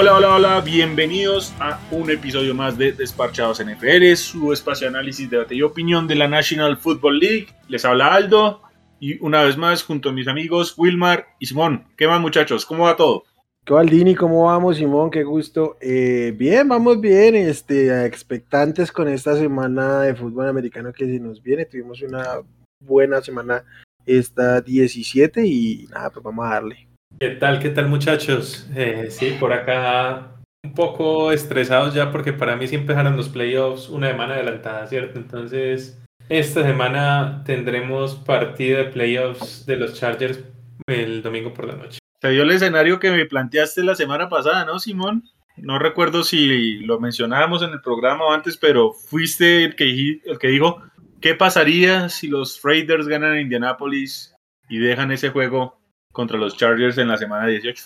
Hola, hola, hola, bienvenidos a un episodio más de Desparchados NFL, su espacio de análisis, debate y opinión de la National Football League. Les habla Aldo y una vez más junto a mis amigos Wilmar y Simón. ¿Qué más muchachos? ¿Cómo va todo? ¿Qué Aldini? ¿Cómo vamos, Simón? Qué gusto. Eh, bien, vamos bien, este, expectantes con esta semana de fútbol americano que se nos viene. Tuvimos una buena semana esta 17 y nada, pues vamos a darle. ¿Qué tal, qué tal muchachos? Eh, sí, por acá un poco estresados ya porque para mí sí empezaron los playoffs una semana adelantada, ¿cierto? Entonces, esta semana tendremos partida de playoffs de los Chargers el domingo por la noche. Se dio el escenario que me planteaste la semana pasada, ¿no, Simón? No recuerdo si lo mencionábamos en el programa antes, pero fuiste el que, el que dijo, ¿qué pasaría si los Raiders ganan en Indianapolis y dejan ese juego contra los Chargers en la semana 18.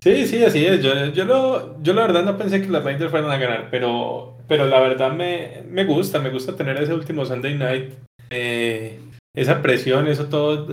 Sí, sí, así es. Yo, yo, lo, yo la verdad no pensé que los Raiders fueran a ganar, pero, pero la verdad me, me gusta, me gusta tener ese último Sunday night. Eh, esa presión, eso todo,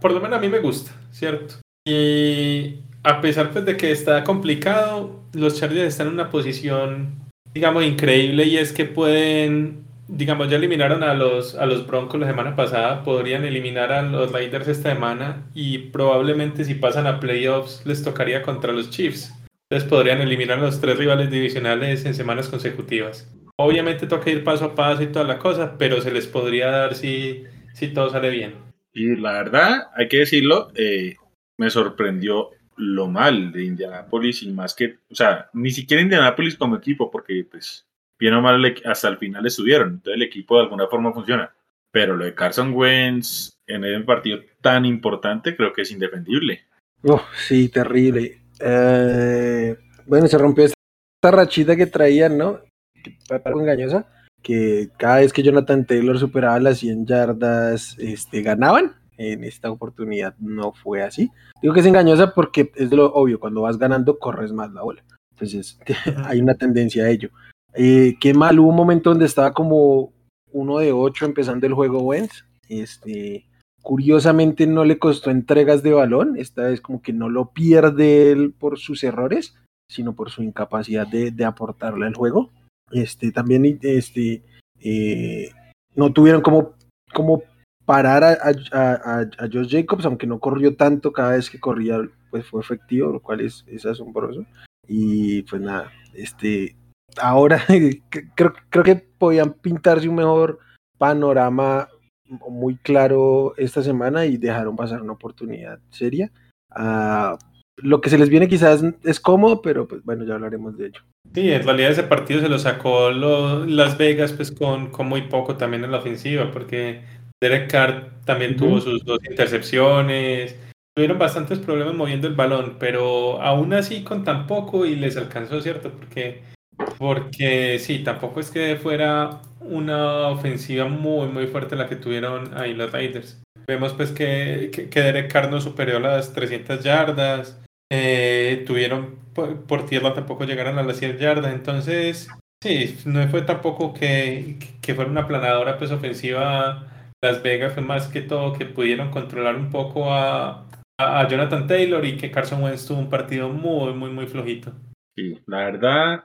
por lo menos a mí me gusta, ¿cierto? Y a pesar pues, de que está complicado, los Chargers están en una posición, digamos, increíble y es que pueden digamos, ya eliminaron a los, a los Broncos la semana pasada, podrían eliminar a los Raiders esta semana y probablemente si pasan a playoffs les tocaría contra los Chiefs. Entonces podrían eliminar a los tres rivales divisionales en semanas consecutivas. Obviamente toca ir paso a paso y toda la cosa, pero se les podría dar si, si todo sale bien. Y la verdad, hay que decirlo, eh, me sorprendió lo mal de Indianapolis y más que, o sea, ni siquiera Indianapolis como equipo, porque pues bien o mal hasta el final estuvieron. Entonces el equipo de alguna forma funciona. Pero lo de Carson Wentz en el partido tan importante creo que es indefendible. Oh, sí, terrible. Eh, bueno, se rompió esta rachita que traían, ¿no? Algo engañosa. Que cada vez que Jonathan Taylor superaba las 100 yardas, este, ganaban. En esta oportunidad no fue así. Digo que es engañosa porque es lo obvio, cuando vas ganando corres más la bola. Entonces hay una tendencia a ello. Eh, qué mal, hubo un momento donde estaba como uno de ocho empezando el juego Wentz. Este, curiosamente no le costó entregas de balón, esta vez como que no lo pierde él por sus errores, sino por su incapacidad de, aportarle al juego. Este, también este, eh, no tuvieron como, como parar a, a, Josh Jacobs, aunque no corrió tanto, cada vez que corría pues fue efectivo, lo cual es, es asombroso. Y pues nada, este, ahora creo, creo que podían pintarse un mejor panorama muy claro esta semana y dejaron pasar una oportunidad seria. Uh, lo que se les viene quizás es cómodo, pero pues bueno, ya hablaremos de ello. Sí, en realidad ese partido se lo sacó Las Vegas pues con, con, muy poco también en la ofensiva, porque Derek Carr también tuvo sus dos intercepciones, tuvieron bastantes problemas moviendo el balón, pero aún así con tan poco y les alcanzó, ¿cierto? Porque porque sí, tampoco es que fuera una ofensiva muy, muy fuerte la que tuvieron ahí los Raiders. Vemos pues que, que, Derek Carr no superó las 300 yardas. Eh, tuvieron por, tierra tampoco llegaron a las 100 yardas. Entonces, sí, no fue tampoco que, que fuera una planadora pues ofensiva Las Vegas. Fue más que todo que pudieron controlar un poco a, a Jonathan Taylor y que Carson Wentz tuvo un partido muy, muy, muy flojito. Sí, la verdad,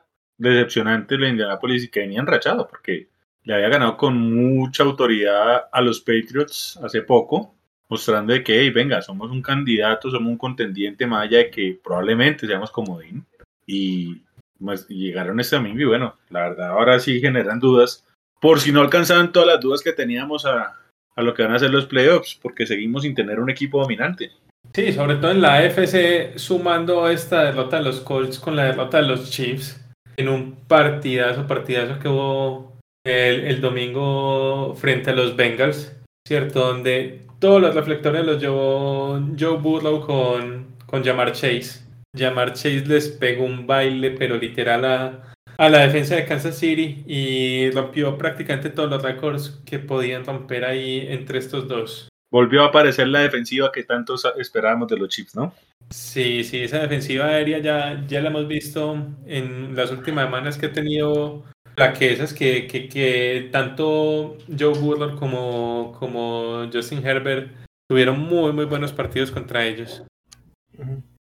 decepcionante la Indianapolis y que venía enrachado porque le había ganado con mucha autoridad a los Patriots hace poco, mostrando de que, venga, somos un candidato, somos un contendiente más allá de que probablemente seamos comodín. Y, pues, llegaron este domingo y bueno, la verdad ahora sí generan dudas, por si no alcanzaban todas las dudas que teníamos a, a lo que van a ser los playoffs, porque seguimos sin tener un equipo dominante. Sí, sobre todo en la AFC, sumando esta derrota de los Colts con la derrota de los Chiefs en un partidazo, partidazo que hubo el, domingo frente a los Bengals, ¿cierto? Donde todos los reflectores los llevó Joe Burrow con, con Jamar Chase. Jamar Chase les pegó un baile, pero literal a, la defensa de Kansas City y rompió prácticamente todos los récords que podían romper ahí entre estos dos volvió a aparecer la defensiva que tantos esperábamos de los Chiefs, ¿no? Sí, sí, esa defensiva aérea ya, ya la hemos visto en las últimas semanas que ha tenido plaquezas que, que, que tanto Joe Burrow como, como Justin Herbert tuvieron muy, muy buenos partidos contra ellos.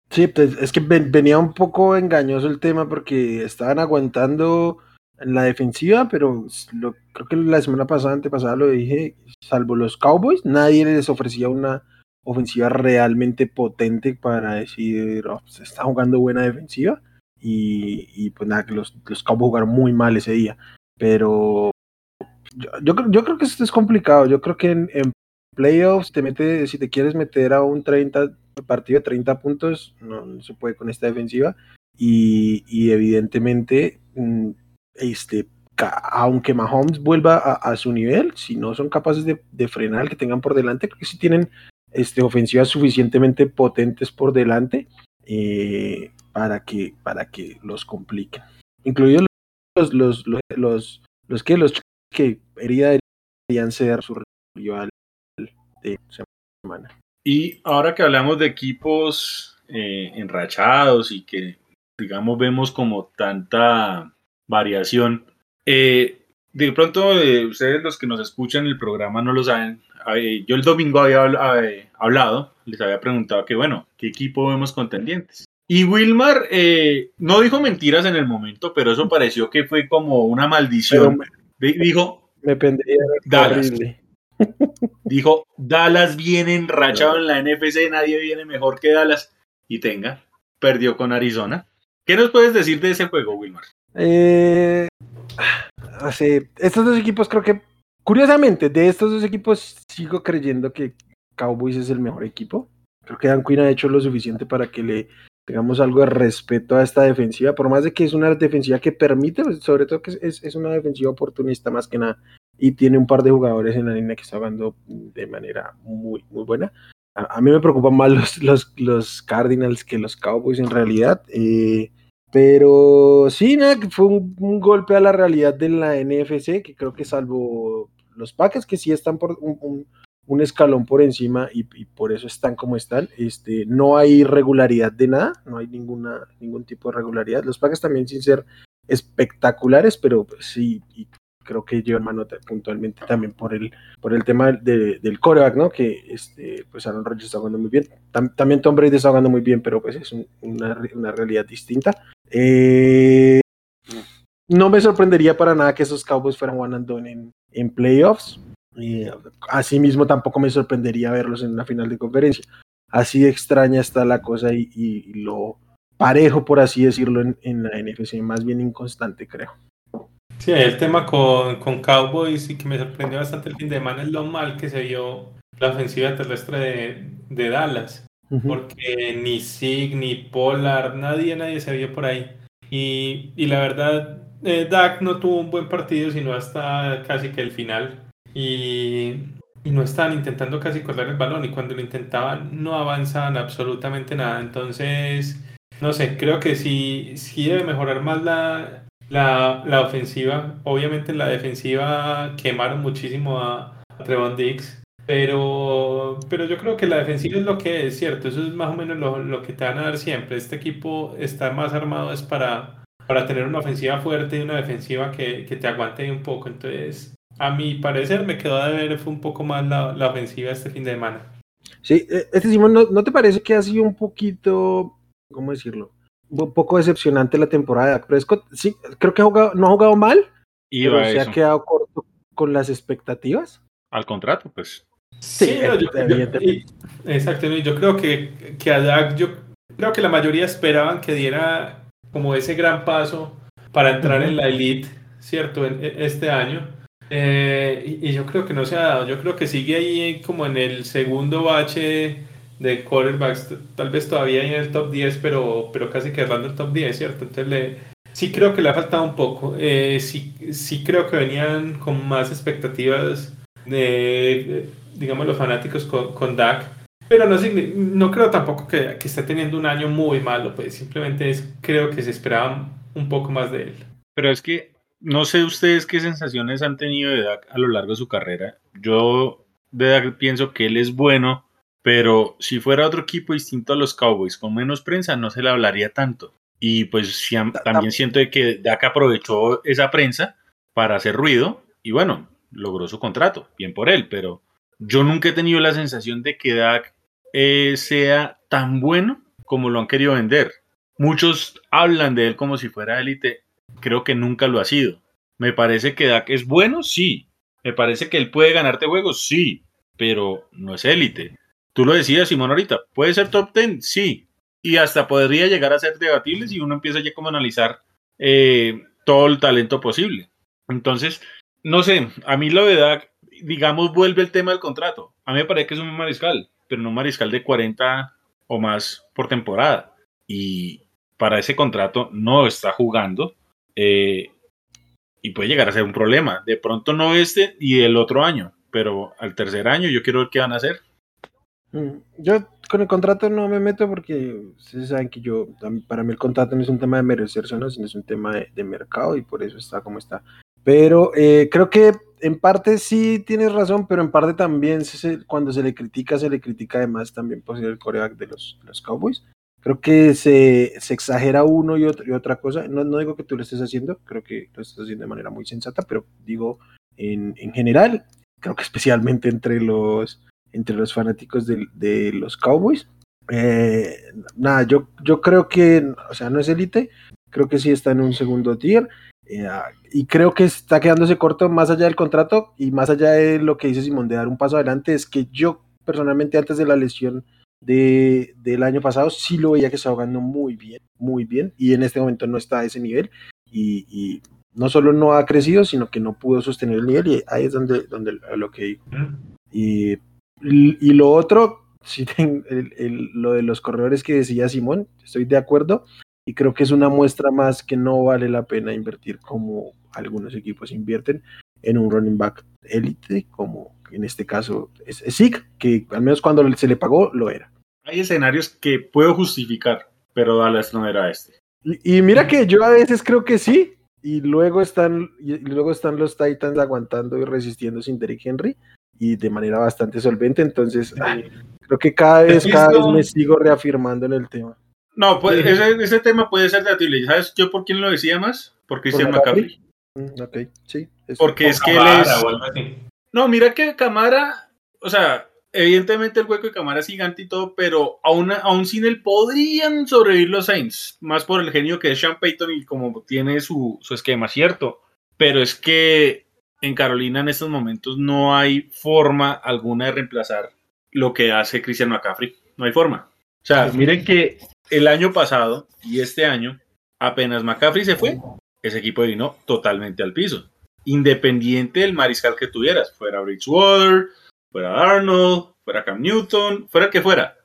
Sí, pues es que venía un poco engañoso el tema porque estaban aguantando en la defensiva, pero creo que la semana pasada, antepasada lo dije, salvo los Cowboys, nadie les ofrecía una ofensiva realmente potente para decir, oh, se está jugando buena defensiva. Y, pues nada, que los, los Cowboys jugaron muy mal ese día. Pero yo, yo, creo que esto es complicado. Yo creo que en, playoffs te mete, si te quieres meter a un 30 partido de 30 puntos, no, se puede con esta defensiva. Y, y evidentemente mm, este, aunque Mahomes vuelva a, su nivel, si no son capaces de, frenar el que tengan por delante, creo que si tienen este, ofensivas suficientemente potentes por delante eh, para, que, para que los compliquen. Incluidos los, los, los, los, que los que herida deberían ser su rival de semana. Y ahora que hablamos de equipos eh, enrachados y que, digamos, vemos como tanta variación. Eh, de pronto, eh, ustedes los que nos escuchan el programa no lo saben. Eh, yo el domingo había hablado, les había preguntado que, bueno, ¿qué equipo vemos contendientes? Y Wilmar no dijo mentiras en el momento, pero eso pareció que fue como una maldición. dijo, me Dallas. Dijo, Dallas viene enrachado en la NFC, nadie viene mejor que Dallas. Y tenga, perdió con Arizona. ¿Qué nos puedes decir de ese juego, Wilmar? Eh, así, estos dos equipos creo que, curiosamente, de estos dos equipos sigo creyendo que Cowboys es el mejor equipo. Creo que Dan Quinn ha hecho lo suficiente para que le tengamos algo de respeto a esta defensiva, por más de que es una defensiva que permite, pues, sobre todo que es, es una defensiva oportunista más que nada, y tiene un par de jugadores en la línea que está jugando de manera muy, muy buena. A, mí me preocupan más los, los, Cardinals que los Cowboys en realidad. Eh, pero sí, nada, fue un, golpe a la realidad de la NFC, que creo que salvo los Packers, que sí están por un, escalón por encima y, por eso están como están, este, no hay regularidad de nada, no hay ninguna, ningún tipo de regularidad. Los Packers también sin ser espectaculares, pero sí, y creo que llevan mano puntualmente también por el, por el tema del coreback, ¿no? Que este, pues Aaron Rodgers está jugando muy bien. también Tom Brady está jugando muy bien, pero pues es una, una, realidad distinta. Eh, no me sorprendería para nada que esos Cowboys fueran one and done en, en playoffs. Eh, asimismo, tampoco me sorprendería verlos en una final de conferencia. Así extraña está la cosa y, lo parejo, por así decirlo, en, en la NFC, más bien inconstante, creo. Sí, el tema con, con Cowboys y que me sorprendió bastante el fin de semana es lo mal que se vio la ofensiva terrestre de, de Dallas. Porque ni Sig, ni Pollard, nadie, nadie se vio por ahí. Y, y la verdad, eh, Dak no tuvo un buen partido, sino hasta casi que el final. Y, no estaban intentando casi correr el balón. Y cuando lo intentaban, no avanzaban absolutamente nada. Entonces, no sé, creo que sí, sí debe mejorar más la, la, la ofensiva. Obviamente en la defensiva quemaron muchísimo a, a Trevon Diggs. Pero, pero yo creo que la defensiva es lo que es, cierto. Eso es más o menos lo, lo que te van a dar siempre. Este equipo está más armado es para, para tener una ofensiva fuerte y una defensiva que, que te aguante un poco. Entonces, a mi parecer, me quedó de ver fue un poco más la, la ofensiva este fin de semana. Sí, e, este Simón, ¿no, ¿no te parece que ha sido un poquito, ¿cómo decirlo? un poco decepcionante la temporada de Prescott. Sí, creo que ha jugado, no ha jugado mal, y pero se ha quedado corto con las expectativas. Al contrato, pues. Sí, exacto. Yo creo que, que a Dak, yo creo que la mayoría esperaban que diera como ese gran paso para entrar en la elite, ¿cierto? En, este año. Eh, y, yo creo que no se ha dado. Yo creo que sigue ahí como en el segundo bache de quarterbacks, tal vez todavía en el top 10, pero, pero casi quedando el top 10, ¿cierto? Entonces le, sí creo que le ha faltado un poco. Eh, sí, sí creo que venían con más expectativas de, digamos, los fanáticos con, con Dak. Pero no, no creo tampoco que, que esté teniendo un año muy malo, pues simplemente es, creo que se esperaban un poco más de él. Pero es que no sé ustedes qué sensaciones han tenido de Dak a lo largo de su carrera. Yo de Dak pienso que él es bueno, pero si fuera otro equipo distinto a los Cowboys, con menos prensa, no se le hablaría tanto. Y pues también siento que Dak aprovechó esa prensa para hacer ruido y bueno, logró su contrato, bien por él, pero yo nunca he tenido la sensación de que Dak eh, sea tan bueno como lo han querido vender. Muchos hablan de él como si fuera élite. Creo que nunca lo ha sido. Me parece que Dak es bueno, sí. Me parece que él puede ganarte juegos, sí. Pero no es élite. Tú lo decías, Simón, ahorita. ¿Puede ser top 10? Sí. Y hasta podría llegar a ser debatible si uno empieza ya como a analizar eh, todo el talento posible. Entonces, no sé, a mí lo de Dak, digamos, vuelve el tema del contrato. A mí me parece que es un mariscal, pero no un mariscal de 40 o más por temporada. Y para ese contrato no está jugando. Eh, y puede llegar a ser un problema. De pronto no este y el otro año, pero al tercer año yo quiero ver qué van a hacer. Mm, yo con el contrato no me meto porque ustedes saben que yo, para mí el contrato no es un tema de merecerse sino es un tema de, mercado y por eso está como está. Pero eh, creo que en parte sí tienes razón, pero en parte también cuando se le critica, se le critica además también por ser el coreback de los, los Cowboys. Creo que se, se exagera uno y, otro, y otra cosa. No, no, digo que tú lo estés haciendo, creo que lo estás haciendo de manera muy sensata, pero digo en, en general, creo que especialmente entre los, entre los fanáticos de, de los Cowboys. Eh, nada, yo, yo creo que, o sea, no es élite, creo que sí está en un segundo tier. Eh, y creo que está quedándose corto más allá del contrato y más allá de lo que dice Simón de dar un paso adelante, es que yo personalmente antes de la lesión de, del año pasado sí lo veía que estaba jugando muy bien, muy bien, y en este momento no está a ese nivel, y, no solo no ha crecido, sino que no pudo sostener el nivel, y ahí es donde, donde lo que digo. Y, y, lo otro, sí, el, lo de los corredores que decía Simón, estoy de acuerdo, y creo que es una muestra más que no vale la pena invertir como algunos equipos invierten en un running back élite como en este caso es, es que al menos cuando se le pagó lo era. Hay escenarios que puedo justificar, pero Dallas no era este. Y, mira que yo a veces creo que sí, y luego están, y luego están los Titans aguantando y resistiendo sin Derrick Henry, y de manera bastante solvente, entonces creo que cada vez, cada vez me sigo reafirmando en el tema. No, pues, ese, tema puede ser debatible. ¿Sabes yo por quién lo decía más? Por Christian McCaffrey. Mm, ok, sí. Porque es que él es... No, mira que Camara, o sea, evidentemente el hueco de Camara es gigante y todo, pero aún, aún sin él podrían sobrevivir los Saints, más por el genio que es Sean Payton y como tiene su, su esquema, ¿cierto? Pero es que en Carolina en estos momentos no hay forma alguna de reemplazar lo que hace Christian McCaffrey. No hay forma. O sea, miren que el año pasado y este año, apenas McCaffrey se fue, ese equipo vino totalmente al piso independiente del mariscal que tuvieras, fuera Bridgewater, fuera Arnold, fuera Cam Newton, fuera el que fuera.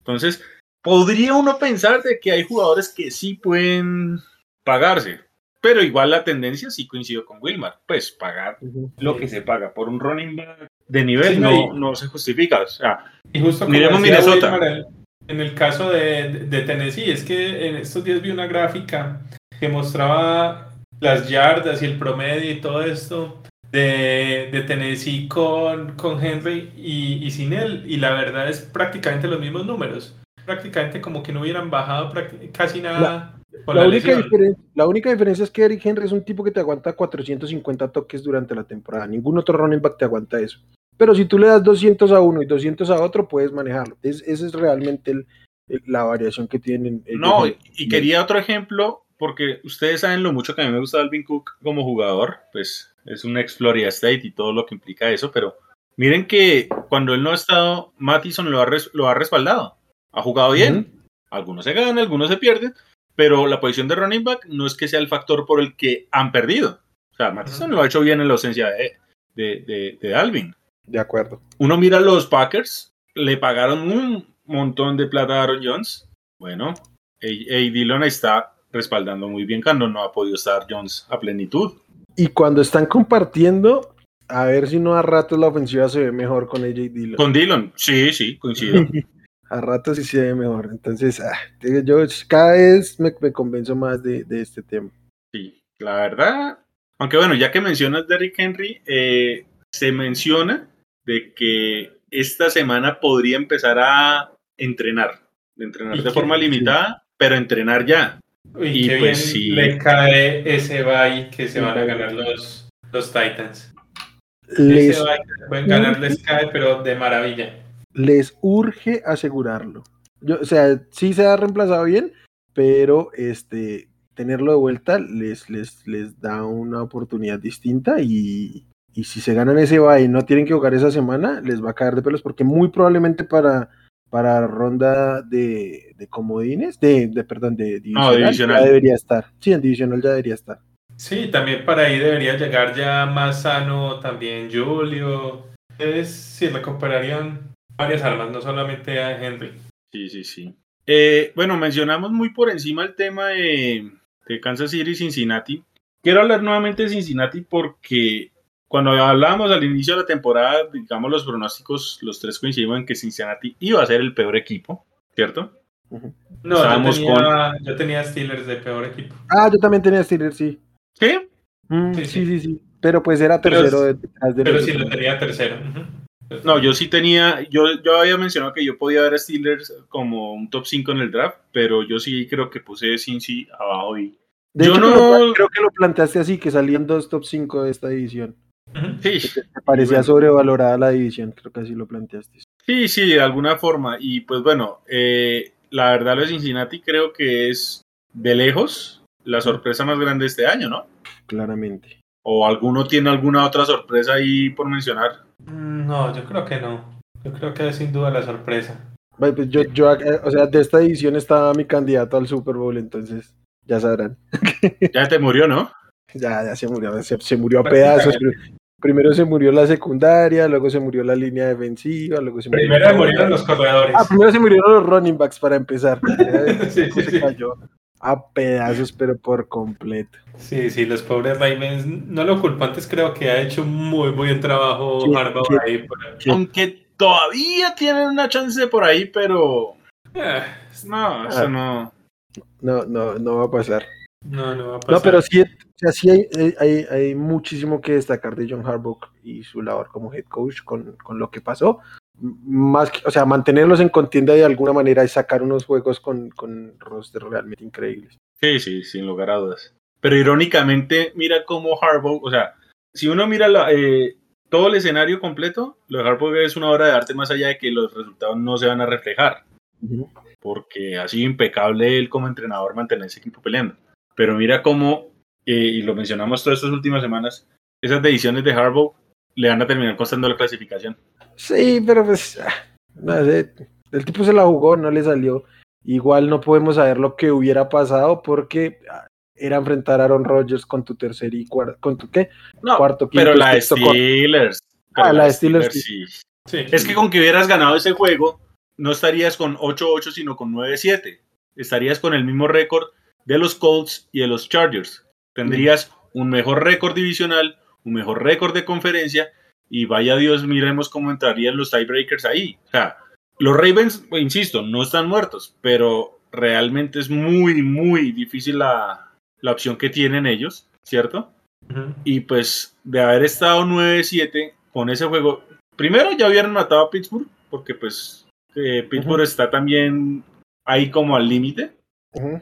Entonces, podría uno pensar de que hay jugadores que sí pueden pagarse, pero igual la tendencia sí coincido con Wilmar, pues pagar lo que se paga por un running back de nivel no, no, se justifica. O sea, y justo miremos Minnesota. En el caso de, de Tennessee, es que en estos días vi una gráfica que mostraba las yardas y el promedio y todo esto de, de Tennessee con, con Henry y, sin él. Y la verdad es prácticamente los mismos números. Prácticamente como que no hubieran bajado casi nada. La, única diferencia, la, única diferencia, es que Eric Henry es un tipo que te aguanta 450 toques durante la temporada. Ningún otro running back te aguanta eso. Pero si tú le das 200 a uno y 200 a otro, puedes manejarlo. Es, esa es realmente la variación que tienen. No, y quería otro ejemplo porque ustedes saben lo mucho que a mí me gusta Alvin Cook como jugador, pues es un ex Florida State y todo lo que implica eso, pero miren que cuando él no ha estado, Mattison lo ha, lo ha respaldado, ha jugado bien, algunos se ganan, algunos se pierden, pero la posición de running back no es que sea el factor por el que han perdido. O sea, Mattison lo ha hecho bien en la ausencia de, de, de, Alvin. De acuerdo. Uno mira a los Packers, le pagaron un montón de plata a Aaron Jones. Bueno, y Dillon está respaldando muy bien cuando no ha podido estar Jones a plenitud. Y cuando están compartiendo, a ver si no a ratos la ofensiva se ve mejor con AJ Dillon. Con Dillon, sí, sí, coincido. a ratos sí se ve mejor. Entonces, ah, yo cada vez me, convenzo más de, este tema. Sí, la verdad. Aunque bueno, ya que mencionas Derrick Henry, eh, se menciona de que esta semana podría empezar a entrenar, entrenar de forma limitada, pero entrenar ya. y pues bien le cae ese bye que se van a ganar los, los Titans. Les, ese bye que pueden ganar les cae, pero de maravilla. Les urge asegurarlo. Yo, o sea, sí se ha reemplazado bien, pero este tenerlo de vuelta les, les, les da una oportunidad distinta y, y si se ganan ese bye y no tienen que jugar esa semana, les va a caer de pelos porque muy probablemente para, para ronda de, de comodines, de, de, perdón, de divisional, divisional. ya debería estar. Sí, en divisional ya debería estar. Sí, también para ahí debería llegar ya más sano también Julio. Es, sí, recuperarían varias armas, no solamente a Henry. Sí, sí, sí. Eh, bueno, mencionamos muy por encima el tema de, de Kansas City y Cincinnati. Quiero hablar nuevamente de Cincinnati porque cuando hablábamos al inicio de la temporada, digamos los pronósticos, los tres coincidimos en que Cincinnati iba a ser el peor equipo, ¿cierto? No, yo Estábamos tenía, yo tenía Steelers de peor equipo. Ah, yo también tenía Steelers, sí. ¿Sí? Mm, Sí, sí, sí. Pero pues era Pero tercero es- detrás de Pero sí lo tenía tercero. ujú. No, yo sí tenía, yo, yo había mencionado que yo podía ver a Steelers como un top 5 en el draft, pero yo sí creo que puse Cincy abajo y... De yo hecho, no- creo, creo que lo planteaste así, que salían dos top 5 de esta división. Sí, Me parecía Bueno. sobrevalorada la división, creo que así lo planteaste. sí, sí, de alguna forma. Y pues bueno, eh, la verdad lo de Cincinnati creo que es de lejos la sorpresa más grande de este año, ¿no? Claramente. ¿O alguno tiene alguna otra sorpresa ahí por mencionar? Mm, No, yo creo que no. Yo creo que es sin duda la sorpresa. Pues yo, yo, eh, o sea, de esta división estaba mi candidato al Super Bowl, entonces ya sabrán. Ya te murió, ¿no? Ya, ya se murió, se, se murió a pedazos. Primero se murió la secundaria, luego se murió la línea defensiva, luego se murió. Primero murieron los corredores. Ah, primero se murieron los running backs para empezar. Sí, sí, se sí. cayó a pedazos, pero por completo. Sí, sí, los pobres Ravens, no lo culpo, antes creo que ha hecho un muy buen trabajo Harbaugh ahí. Aunque todavía tienen una chance por ahí, pero Ah, no, eso Ah. no. No, no, no va a pasar. No, no va a pasar. No, pero sí, sea, sí hay, hay- hay, muchísimo que destacar de John Harbaugh y su labor como head coach con, con lo que pasó. Más que, o sea, mantenerlos en contienda de alguna manera y sacar unos juegos con, con rosters realmente increíbles. Sí, sí, sin lugar a dudas. Pero irónicamente, mira cómo Harbaugh, o sea, si uno mira la, eh, todo el escenario completo, lo de Harbaugh es una obra de arte más allá de que los resultados no se van a reflejar, porque ha sido impecable él como entrenador mantener ese equipo peleando. Pero mira cómo, eh, y lo mencionamos todas estas últimas semanas, esas decisiones de Harbaugh le van a terminar costando la clasificación. Sí, pero pues, ah, no sé, el tipo se la jugó, no le salió. Igual no podemos saber lo que hubiera pasado porque ah, era enfrentar a Aaron Rodgers con tu tercer y cuarto, con tu qué, No, cuarto, quinto, pero la sexto, cuarto. Steelers. Ah, la Steelers, sí. Sí. Es que con que hubieras ganado ese juego, no estarías con 8-8, sino con 9-7. Estarías con el mismo récord de los Colts y de los Chargers. Tendrías un mejor récord divisional, un mejor récord de conferencia, y vaya Dios, miremos cómo entrarían los tiebreakers ahí. O sea, los Ravens, insisto, no están muertos, pero realmente es muy, muy difícil la, la opción que tienen ellos, ¿cierto? Ujú. Y pues de haber estado 9-7 con ese juego, primero ya hubieran matado a Pittsburgh, porque pues eh, Pittsburgh está también ahí como al límite,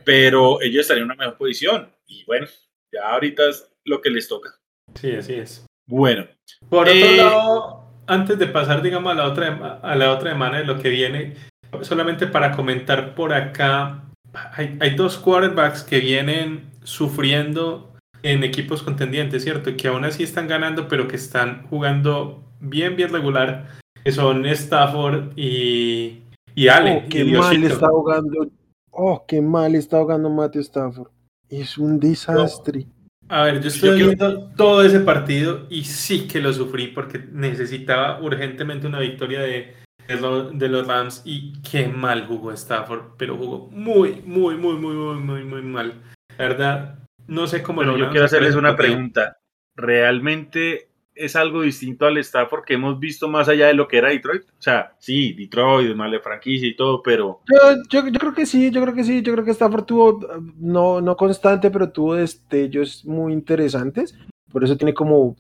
pero ellos estarían en una mejor posición. Y bueno, ya ahorita es lo que les toca. Sí, así es. Bueno, Por Eh, otro lado, antes de pasar, digamos, a la otra a la otra semana de lo que viene, solamente para comentar por acá, hay, hay dos quarterbacks que vienen sufriendo en equipos contendientes, ¿cierto? Que aún así están ganando, pero que están jugando bien, bien regular, que son Stafford y, y Allen. Oh, qué y mal está jugando. Oh, qué mal está jugando Matthew Stafford. Es un desastre. A ver, yo estoy Yo quiero- viendo todo ese partido y sí que lo sufrí porque necesitaba urgentemente una victoria de, de, lo- de los Rams y qué mal jugó Stafford, pero jugó muy, muy, muy, muy, muy, muy, muy mal. La verdad, no sé cómo pero yo lograron quiero hacerles una pregunta. ¿Realmente es algo distinto al Stafford que hemos visto más allá de lo que era Detroit? O sea, sí, Detroit, mal de franquicia y todo, pero Yo, yo, yo creo que sí, yo creo que sí, yo creo que Stafford tuvo, no, no constante, pero tuvo destellos muy interesantes. Por eso tiene como,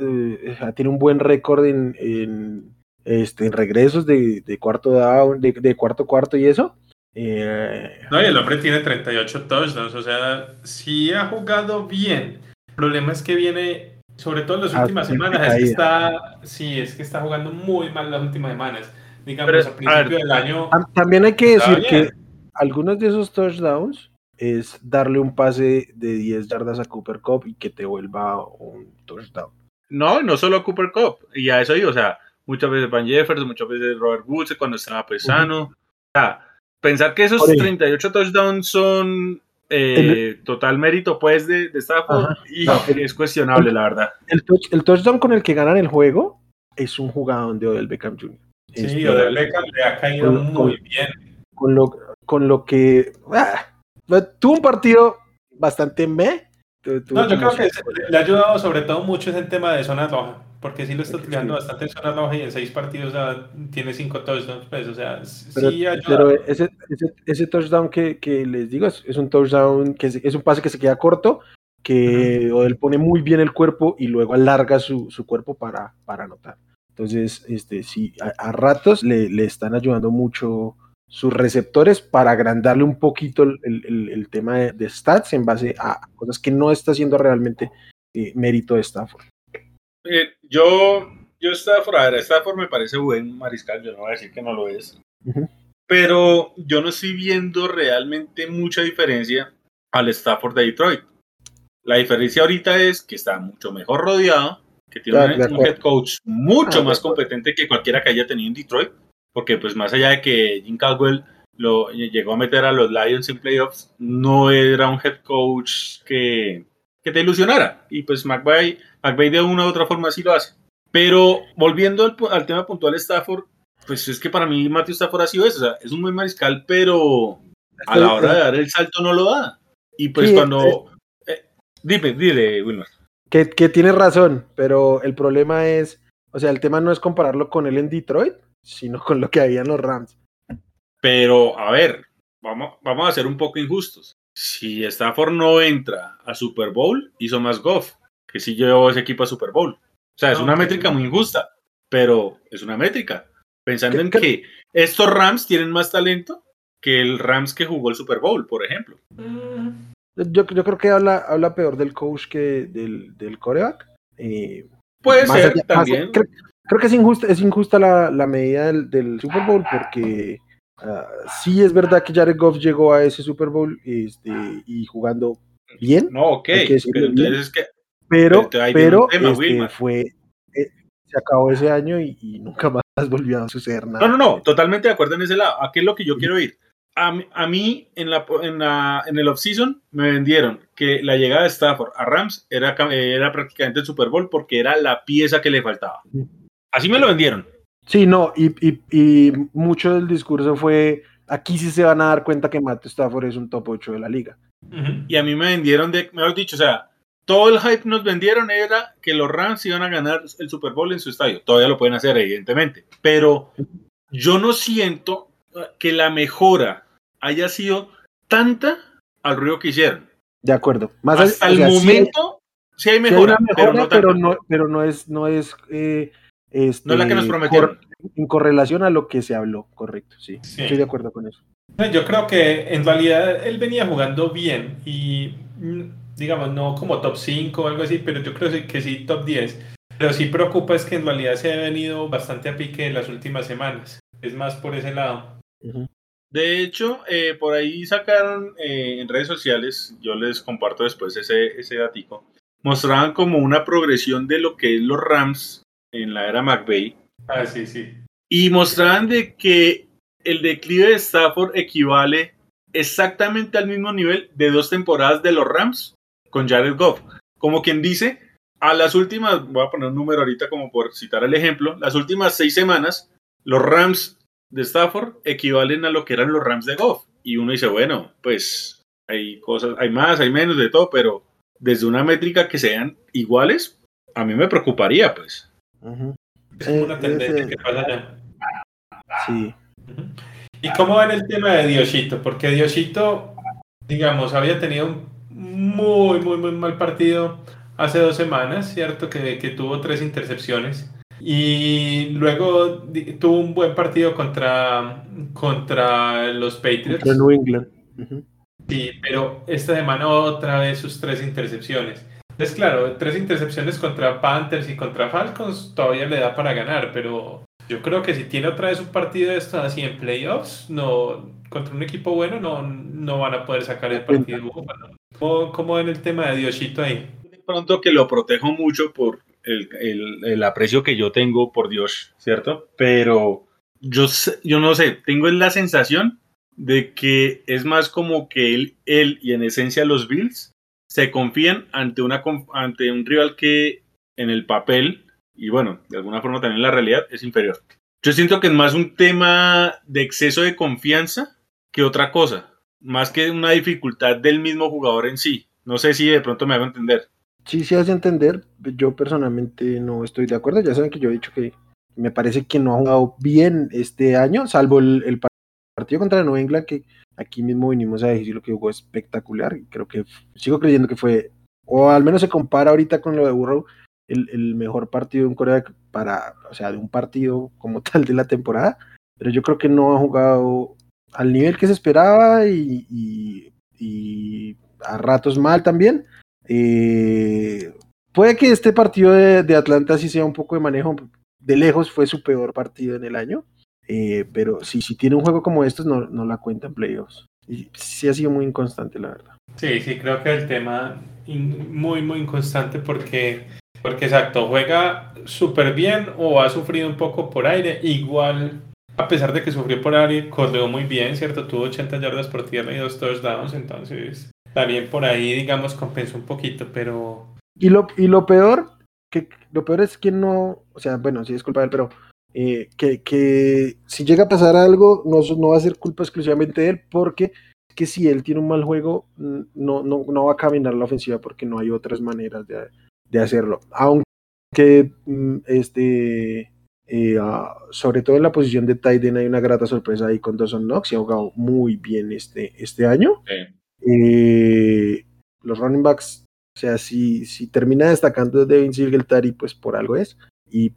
eh, tiene un buen récord en, en, este, en regresos de, de cuarto down, de, de cuarto cuarto y eso. Eh, No, y el hombre tiene 38 touchdowns, o sea, sí ha jugado bien. El problema es que viene, sobre todo en las Ah, últimas semanas, es que está, sí, es que está jugando muy mal las últimas semanas. digamos, Pero, a principio del año. Tam- También hay que decir que algunos de esos touchdowns es darle un pase de 10 yardas a Cooper Cup y que te vuelva un touchdown. No, no solo Cooper Cup. Y a eso digo, o sea, muchas veces Van Jefferson, muchas veces Robert Woods cuando estaba pues sano. O sea, pensar que esos Por ejemplo. 38 touchdowns son eh, total mérito pues de, de Stafford Ajá. y No, el- es cuestionable, la verdad. El, touch- el touchdown con el que ganan el juego es un jugador de Odell Beckham Jr. Sí, Este, Odell Beckham le ha caído con- muy con- bien. con lo, con lo que ah, tuvo un partido bastante me. tu- tuvo No, yo creo que le ha ayudado sobre todo mucho ese tema de zona roja, porque sí lo está Sí. utilizando bastante en zona roja y en seis partidos tiene cinco touchdowns, pues, o sea, Pero, sí ayuda. pero ese, ese, ese touchdown que, que les digo es, es un touchdown que es, es un pase que se queda corto, que Odell pone muy bien el cuerpo y luego alarga su, su cuerpo para, para anotar. Entonces, este, sí, a, a ratos le, le están ayudando mucho sus receptores para agrandarle un poquito el, el- el- el tema de, de stats en base a cosas que no está haciendo realmente eh, mérito de Stafford. Eh, yo, yo Stafford, a ver, Stafford me parece buen mariscal, yo no voy a decir que no lo es. Pero yo no estoy viendo realmente mucha diferencia al Stafford de Detroit. La diferencia ahorita es que está mucho mejor rodeado, que tiene un- head coach mucho Ah, más competente que cualquiera que haya tenido en Detroit, porque pues más allá de que Jim Caldwell lo llegó a meter a los Lions en playoffs, no era un head coach que, que te ilusionara. Y pues McVay, McVay de una u otra forma sí lo hace. Pero volviendo al, al tema puntual Stafford, pues es que para mí Matthew Stafford ha sido eso, o sea, es un buen mariscal, pero a la hora de dar el salto no lo da. Y pues Sí, cuando... eh, dime, dile, Wilmar. Que, que tienes razón, pero el problema es, o sea, el tema no es compararlo con él en Detroit, sino con lo que había en los Rams. Pero, a ver, vamos, vamos a ser un poco injustos. Si Stafford no entra a Super Bowl, hizo más Goff, que si llevó ese equipo a Super Bowl. O sea, es No, una métrica muy injusta, pero es una métrica. Pensando ¿Qué- en qué- que estos Rams tienen más talento que el Rams que jugó el Super Bowl, por ejemplo. Yo, yo creo que habla, habla peor del coach que del, del coreback. Eh, Puede ser allá- también. creo, creo que es injusta, es injusta la, la medida del, del Super Bowl porque ah, sí es verdad que Jared Goff llegó a ese Super Bowl este, y jugando bien, No, ok, pero bien. es que pero, Pero pero tema, este, fue eh, se acabó ese año y, y nunca más volvió a suceder nada. No, no, no, totalmente de acuerdo en ese lado. ¿A qué es lo que yo quiero ir? A, mí- a mí, en, la, en, la, en el offseason, me vendieron que la llegada de Stafford a Rams era, era prácticamente el Super Bowl porque era la pieza que le faltaba. Así me lo vendieron. Sí, no, y, y, y mucho del discurso fue, aquí sí se van a dar cuenta que Matthew Stafford es un top 8 de la liga. Y a mí me vendieron de, mejor dicho, o sea, todo el hype nos vendieron era que los Rams iban a ganar el Super Bowl en su estadio. Todavía lo pueden hacer, evidentemente. Pero yo no siento que la mejora haya sido tanta al ruido que hicieron. De acuerdo. Más Hasta o sea, hay- momento sí hay, sí hay mejora, una pero no pero no, pero no es, no es, eh, este, No es la que nos prometieron. cor- en correlación a lo que se habló, correcto, sí. Sí. Estoy de acuerdo con eso. Yo creo que en realidad él venía jugando bien y mm, digamos, no como top 5 o algo así, pero yo creo que sí top 10. Pero sí preocupa es que en realidad se ha venido bastante a pique en las últimas semanas. Es más por ese lado. De hecho, eh, por ahí sacaron eh, en redes sociales, yo les comparto después ese, ese datico, mostraban como una progresión de lo que es los Rams en la era McVay Ah, sí, sí. y mostraban de que el declive de Stafford equivale exactamente al mismo nivel de dos temporadas de los Rams con Jared Goff. Como quien dice, a las últimas, voy a poner un número ahorita como por citar el ejemplo, las últimas seis semanas, los Rams de Stafford equivalen a lo que eran los Rams de Goff. Y uno dice, bueno, pues hay cosas, hay más, hay menos de todo, pero desde una métrica que sean iguales, a mí me preocuparía, pues. Es como Eh, una tendencia que pasa ya. Sí. ¿Y cómo va en el tema de Dioshito? Porque Dioshito, digamos, había tenido un muy, muy, muy mal partido hace dos semanas, ¿cierto? Que, que tuvo tres intercepciones. Y luego tuvo un buen partido contra, contra los Patriots. Contra New England. Sí, pero esta semana otra vez sus tres intercepciones. Entonces, claro, tres intercepciones contra Panthers y contra Falcons todavía le da para ganar, pero Yo creo que si tiene otra vez un partido de estos así en playoffs, no, contra un equipo bueno, no, no van a poder sacar el partido. ¿Cómo, cómo ven el tema de Diosito ahí? De pronto que lo protejo mucho por el, el, el aprecio que yo tengo por Dios, ¿cierto? Pero yo, yo no sé, tengo la sensación de que es más como que él, él y en esencia los Bills se confían ante, una, ante un rival que en el papel y bueno, de alguna forma también la realidad es inferior. Yo siento que es más un tema de exceso de confianza que otra cosa, más que una dificultad del mismo jugador en sí. No sé si de pronto me hago entender. Sí, sí hace entender. Yo personalmente no estoy de acuerdo. Ya saben que yo he dicho que me parece que no ha jugado bien este año, salvo el, partido contra Nueva England, que aquí mismo vinimos a decir lo que jugó espectacular. Creo que sigo creyendo que fue, o al menos se compara ahorita con lo de Burrow, el, mejor partido en Corea para, o sea, de un partido como tal de la temporada, pero yo creo que no ha jugado al nivel que se esperaba y, a ratos mal también. Eh, puede que este partido de, Atlanta sí sea un poco de manejo, de lejos fue su peor partido en el año, eh, pero si, si tiene un juego como estos no, no la cuenta en playoffs. Y sí ha sido muy inconstante, la verdad. Sí, sí, creo que el tema muy, muy inconstante porque porque exacto, juega súper bien o ha sufrido un poco por aire. Igual, a pesar de que sufrió por aire, corrió muy bien, ¿cierto? Tuvo 80 yardas por tierra y dos touchdowns, entonces también por ahí, digamos, compensó un poquito, pero... Y lo, y lo peor, que lo peor es que no, o sea, bueno, sí es culpa de él, pero eh, que, que, si llega a pasar algo, no, no va a ser culpa exclusivamente de él, porque que si él tiene un mal juego, no, no, no va a caminar la ofensiva porque no hay otras maneras de, de hacerlo. Aunque mm, este, eh, ah, sobre todo en la posición de Tiden hay una grata sorpresa ahí con Dawson Knox y ha jugado muy bien este, este año. Eh, los running backs, o sea, si, si termina destacando Devin Singletary, pues por algo es. Y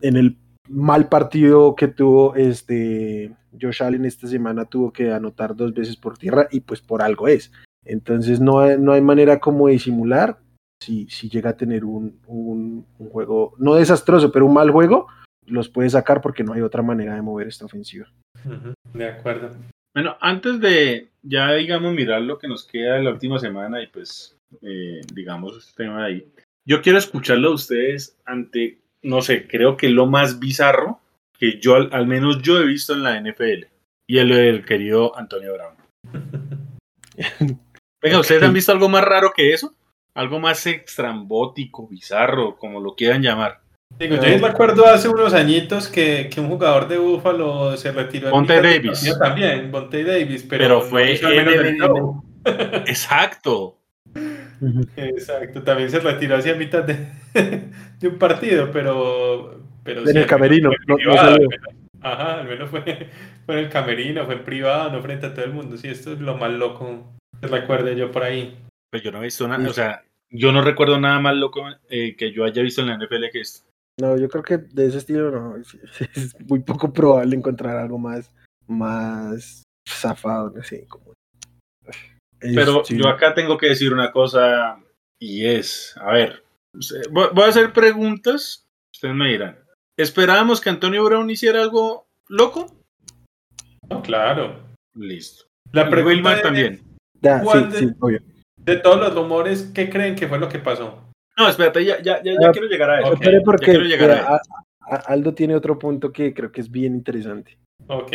en el mal partido que tuvo este Josh Allen esta semana tuvo que anotar dos veces por tierra y pues por algo es. Entonces no no hay manera como disimular si, si llega a tener un, un, juego, no desastroso, pero un mal juego, los puede sacar porque no hay otra manera de mover esta ofensiva. De acuerdo. Bueno, antes de ya, digamos, mirar lo que nos queda de la última semana y pues, eh, digamos, este tema de ahí, yo quiero escucharlo a ustedes ante, no sé, creo que lo más bizarro que yo, al, menos yo he visto en la NFL y el, el querido Antonio Brown. Venga, ¿ustedes han visto algo más raro que eso? algo más extrambótico, bizarro, como lo quieran llamar. Digo, yo me acuerdo hace unos añitos que, que un jugador de Búfalo se retiró. Bonte Davis. Yo también, Bonte Davis, pero, pero fue Exacto. Exacto, también se retiró hacia mitad de, de un partido, pero... pero en el camerino. No, ajá, al menos fue, fue, en el camerino, fue en privado, no frente a todo el mundo. Sí, esto es lo más loco que recuerde yo por ahí. Pues yo no he visto nada, o sea, yo no recuerdo nada más loco eh, que yo haya visto en la NFL que esto. No, yo creo que de ese estilo no, es, muy poco probable encontrar algo más, más zafado, no sé, como... Pero yo acá tengo que decir una cosa y es, a ver, voy a hacer preguntas, ustedes me dirán. ¿Esperábamos que Antonio Brown hiciera algo loco? No, claro. Listo. La pregunta también. Ya, sí, sí, obvio de todos los rumores, ¿qué creen que fue lo que pasó? No, espérate, ya, ya, ya, quiero llegar a eso. porque Aldo tiene otro punto que creo que es bien interesante. Ok.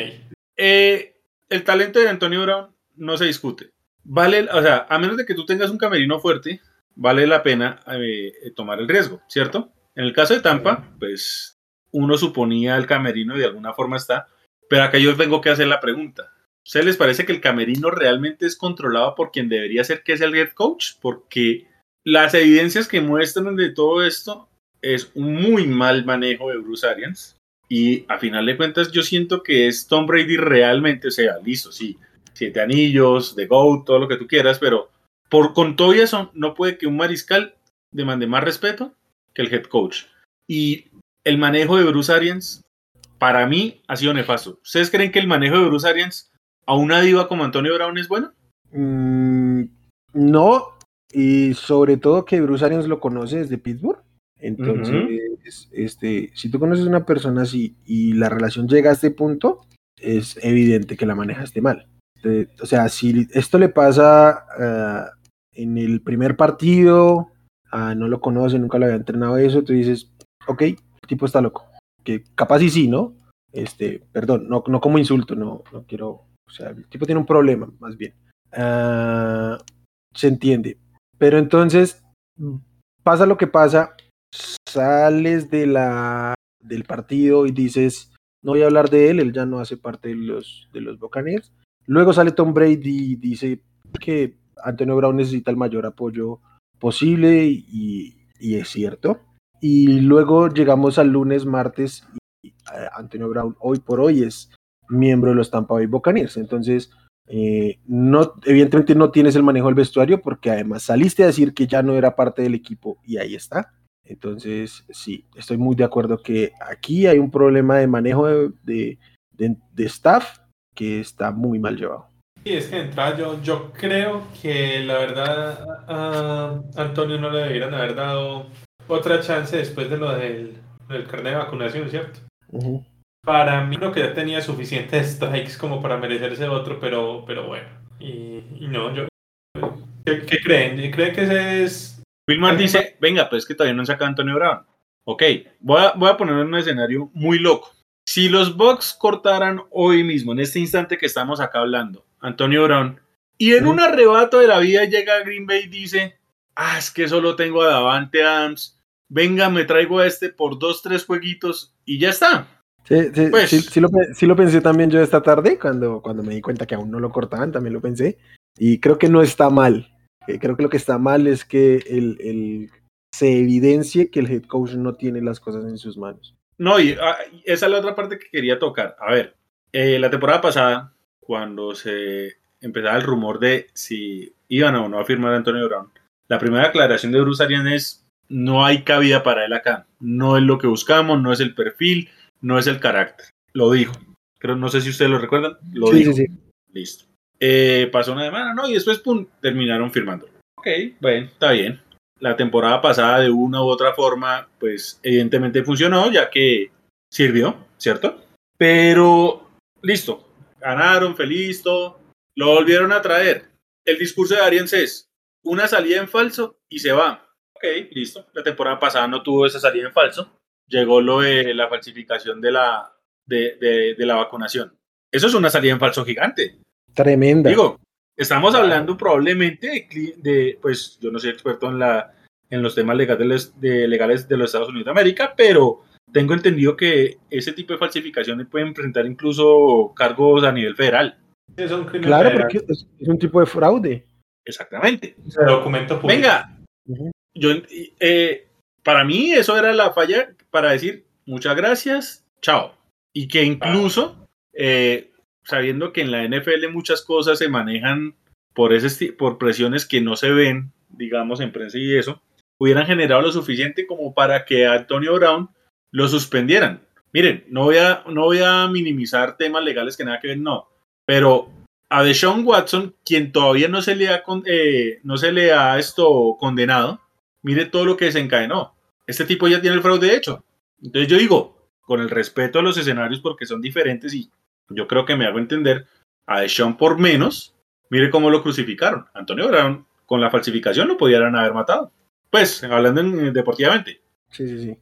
Eh, el talento de Antonio Brown no se discute. Vale, o sea, a menos de que tú tengas un camerino fuerte, vale la pena eh, tomar el riesgo, ¿cierto? En el caso de Tampa, pues uno suponía el camerino y de alguna forma está, pero acá yo vengo que hacer la pregunta. ¿Ustedes les parece que el camerino realmente es controlado por quien debería ser, que es el head coach? Porque las evidencias que muestran de todo esto es un muy mal manejo de Bruce Arians. Y a final de cuentas, yo siento que es Tom Brady realmente, o sea, listo, sí, siete anillos, de GOAT, todo lo que tú quieras, pero por con todo eso, no puede que un mariscal demande más respeto que el head coach. Y el manejo de Bruce Arians, para mí, ha sido nefasto. ¿Ustedes creen que el manejo de Bruce Arians ¿A una diva como Antonio Brown es bueno? Mm, no, y sobre todo que Bruce Arians lo conoce desde Pittsburgh. Entonces, este, si tú conoces a una persona así y la relación llega a este punto, es evidente que la manejaste mal. O sea, si esto le pasa uh, en el primer partido, uh, no lo conoce, nunca lo había entrenado eso, tú dices, ok, el tipo está loco. Que capaz y sí, ¿no? Este, perdón, no, no como insulto, no, no quiero, o sea, el tipo tiene un problema, más bien. Uh, se entiende. Pero entonces, pasa lo que pasa, sales de la, del partido y dices, no voy a hablar de él, él ya no hace parte de los, de los Buccaneers. Luego sale Tom Brady y dice que Antonio Brown necesita el mayor apoyo posible y, es cierto. Y luego llegamos al lunes, martes y Antonio Brown hoy por hoy es miembro de los Tampa Bay Buccaneers. Entonces, eh, evidentemente no tienes el manejo del vestuario porque además saliste a decir que ya no era parte del equipo y ahí está. Entonces, sí, estoy muy de acuerdo que aquí hay un problema de manejo de, de, de staff que está muy mal llevado. Sí, es que de entrada yo, yo creo que la verdad a Antonio no le debieran haber dado otra chance después de lo del, del carnet de vacunación, ¿cierto? Uh -huh. Para mí creo que ya tenía suficientes strikes como para merecerse otro, pero, pero bueno. Y, y no, yo... ¿qué, ¿Qué creen? ¿Creen que ese es Wilmar dice, venga, pues que todavía no han sacado a Antonio Brown. Ok, voy a, voy a poner un escenario muy loco. Si los Bucks cortaran hoy mismo, en este instante que estamos acá hablando, Antonio Brown, y en un arrebato de la vida llega a Green Bay y dice, ah, es que solo tengo a Davante Adams, venga, me traigo a este por dos, tres jueguitos y ya está. Sí, sí, pues, sí, sí, lo, sí, lo, pensé también yo esta tarde, cuando, cuando me di cuenta que aún no lo cortaban, también lo pensé, y creo que no está mal. Creo que lo que está mal es que el, el, se evidencie que el head coach no tiene las cosas en sus manos. No, y ah, esa es la otra parte que quería tocar. A ver, eh, la temporada pasada, cuando se empezaba el rumor de si iban o no a firmar a Antonio Brown, la primera aclaración de Bruce Arians es no hay cabida para él acá. No es lo que buscamos, no es el perfil, no es el carácter. Lo dijo. Creo, no sé si ustedes lo recuerdan. Lo sí, dijo. Sí, sí. Listo. Eh, pasó una semana, ¿no? Y después, pum, terminaron firmando. Ok, bueno, está bien. La temporada pasada, de una u otra forma, pues evidentemente funcionó, ya que sirvió, ¿cierto? Pero, listo. Ganaron, feliz, todo. Lo volvieron a traer. El discurso de Arians es una salida en falso y se va. Ok, listo. La temporada pasada no tuvo esa salida en falso. Llegó lo de la falsificación de la, de, de, de la vacunación. Eso es una salida en falso gigante. Tremenda. Digo, estamos hablando probablemente de, de, pues yo no soy experto en, la, en los temas legales de, legales de los Estados Unidos de América, pero tengo entendido que ese tipo de falsificaciones pueden presentar incluso cargos a nivel federal. Es un claro, federal. porque es, es, un tipo de fraude. Exactamente. El documento público. Venga, uh -huh. yo, eh, para mí eso era la falla para decir muchas gracias, chao. Y que incluso... Ah. Eh, sabiendo que en la NFL muchas cosas se manejan por, ese, por presiones que no se ven, digamos, en prensa y eso, hubieran generado lo suficiente como para que a Antonio Brown lo suspendieran. Miren, no voy a, no voy a minimizar temas legales que nada que ver, no, pero a Deshaun Watson, quien todavía no se le ha, eh, no se le ha esto condenado, mire todo lo que desencadenó. Este tipo ya tiene el fraude hecho. Entonces yo digo, con el respeto a los escenarios porque son diferentes y yo creo que me hago entender, a Deshaun por menos, mire cómo lo crucificaron. Antonio Brown, con la falsificación lo pudieran haber matado. Pues, hablando en, deportivamente. Sí, sí, sí.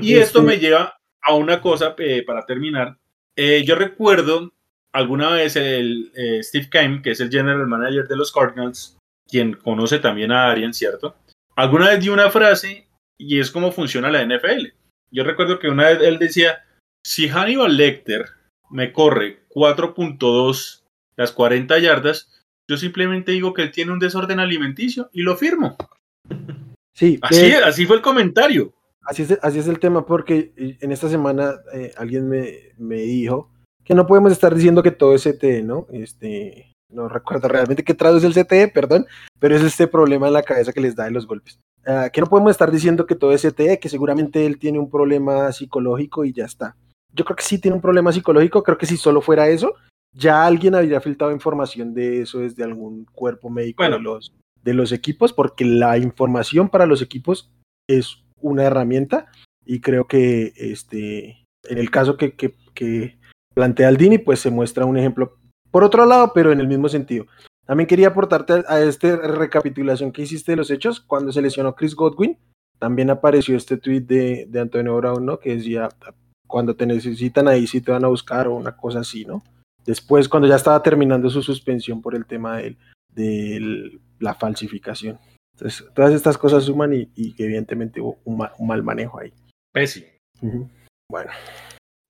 Y esto me lleva a una cosa eh, para terminar. Eh, yo recuerdo alguna vez el eh, Steve Keim, que es el general manager de los Cardinals, quien conoce también a Arian, ¿cierto? Alguna vez dio una frase y es cómo funciona la NFL. Yo recuerdo que una vez él decía, si Hannibal Lecter me corre 4.2 las 40 yardas, yo simplemente digo que él tiene un desorden alimenticio y lo firmo. Sí, así, eh, así fue el comentario. Así es, así es el tema, porque en esta semana eh, alguien me, me, dijo que no podemos estar diciendo que todo es CTE, ¿no? Este, no recuerdo realmente qué traduce el CTE, perdón, pero es este problema en la cabeza que les da de los golpes. Uh, que no podemos estar diciendo que todo es CTE, que seguramente él tiene un problema psicológico y ya está yo creo que sí tiene un problema psicológico, creo que si solo fuera eso, ya alguien habría filtrado información de eso desde algún cuerpo médico bueno. de, los, de los equipos, porque la información para los equipos es una herramienta, y creo que este, en el caso que, que, que plantea Aldini, pues se muestra un ejemplo por otro lado, pero en el mismo sentido. También quería aportarte a esta recapitulación que hiciste de los hechos. Cuando se lesionó Chris Godwin, también apareció este tweet de, de Antonio Brown, ¿no? Que decía, cuando te necesitan ahí sí te van a buscar o una cosa así, ¿no? Después, cuando ya estaba terminando su suspensión por el tema de, de la falsificación. Entonces, todas estas cosas suman y, y evidentemente hubo un, mal manejo ahí. Pésimo. Bueno.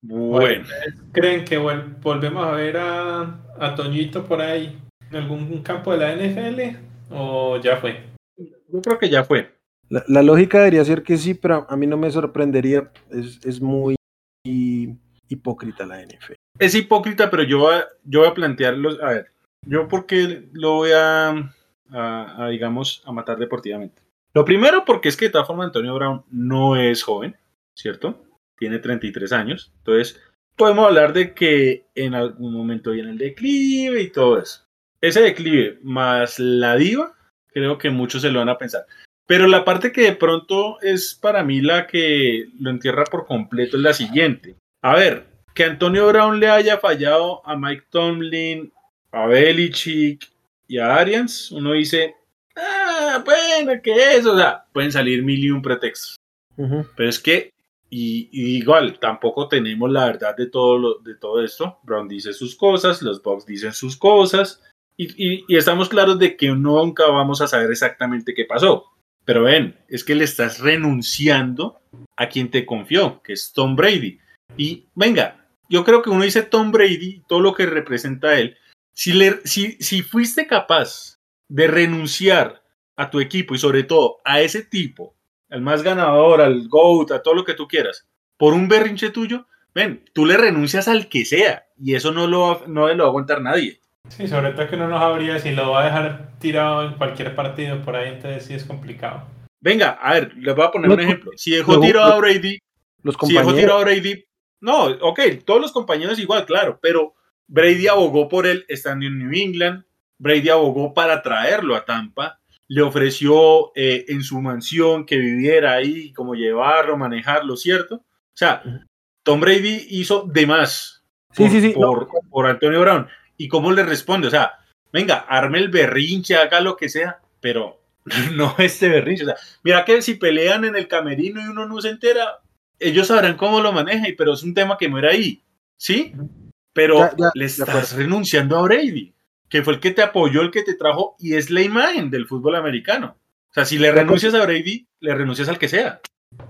Bueno. ¿Creen que volvemos a ver a, a Toñito por ahí en algún campo de la NFL o ya fue? Yo creo que ya fue. La, la lógica debería ser que sí, pero a mí no me sorprendería. Es, es muy hipócrita la NFL. Es hipócrita, pero yo voy a plantearlos. A ver, yo porque lo voy a, a, digamos, a matar deportivamente. Lo primero, porque es que de todas formas Antonio Brown no es joven, ¿cierto? Tiene 33 años. Entonces, podemos hablar de que en algún momento viene el declive y todo eso. Ese declive más la diva, creo que muchos se lo van a pensar. Pero la parte que de pronto es para mí la que lo entierra por completo es la siguiente. A ver, que Antonio Brown le haya fallado a Mike Tomlin, a Belichick y a Arians, uno dice, ah, bueno, ¿qué es? O sea, pueden salir mil y un pretextos. Pero es que, y, igual, tampoco tenemos la verdad de todo, lo, de todo esto. Brown dice sus cosas, los Bucks dicen sus cosas, y, y estamos claros de que nunca vamos a saber exactamente qué pasó. Pero ven, es que le estás renunciando a quien te confió, que es Tom Brady. Y venga, yo creo que uno dice Tom Brady, todo lo que representa él. Si, le, si, si fuiste capaz de renunciar a tu equipo y sobre todo a ese tipo, al más ganador, al GOAT, a todo lo que tú quieras, por un berrinche tuyo, ven, tú le renuncias al que sea y eso no lo, no lo va a aguantar nadie. Sí, sobre todo que no nos habría si lo va a dejar tirado en cualquier partido por ahí, entonces sí es complicado. Venga, a ver, les voy a poner un ejemplo. Si dejó tirado a Brady, los si dejó tirado a Brady, no, ok, todos los compañeros igual, claro, pero Brady abogó por él estando en New England, Brady abogó para traerlo a Tampa, le ofreció eh, en su mansión que viviera ahí, como llevarlo, manejarlo, ¿cierto? O sea, Tom Brady hizo de más sí, sí, sí, por, por Antonio Brown. ¿Y cómo le responde? O sea, venga, arme el berrinche, haga lo que sea, pero no este berrinche. O sea, mira que si pelean en el camerino y uno no se entera, ellos sabrán cómo lo maneja, pero es un tema que muere ahí, ¿sí? Pero le estás renunciando a Brady, que fue el que te apoyó, el que te trajo, y es la imagen del fútbol americano. O sea, si le renuncias a Brady, le renuncias al que sea.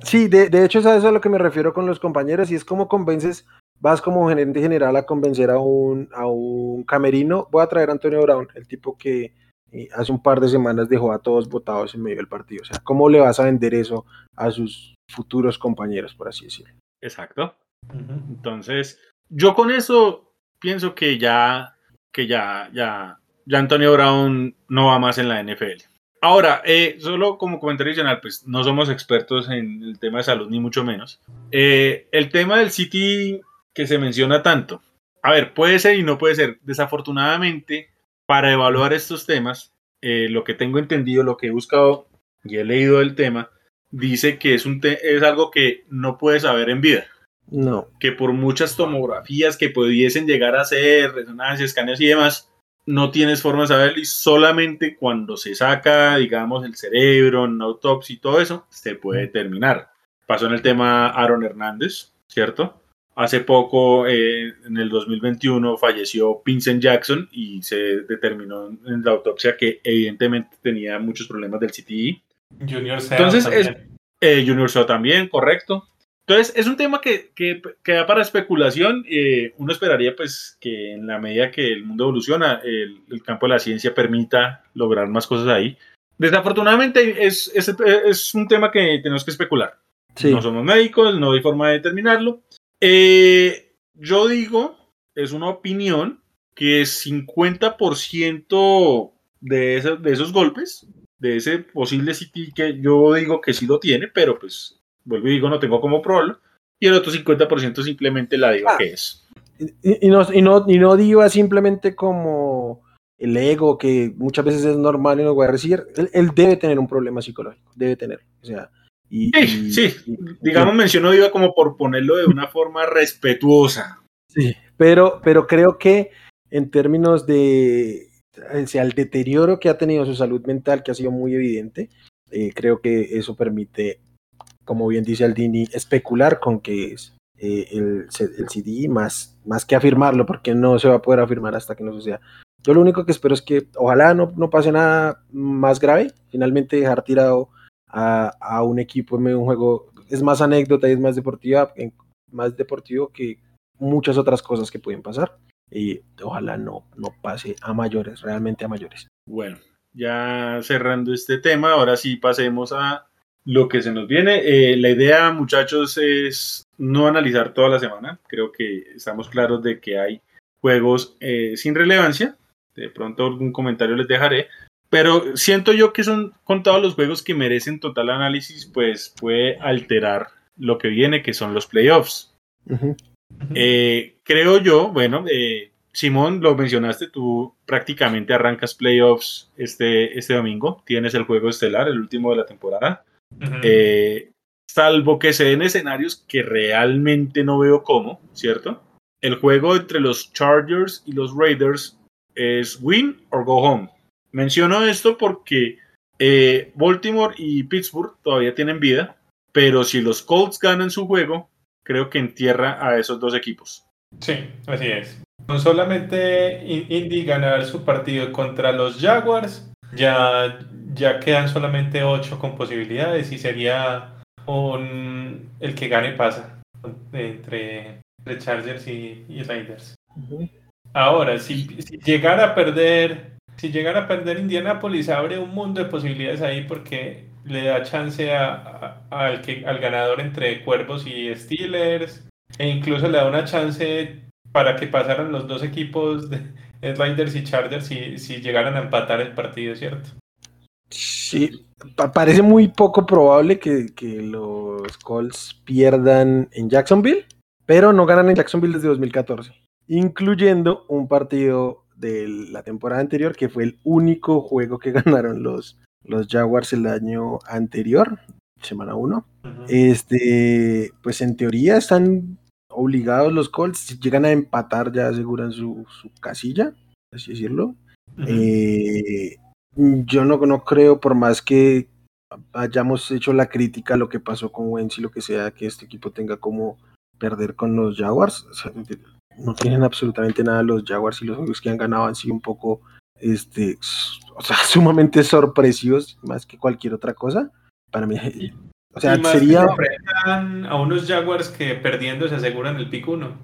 Sí, de, de hecho es a eso a lo que me refiero con los compañeros, y es como convences vas como gerente general a convencer a un, a un camerino, voy a traer a Antonio Brown, el tipo que eh, hace un par de semanas dejó a todos votados en medio del partido. O sea, ¿cómo le vas a vender eso a sus futuros compañeros, por así decirlo? Exacto. Entonces, yo con eso pienso que ya, que ya, ya, ya Antonio Brown no va más en la NFL. Ahora, eh, solo como comentario adicional, pues no somos expertos en el tema de salud, ni mucho menos. Eh, el tema del City que se menciona tanto. A ver, puede ser y no puede ser. Desafortunadamente, para evaluar estos temas, eh, lo que tengo entendido, lo que he buscado y he leído del tema, dice que es, un es algo que no puedes saber en vida. No. Que por muchas tomografías que pudiesen llegar a ser, resonancias, escaneos y demás, no tienes forma de saberlo y solamente cuando se saca, digamos, el cerebro, en autopsia y todo eso, se puede determinar. Pasó en el tema Aaron Hernández, ¿cierto? Hace poco, eh, en el 2021, falleció Vincent Jackson y se determinó en la autopsia que evidentemente tenía muchos problemas del CTI. Junior Seo Entonces, es, eh, Junior Seo también, correcto. Entonces, es un tema que, que, que da para especulación. Eh, uno esperaría pues que en la medida que el mundo evoluciona, el, el, campo de la ciencia permita lograr más cosas ahí. Desafortunadamente es, es, es un tema que tenemos que especular. Sí. No somos médicos, no hay forma de determinarlo. Eh, yo digo, es una opinión, que 50% de, ese, de esos golpes, de ese posible City que yo digo que sí lo tiene, pero pues vuelvo y digo, no tengo como probarlo, y el otro 50% simplemente la digo ah. que es. Y, y, no, y, no, y no digo simplemente como el ego, que muchas veces es normal y no voy a decir, él, él, debe tener un problema psicológico, debe tener. O sea, Y, sí, sí. digamos, menciono iba como por ponerlo de una forma respetuosa. Sí, pero, pero creo que en términos de sea, el deterioro que ha tenido su salud mental, que ha sido muy evidente, eh, creo que eso permite, como bien dice Aldini, especular con que es eh, el, el, CD más, más que afirmarlo, porque no se va a poder afirmar hasta que no suceda. Yo lo único que espero es que ojalá no, no pase nada más grave, finalmente dejar tirado a, un equipo en un juego es más anécdota y es más deportiva, más deportivo que muchas otras cosas que pueden pasar y ojalá no, no pase a mayores, realmente a mayores. Bueno, ya cerrando este tema, ahora sí pasemos a lo que se nos viene. Eh, la idea, muchachos, es no analizar toda la semana. Creo que estamos claros de que hay juegos eh, sin relevancia. De pronto algún comentario les dejaré. Pero siento yo que son contados los juegos que merecen total análisis, pues puede alterar lo que viene, que son los playoffs. Eh, creo yo, bueno, eh, Simón, lo mencionaste, tú prácticamente arrancas playoffs este, este domingo, tienes el juego estelar, el último de la temporada, eh, salvo que se den escenarios que realmente no veo cómo, ¿cierto? El juego entre los Chargers y los Raiders es win or go home. Menciono esto porque Baltimore y Pittsburgh todavía tienen vida, pero si los Colts ganan su juego, creo que entierra a esos dos equipos. Sí, así es. No solamente Indy ganar su partido contra los Jaguars, ya, ya quedan solamente ocho con posibilidades y sería un, el que gane pasa entre, entre Chargers y, Raiders. Ahora, si, si llegara a perder, si llegara a perder Indianapolis, abre un mundo de posibilidades ahí porque le da chance al, ganador entre Cuervos y Steelers, e incluso le da una chance para que pasaran los dos equipos de Riders y Chargers si, llegaran a empatar el partido, ¿cierto? Sí, parece muy poco probable que, los Colts pierdan en Jacksonville, pero no ganan en Jacksonville desde 2014, incluyendo un partido de la temporada anterior que fue el único juego que ganaron los, los Jaguars el año anterior, semana 1. Este, pues en teoría están obligados los Colts, si llegan a empatar ya aseguran su, casilla, así decirlo. Eh, yo no, no creo, por más que hayamos hecho la crítica a lo que pasó con Wentz y lo que sea, que este equipo tenga como perder con los Jaguars. No tienen absolutamente nada los Jaguars y los juegos que han ganado han sido un poco este, o sea, sumamente sorpresivos más que cualquier otra cosa. Para mí, o sea, sería. a unos Jaguars que perdiendo se aseguran el pick 1.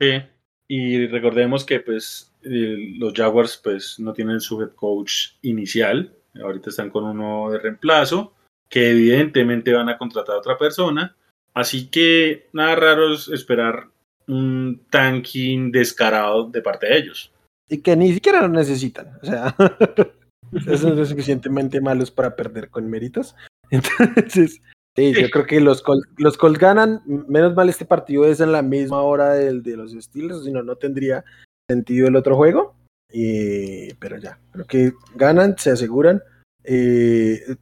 Sí, y recordemos que pues los Jaguars pues no tienen su head coach inicial, ahorita están con uno de reemplazo, que evidentemente van a contratar a otra persona, así que nada raro es esperar un tanking descarado de parte de ellos y que ni siquiera lo necesitan. O sea, son lo suficientemente malos para perder con méritos. Entonces, sí, yo creo que los Colts, los ganan. Menos mal este partido es en la misma hora del de los Steelers, si no, no tendría sentido el otro juego. pero ya, creo que ganan, se aseguran. Eh,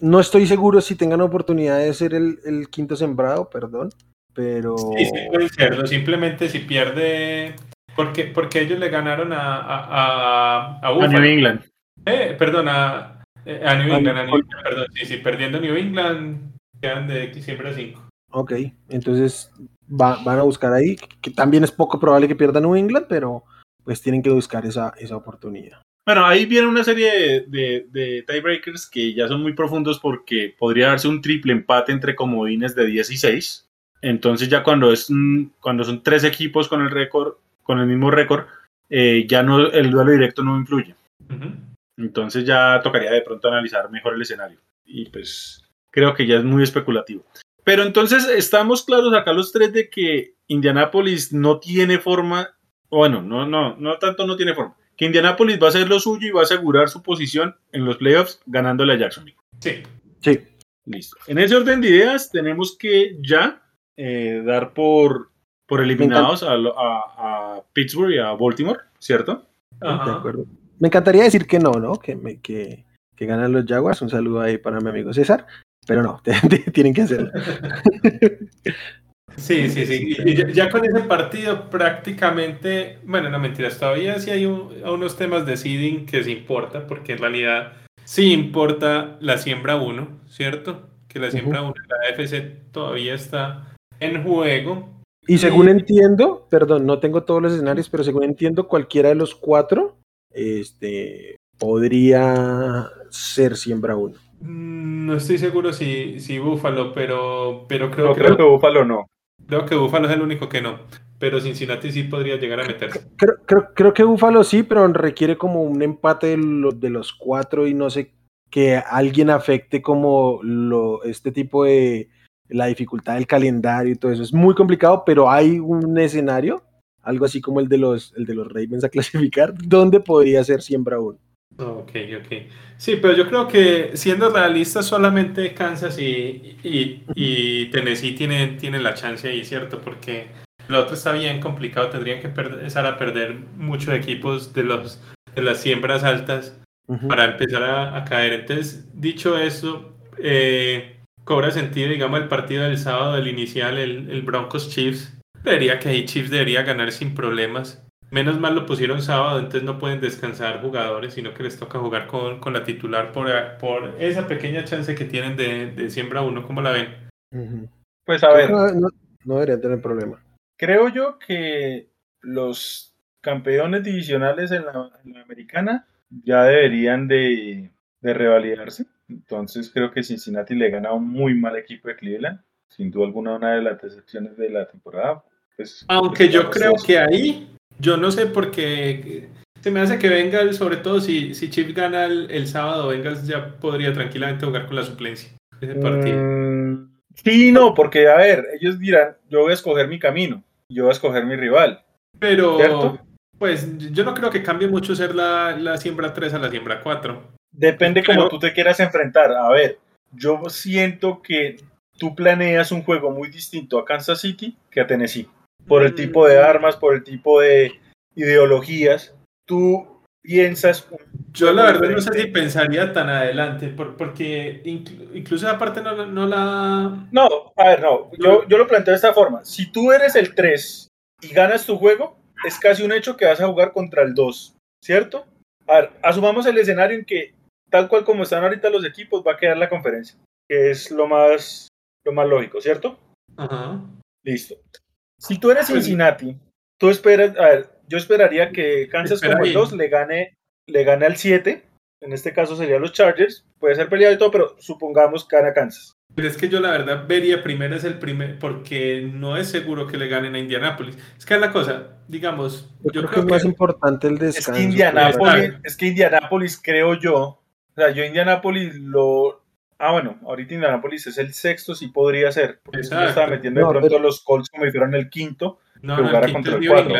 no estoy seguro si tengan oportunidad de ser el, el quinto sembrado, perdón, pero... Sí, sí, puede serlo. Simplemente si pierde porque, porque ellos le ganaron a, a, a, a New England. Eh, perdón, a, eh, a New England, a New England, perdón, sí, sí, perdiendo New England, quedan de diciembre a 5. Ok, entonces va, van a buscar ahí, que también es poco probable que pierdan New England, pero pues tienen que buscar esa, esa oportunidad. Bueno, ahí viene una serie de, de, de, tiebreakers que ya son muy profundos porque podría darse un triple empate entre comodines de 16. Entonces ya cuando, es, cuando son tres equipos con el récord con el mismo récord, eh, ya no el duelo directo no influye. Entonces ya tocaría de pronto analizar mejor el escenario. Y pues creo que ya es muy especulativo. Pero entonces estamos claros acá los tres de que Indianapolis no tiene forma, bueno, no, no, no tanto no tiene forma, que Indianapolis va a hacer lo suyo y va a asegurar su posición en los playoffs ganándole a Jacksonville. Sí. Sí. Listo. En ese orden de ideas tenemos que ya eh, dar por por eliminados a, a, Pittsburgh y a Baltimore, ¿cierto? De acuerdo. Me encantaría decir que no, ¿no? Que, me, que, que ganan los Jaguars. Un saludo ahí para mi amigo César. pero no, tienen que hacerlo. Sí, sí, sí. Y ya, con ese partido prácticamente, bueno, no mentiras, todavía sí hay unos temas de seeding que se importa, porque en realidad sí importa la siembra 1, ¿cierto? Que la siembra 1 de la FC todavía está en juego. Y según entiendo, perdón, no tengo todos los escenarios, pero según entiendo, cualquiera de los cuatro este, podría ser siembra 1. Mm, no estoy seguro si, si Búfalo, pero, pero creo, no, que, creo que Búfalo no. Creo que Búfalo es el único que no. Pero Cincinnati sí podría llegar a meterse. Creo, creo, que Búfalo sí, pero requiere como un empate de, de, los cuatro y no sé que alguien afecte como lo, este tipo de la dificultad del calendario y todo eso. Es muy complicado, pero hay un escenario, algo así como el de los, el de los Ravens a clasificar, donde podría ser siembra uno. Ok, ok. Sí, pero yo creo que siendo realistas, solamente Kansas y, y, Tennessee tienen, tienen la chance ahí, ¿cierto? Porque lo otro está bien complicado, tendrían que empezar a perder muchos equipos de, los, de las siembras altas para empezar a, caer. Entonces, dicho eso, eh, cobra sentido, digamos, el partido del sábado, el inicial, el, el Broncos Chiefs. Vería que ahí Chiefs debería ganar sin problemas. Menos mal lo pusieron sábado, entonces no pueden descansar jugadores, sino que les toca jugar con, con la titular por, por esa pequeña chance que tienen de, de siembra uno. ¿Cómo la ven? Pues a ver. No, no, deberían tener problema. Creo yo que los campeones divisionales en la, americana ya deberían de, de, revalidarse. Entonces creo que Cincinnati le gana a un muy mal equipo de Cleveland. Sin duda alguna, una de las decepciones de la temporada. Pues, Aunque yo creo que ahí yo no sé por qué se me hace que Bengals, sobre todo si, si gana el, sábado, Bengals ya podría tranquilamente jugar con la suplencia. Ese partido. Mm, sí, no, porque a ver, ellos dirán, yo voy a escoger mi camino, yo voy a escoger mi rival. Pero, pues yo no creo que cambie mucho ser la, la siembra 3 a la siembra 4. Depende cómo tú te quieras enfrentar. A ver, yo siento que tú planeas un juego muy distinto a Kansas City que a Tennessee por el tipo de armas, por el tipo de ideologías, tú piensas... Yo la verdad no sé si pensaría tan adelante, porque incluso aparte no, no, la... No, a ver, no, yo, yo lo planteo de esta forma. Si tú eres el 3 y ganas tu juego, es casi un hecho que vas a jugar contra el 2, ¿cierto? A ver, asumamos el escenario en que, tal cual como están ahorita los equipos, va a quedar la conferencia, que es lo más, lo más lógico, ¿cierto? Ajá. Listo. Si tú eres Cincinnati, tú esperas, a ver, yo esperaría que Kansas como el 2 le gane, le gane al 7, en este caso serían los Chargers, puede ser peleado y todo, pero supongamos que gana Kansas. Pero es que yo la verdad vería primero es el primer, porque no es seguro que le ganen a Indianapolis. Es que es la cosa, digamos, yo, creo, que es más importante el descanso. Es que Indianapolis, es que Indianapolis creo yo, sea, yo Indianapolis lo, Ah, bueno, ahorita Indianapolis es el sexto, sí podría ser. Porque se estaba metiendo de pronto los Colts como si fueran el quinto, no, que jugara contra el cuatro.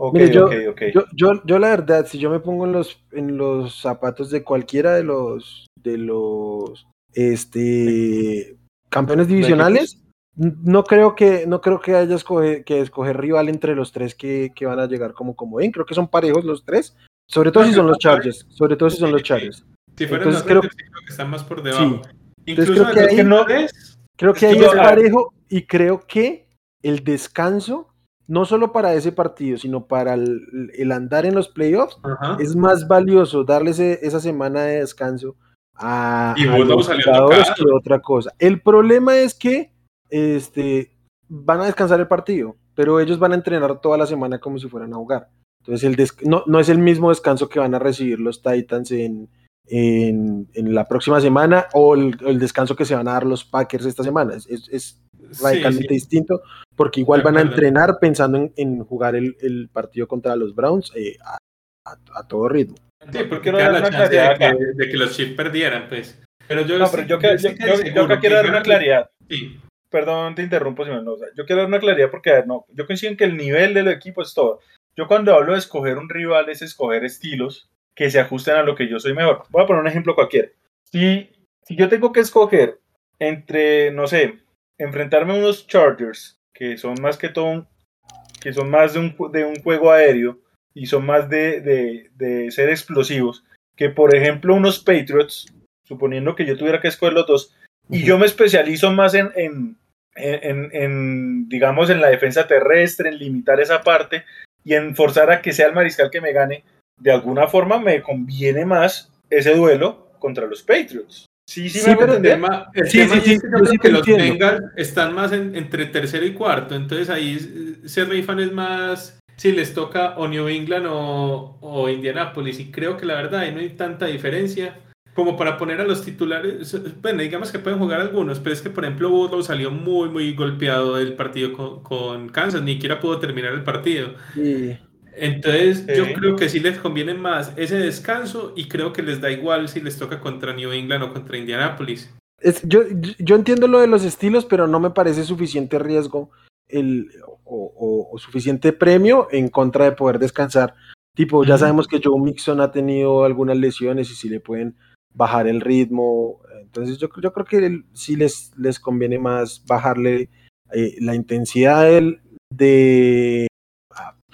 Ok, okay, yo, okay, yo, yo, yo, la verdad, si yo me pongo en los, en los zapatos de cualquiera de los, de los, este, campeones divisionales, no creo que, no creo que haya que escoger rival entre los tres que, que van a llegar como como ven. Creo que son parejos los tres, sobre todo si son los Chargers, sobre todo si son los Chargers. Si Entonces, creo, que están más por debajo. Incluso creo que, ahí, no es, creo que ahí es parejo y creo que el descanso, no solo para ese partido, sino para el, andar en los playoffs, es más valioso darles esa semana de descanso a, los jugadores que otra cosa. El problema es que este, van a descansar el partido, pero ellos van a entrenar toda la semana como si fueran a jugar. Entonces el no, no es el mismo descanso que van a recibir los Titans en, en, la próxima semana o el, descanso que se van a dar los Packers esta semana. Es, radicalmente distinto porque igual van a entrenar pensando en, jugar el, partido contra los Browns eh, a, todo ritmo. Sí, porque no la chance de que, de que, los Chiefs perdieran, pues. Pero yo, no, pero yo, yo, quiero dar una claridad. Perdón, te interrumpo, si no, yo quiero dar una claridad porque no, yo coincido en que el nivel del equipo es todo. Yo cuando hablo de escoger un rival es escoger estilos que se ajusten a lo que yo soy mejor. Voy a poner un ejemplo cualquiera. Si, si yo tengo que escoger entre, no sé, enfrentarme a unos Chargers, que son más que todo, que son más de un, de un juego aéreo y son más de, de, de ser explosivos, que por ejemplo unos Patriots, suponiendo que yo tuviera que escoger los dos, Y yo me especializo más en, en, en, en, digamos, en la defensa terrestre, en limitar esa parte y en forzar a que sea el mariscal que me gane. De alguna forma me conviene más ese duelo contra los Patriots. Sí, sí, pero el tema, el sí, sí, sí, que los Bengals están más entre tercero y cuarto, entonces ahí se rifan es más si les toca o New England o, o Indianapolis, y creo que la verdad ahí no hay tanta diferencia como para poner a los titulares, bueno, digamos que pueden jugar algunos, pero es que por ejemplo Burrow salió muy, muy golpeado del partido con, con Kansas, ni siquiera pudo terminar el partido. Entonces yo creo que sí les conviene más ese descanso y creo que les da igual si les toca contra New England o contra Indianapolis. Es, yo, yo entiendo lo de los estilos, pero no me parece suficiente riesgo el, o, o, suficiente premio en contra de poder descansar. Tipo, ya sabemos que Joe Mixon ha tenido algunas lesiones y si le pueden bajar el ritmo. Entonces yo, yo creo que sí les, les conviene más bajarle eh, la intensidad del, de,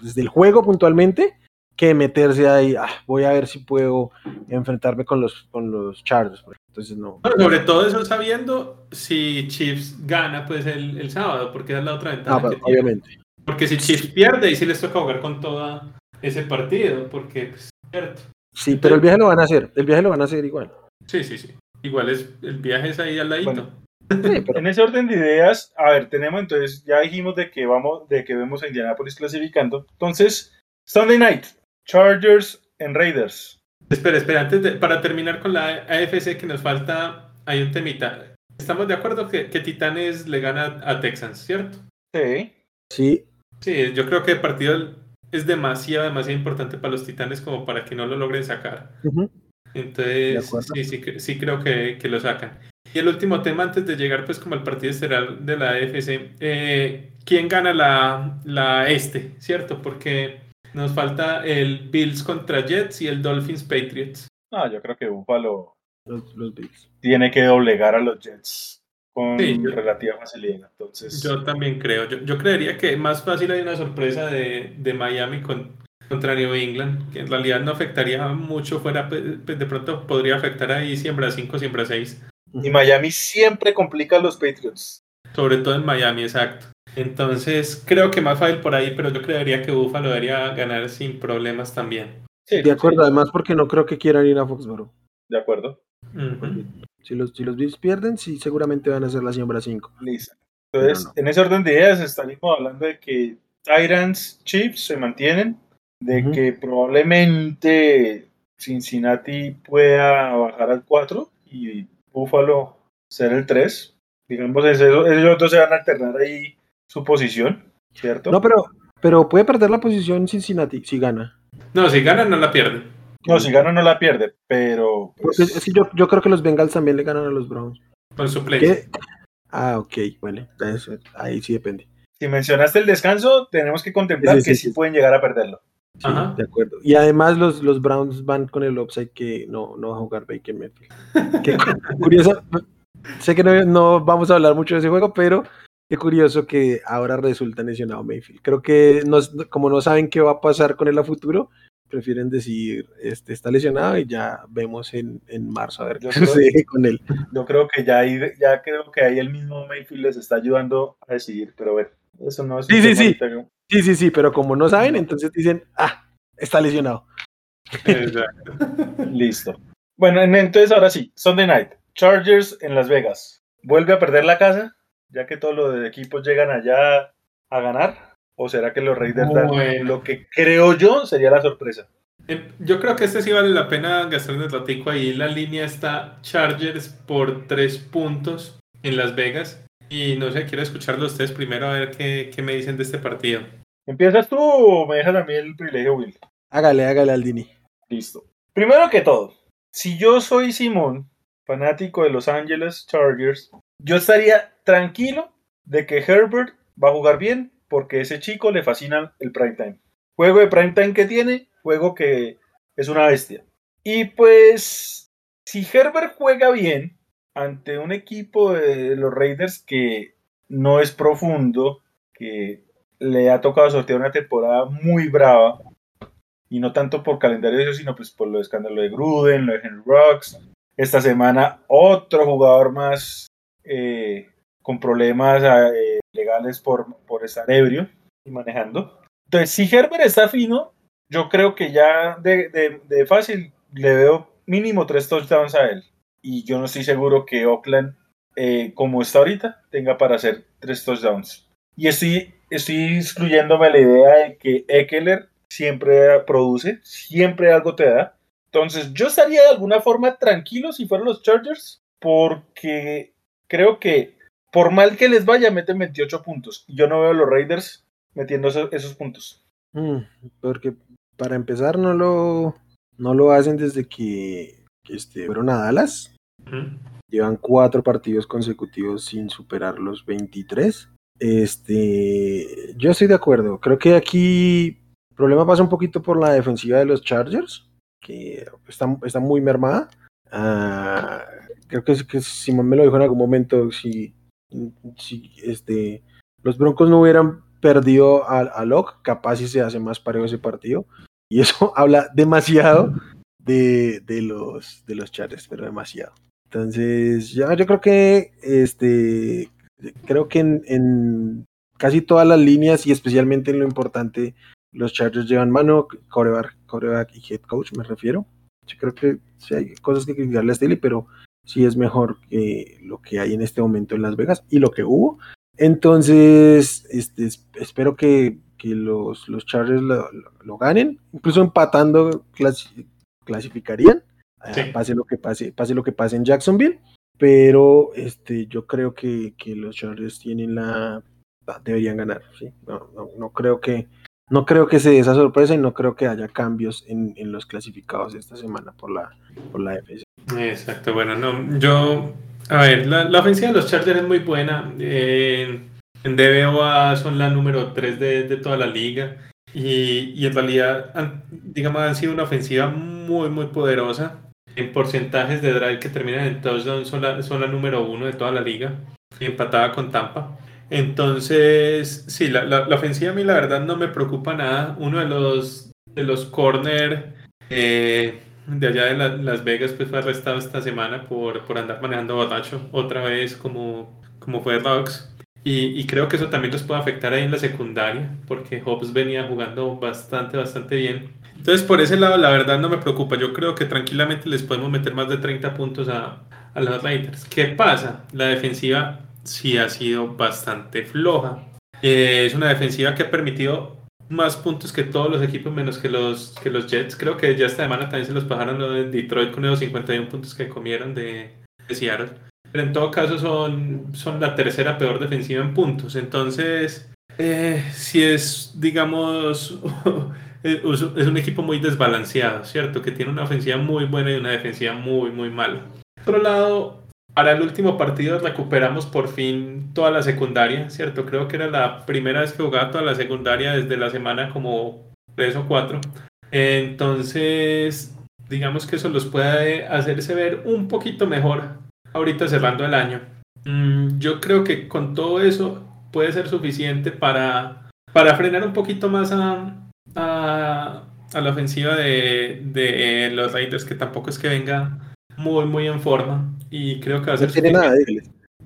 pues, del juego puntualmente que meterse ahí, ah, voy a ver si puedo enfrentarme con los, con los Chargers. Entonces no. sobre todo eso sabiendo si Chiefs gana pues el, el sábado, porque es la otra ventaja. Ah, obviamente. Porque si Chiefs pierde, y sí les toca jugar con todo ese partido, porque pues, cierto. Sí, pero el viaje lo van a hacer, el viaje lo van a hacer igual. Sí, sí, sí. Igual es, el viaje es ahí al ladito. En ese orden de ideas, a ver, tenemos entonces, ya dijimos de que vamos, de que vemos a Indianapolis clasificando. Entonces, Sunday night, Chargers en Raiders. Espera, espera, antes de, para terminar con la AFC que nos falta, hay un temita. Estamos de acuerdo que, que Titanes le gana a Texans, ¿cierto? Sí. Sí. Sí, yo creo que el partido es demasiado, demasiado importante para los Titanes como para que no lo logren sacar. Entonces, sí, sí, sí creo que, que, lo sacan. Y el último tema, antes de llegar pues como al partido estelar de la AFC, eh, ¿quién gana la, la este? ¿Cierto? Porque nos falta el Bills contra Jets y el Dolphins Patriots. Ah, yo creo que Buffalo los, los Bills. tiene que doblegar a los Jets con relativa facilidad. Entonces... Yo también creo. Yo, yo, creería que más fácil hay una sorpresa de, de Miami con, contra New England, que en realidad no afectaría mucho fuera, pues, pues, de pronto podría afectar ahí siembra 5, siembra 6. Y Miami siempre complica a los Patriots. Sobre todo en Miami, exacto. Entonces, creo que más fácil por ahí, pero yo creería que Buffalo debería ganar sin problemas también. Sí, de acuerdo, además porque no creo que quieran ir a Foxborough. De acuerdo. Si los, si los Bills pierden, sí, seguramente van a ser la siembra 5. Listo. Entonces, en ese orden de ideas, estaríamos hablando de que Tyrants, Chiefs se mantienen, de que probablemente Cincinnati pueda bajar al 4 y Buffalo ser el 3. Digamos, ellos dos se van a alternar ahí su posición, ¿cierto? No, pero, pero puede perder la posición Cincinnati si gana. No, si gana no la pierde. No, si gana no la pierde, pero... Pues... es que yo, yo, creo que los Bengals también le ganan a los Browns. Con su play. Ah, ok, bueno, ahí sí depende. Si mencionaste el descanso, tenemos que contemplar que sí, pueden llegar a perderlo. Ajá. De acuerdo. Y además los, los Browns van con el upside que no, no va a jugar Baker Mayfield. Qué curioso. sé que no, no, vamos a hablar mucho de ese juego, pero Qué curioso que ahora resulta lesionado Mayfield. Creo que como no saben qué va a pasar con él a futuro, prefieren decir, este está lesionado y ya vemos en, en marzo a ver qué sucede con él. Yo creo que ya, ahí, ya creo que ahí el mismo Mayfield les está ayudando a decidir, pero ver, eso no es... Sí, sí, sí. Sí, sí, sí, pero como no saben, entonces dicen, ah, está lesionado. Listo. Bueno, entonces ahora sí, Sunday Night, Chargers en Las Vegas. ¿Vuelve a perder la casa? ya que todos los equipos llegan allá a ganar? ¿O será que los Raiders dan lo que creo yo sería la sorpresa? Eh, yo creo que este sí vale la pena gastar en el ratico ahí. La línea está Chargers por tres puntos en Las Vegas. Y no sé, quiero escucharlo ustedes primero a ver qué, qué me dicen de este partido. ¿Empiezas tú o me dejas a mí el privilegio, Will? Hágale, hágale al Dini. Listo. Primero que todo, si yo soy Simón, fanático de Los Angeles Chargers, yo estaría tranquilo de que Herbert va a jugar bien porque ese chico le fascina el prime time. Juego de prime time que tiene, juego que es una bestia. Y pues, si Herbert juega bien ante un equipo de los Raiders que no es profundo, que le ha tocado sortear una temporada muy brava, y no tanto por calendario sino pues por lo escándalo de Gruden, lo de Henry Rocks. Esta semana otro jugador más eh, con problemas eh, legales por, por estar ebrio y manejando. Entonces, si Herbert está fino, yo creo que ya de, de, de fácil le veo mínimo tres touchdowns a él. Y yo no estoy seguro que Oakland, eh, como está ahorita, tenga para hacer tres touchdowns. Y estoy, estoy excluyéndome la idea de que Eckler siempre produce, siempre algo te da. Entonces, yo estaría de alguna forma tranquilo si fueran los Chargers, porque creo que por mal que les vaya, meten 28 puntos. Yo no veo a los Raiders metiendo esos, esos puntos. Mm, porque para empezar no lo, no lo hacen desde que, que este, fueron a Dallas. Llevan cuatro partidos consecutivos sin superar los 23. Este, yo estoy de acuerdo. Creo que aquí el problema pasa un poquito por la defensiva de los Chargers, que está, muy mermada. Ah, creo que, que Simón me lo dijo en algún momento. Si, si este, los Broncos no hubieran perdido a, a Locke, capaz si se hace más parejo ese partido. Y eso habla demasiado de, de, los, de los Chargers, pero demasiado. Entonces, ya, yo creo que este creo que en, casi todas las líneas y especialmente en lo importante, los Chargers llevan mano, coreback, coreback y head coach, me refiero. Yo creo que sí hay cosas que criticarle a Staley, pero sí es mejor que lo que hay en este momento en Las Vegas y lo que hubo. Entonces, este, espero que, que los, los, Chargers lo, ganen, incluso empatando clas, clasificarían, sí. pase lo que pase, pase lo que pase en Jacksonville, pero este, yo creo que, que los Chargers tienen la deberían ganar, ¿sí? no, no, no, creo que no creo que se dé esa sorpresa y no creo que haya cambios en, en los clasificados esta semana por la por la FC. Exacto, bueno, no, yo a ver, la, la, ofensiva de los Chargers es muy buena. Eh, en DBOA son la número 3 de, de toda la liga. Y, y, en realidad, han, digamos, han sido una ofensiva muy, muy poderosa. En porcentajes de drive que terminan en touchdown son la, son la número 1 de toda la liga. Empatada con Tampa. Entonces, sí, la, la, la, ofensiva a mí la verdad no me preocupa nada. Uno de los, de los corner eh, de allá de la, Las Vegas pues fue arrestado esta semana por, por andar manejando borracho otra vez como, como fue Rocks. Y, y, creo que eso también los puede afectar ahí en la secundaria, porque Hobbs venía jugando bastante, bastante bien. Entonces, por ese lado, la verdad no me preocupa. Yo creo que tranquilamente les podemos meter más de 30 puntos a, a los Raiders. ¿Qué pasa? La defensiva sí ha sido bastante floja. Eh, es una defensiva que ha permitido más puntos que todos los equipos menos que los, que los Jets. Creo que ya esta semana también se los pasaron en Detroit con esos 51 puntos que comieron de, de Seattle. Pero en todo caso son, son la tercera peor defensiva en puntos. Entonces, eh, si es, digamos, es un equipo muy desbalanceado, ¿cierto? Que tiene una ofensiva muy buena y una defensiva muy, muy mala. Por otro lado, para el último partido recuperamos por fin toda la secundaria, ¿cierto? Creo que era la primera vez que jugaba toda la secundaria desde la semana como tres o cuatro. Entonces, digamos que eso los puede hacerse ver un poquito mejor ahorita cerrando el año. Mm, yo creo que con todo eso puede ser suficiente para, para frenar un poquito más a, a, a la ofensiva de, de, los Raiders, que tampoco es que venga muy, muy en forma. Y creo que va a ser. No tiene nada,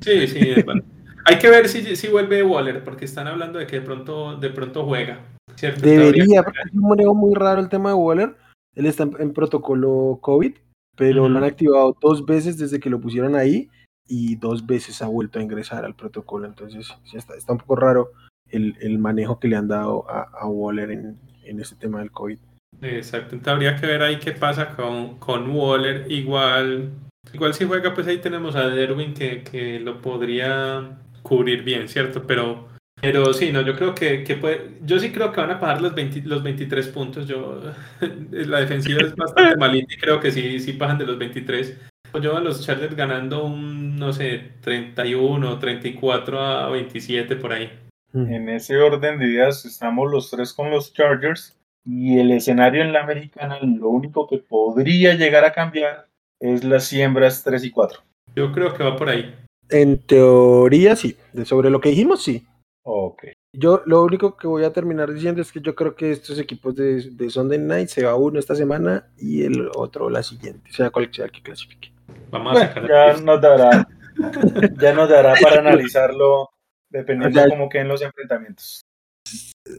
Sí, sí, bueno. Hay que ver si, si vuelve Waller, porque están hablando de que de pronto, de pronto juega. ¿cierto? Debería, porque es un manejo muy raro el tema de Waller. Él está en, en protocolo COVID pero uh -huh. lo han activado dos veces desde que lo pusieron ahí y dos veces ha vuelto a ingresar al protocolo. Entonces, sí está, está, un poco raro el, el, manejo que le han dado a, a Waller en, en, este tema del COVID. Exacto, entonces habría que ver ahí qué pasa con, con Waller. Igual, igual si juega, pues ahí tenemos a Derwin que, que lo podría cubrir bien, ¿cierto? Pero pero sí, no, yo creo que, que puede, yo sí creo que van a pagar los, 20, los 23 puntos. Yo, la defensiva es bastante malita y creo que sí, sí pagan de los 23. Yo a los Chargers ganando un, no sé, 31, 34 a 27 por ahí. En ese orden de ideas estamos los tres con los Chargers y el escenario en la americana, lo único que podría llegar a cambiar es las siembras 3 y 4. Yo creo que va por ahí. En teoría sí, sobre lo que dijimos sí. Ok. Yo lo único que voy a terminar diciendo es que yo creo que estos equipos de, de Sunday Night se va uno esta semana y el otro la siguiente, sea cual sea el que clasifique. Vamos a sacar ya nos dará, ya nos dará para analizarlo dependiendo de cómo queden los enfrentamientos.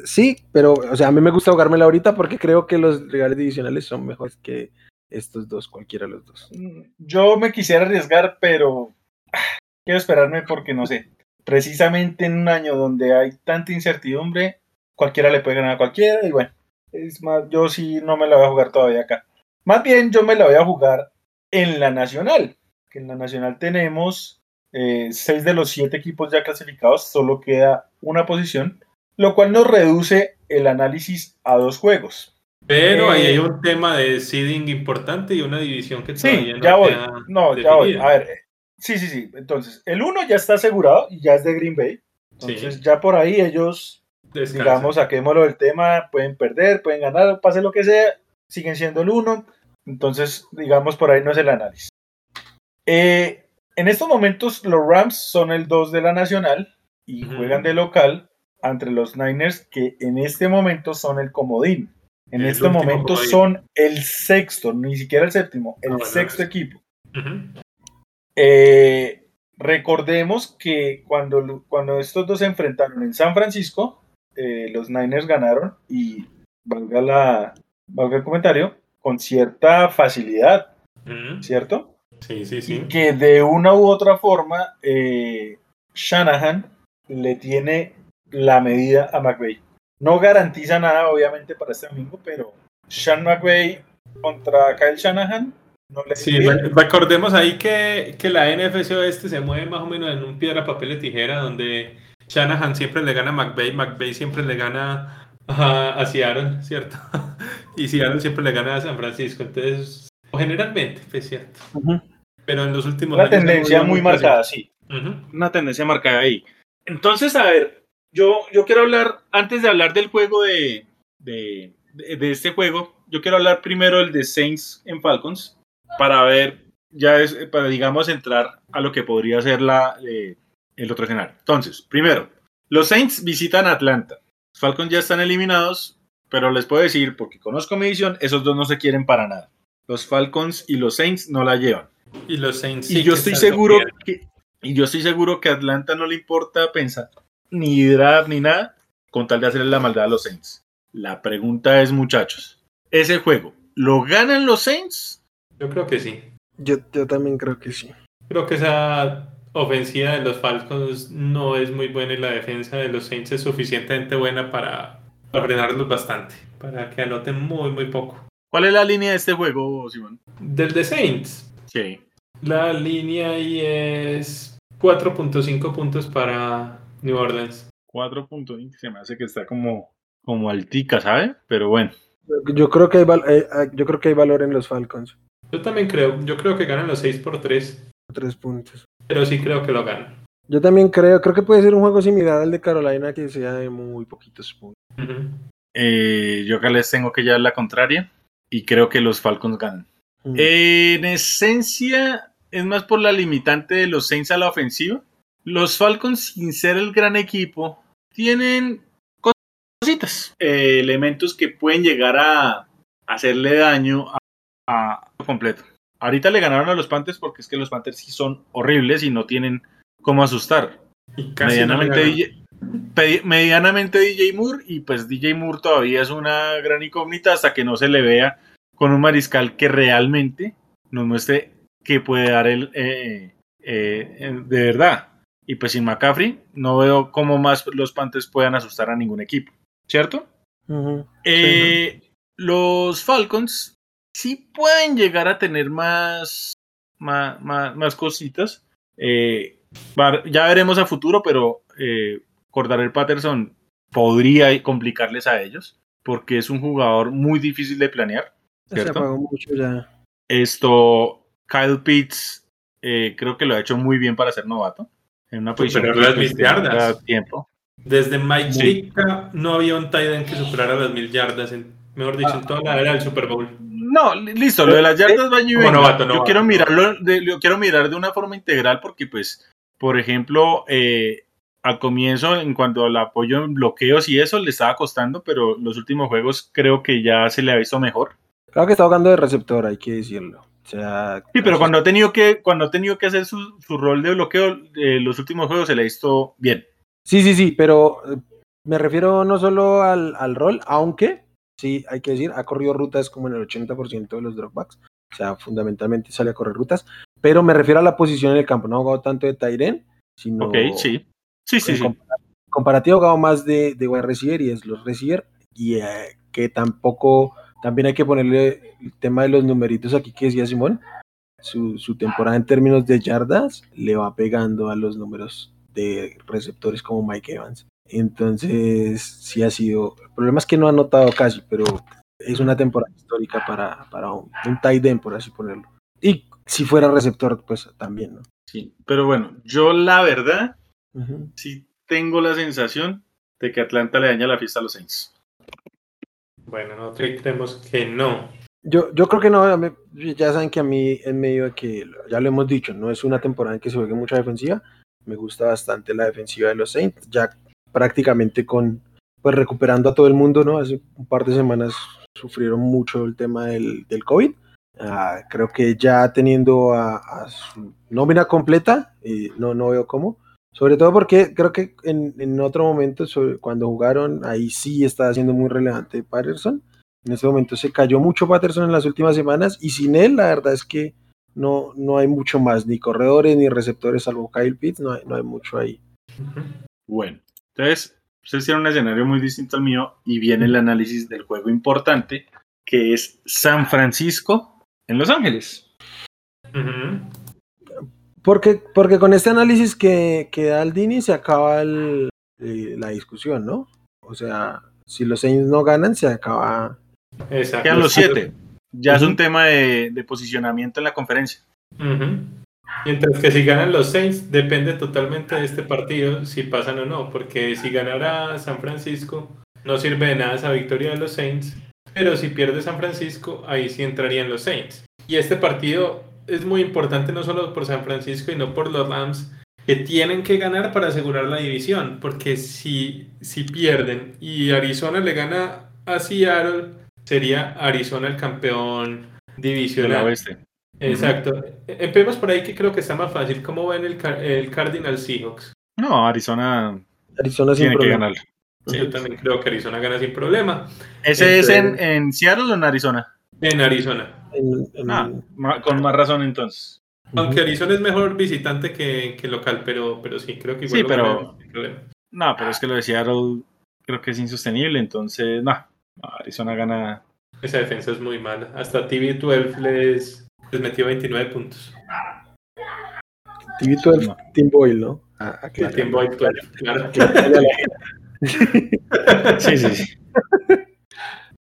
Sí, pero, o sea, a mí me gusta jugármela ahorita porque creo que los rivales divisionales son mejores que estos dos, cualquiera de los dos. Mm, yo me quisiera arriesgar, pero ah, quiero esperarme porque no sé. Precisamente en un año donde hay tanta incertidumbre, cualquiera le puede ganar a cualquiera y bueno, es más, yo sí no me la voy a jugar todavía acá. Más bien yo me la voy a jugar en la nacional, que en la nacional tenemos eh, seis de los siete equipos ya clasificados, solo queda una posición lo cual nos reduce el análisis a dos juegos. Pero ahí hay eh, un tema de seeding importante y una división que todavía sí, ya voy. No, ya voy. A ver, eh, sí, sí, sí. Entonces, el uno ya está asegurado y ya es de Green Bay. Entonces, ya por ahí ellos, digamos, saquémoslo del tema, pueden perder, pueden ganar, pase lo que sea, siguen siendo el uno. Entonces, digamos, por ahí no es el análisis. Eh, en estos momentos, los Rams son el 2 de la nacional y juegan de local entre los Niners que en este momento son el comodín. En este momento son el sexto, ni siquiera el séptimo, el ah, sexto equipo. Eh, recordemos que cuando, cuando estos dos se enfrentaron en San Francisco, eh, los Niners ganaron y valga, la, valga el comentario, con cierta facilidad, ¿cierto? Sí, sí, sí. Y que de una u otra forma, eh, Shanahan le tiene la medida a McVeigh. No garantiza nada, obviamente, para este domingo, pero Sean McVeigh contra Kyle Shanahan no le Sí, recordemos ahí que, que la NFC oeste se mueve más o menos en un piedra, papel y tijera, donde Shanahan siempre le gana a McVeigh, McVeigh siempre le gana a, Seattle, ¿cierto? y Seattle siempre le gana a San Francisco. Entonces, generalmente, es cierto. Pero en los últimos Una tendencia muy marcada, sí. Una tendencia marcada ahí. Entonces, a ver, yo, yo quiero hablar, antes de hablar del juego de, de, de, este juego, yo quiero hablar primero del de Saints en Falcons, para ver, ya es, para digamos entrar a lo que podría ser la, eh, el otro escenario. Entonces, primero, los Saints visitan Atlanta. Los Falcons ya están eliminados, pero les puedo decir, porque conozco mi visión, esos dos no se quieren para nada. Los Falcons y los Saints no la llevan. Y los Saints. y yo estoy seguro que, y yo estoy seguro que a Atlanta no le importa pensar ni draft ni nada, con tal de hacerle la maldad a los Saints. La pregunta es, muchachos, ¿ese juego lo ganan los Saints? Yo creo que sí. Yo, yo también creo que sí. Creo que esa ofensiva de los Falcons no es muy buena y la defensa de los Saints es suficientemente buena para, frenarlos bastante, para que anoten muy, muy poco. ¿Cuál es la línea de este juego, Simón? Del de Saints. Sí. La línea ahí es 4.5 puntos para New Orleans. Cuatro puntos, se me hace que está como, como altica, ¿sabe? Pero bueno. Yo creo, que hay eh, ah, yo creo que hay valor en los Falcons. Yo también creo. Yo creo que ganan los 6 por 3. Tres puntos. Pero sí creo que lo ganan. Yo también creo. Creo que puede ser un juego similar al de Carolina que sea de muy poquitos puntos. Eh, yo acá les tengo que llevar la contraria. Y creo que los Falcons ganan. en esencia, es más por la limitante de los Saints a la ofensiva. Los Falcons, sin ser el gran equipo, tienen cositas, eh, elementos que pueden llegar a hacerle daño a, completo. Ahorita le ganaron a los Panthers porque es que los Panthers sí son horribles y no tienen cómo asustar. medianamente, DJ, medianamente DJ Moore y pues DJ Moore todavía es una gran incógnita hasta que no se le vea con un mariscal que realmente nos muestre que puede dar el eh, eh, de verdad. Y pues sin McCaffrey, no veo cómo más los Panthers puedan asustar a ningún equipo, ¿cierto? Eh, los Falcons sí pueden llegar a tener más, más, más, cositas. Eh, ya veremos a futuro, pero eh, el Patterson podría complicarles a ellos, porque es un jugador muy difícil de planear. ¿cierto? mucho ya. Esto, Kyle Pitts, eh, creo que lo ha hecho muy bien para ser novato en una posición Superar las mil yardas. Tiempo. Desde Mike sí. no había un tight end que superara las mil yardas, en, mejor dicho, en toda la era del Super Bowl. No, listo, lo de las yardas va Yo quiero mirarlo, de, yo quiero mirar de una forma integral porque, pues, por ejemplo, eh, al comienzo, en cuanto al apoyo en bloqueos y eso, le estaba costando, pero los últimos juegos creo que ya se le ha visto mejor. Claro que está jugando de receptor, hay que decirlo. sea, Sí, pero cuando ha tenido que, cuando ha tenido que hacer su, su rol de bloqueo, eh, los últimos juegos se le ha visto bien. Sí, sí, sí, pero eh, me refiero no solo al, al rol, aunque sí, hay que decir, ha corrido rutas como en el 80% de los dropbacks. O sea, fundamentalmente sale a correr rutas. Pero me refiero a la posición en el campo. No ha jugado tanto de Tyren, sino. Ok, sí. Sí, sí, sí. compara- comparativo ha jugado más de, de wide receiver y es los receiver. Y eh, que tampoco. También hay que ponerle el tema de los numeritos aquí que decía Simón. Su, su temporada en términos de yardas le va pegando a los números de receptores como Mike Evans. Entonces, sí ha sido. El problema es que no ha anotado casi, pero es una temporada histórica para, para un, un tight end, por así ponerlo. Y si fuera receptor, pues también, ¿no? sí. Pero bueno, yo la verdad Ujú. sí tengo la sensación de que Atlanta le daña la fiesta a los Saints. Bueno, nosotros creemos que no. Yo, yo creo que no, ya saben que a mí en medio de que, ya lo hemos dicho, no es una temporada en que se juegue mucha defensiva, me gusta bastante la defensiva de los Saints, ya prácticamente con, pues recuperando a todo el mundo, ¿no? Hace un par de semanas sufrieron mucho el tema del, del COVID, Ah, creo que ya teniendo a, a su nómina completa, eh, no, no veo cómo, sobre todo porque creo que en, en otro momento, sobre- cuando jugaron, ahí sí estaba siendo muy relevante Patterson, en este momento se cayó mucho Patterson en las últimas semanas y sin él la verdad es que no, no hay mucho más, ni corredores ni receptores salvo Kyle Pitts, no hay, no hay mucho ahí. Bueno, entonces, ustedes tienen un escenario muy distinto al mío y viene el análisis del juego importante, que es San Francisco en Los Ángeles. Porque, porque con este análisis que, que da Aldini se acaba el- eh, la discusión, ¿no? O sea, si los Saints no ganan, se acaba. Exacto. Quedan los siete. Ya es un tema de, de posicionamiento en la conferencia. Mientras que si ganan los Saints, depende totalmente de este partido si pasan o no, porque si ganara San Francisco, no sirve de nada esa victoria de los Saints, pero si pierde San Francisco, ahí sí entrarían los Saints. Y este partido es muy importante no solo por San Francisco y no por los Rams, que tienen que ganar para asegurar la división, porque si, si pierden y Arizona le gana a Seattle, sería Arizona el campeón De la divisional. oeste. Exacto. Empecemos por ahí que creo que está más fácil. ¿Cómo ven el, el Cardinal Seahawks? No, Arizona Arizona sin que problema. ganar. Sí. Yo también creo que Arizona gana sin problema. ¿Ese es en, en Seattle o en Arizona? En Arizona. En- en- Ah, con más razón entonces. Aunque Arizona es mejor visitante que, que local, pero, pero sí, creo que igual Sí, pero- problema. No, pero es que lo de Seattle creo que es insostenible, entonces, no. Arizona gana. Esa defensa es muy mala. Hasta TV12 les, les metió 29 puntos. TV12 No. Team Boyle, ¿no? Ah, El aclara. Team Boy 12, claro. Sí, sí, sí.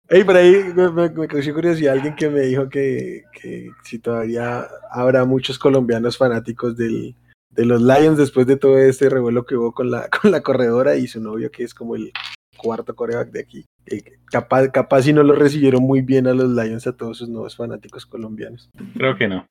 Ey, por ahí me, me, me causó curiosidad alguien que me dijo que, que si todavía habrá muchos colombianos fanáticos del, de los Lions después de todo este revuelo que hubo con la, con la corredora y su novio que es como el cuarto coreback de aquí. Eh, capaz, capaz si no lo recibieron muy bien a los Lions a todos sus nuevos fanáticos colombianos. Creo que no.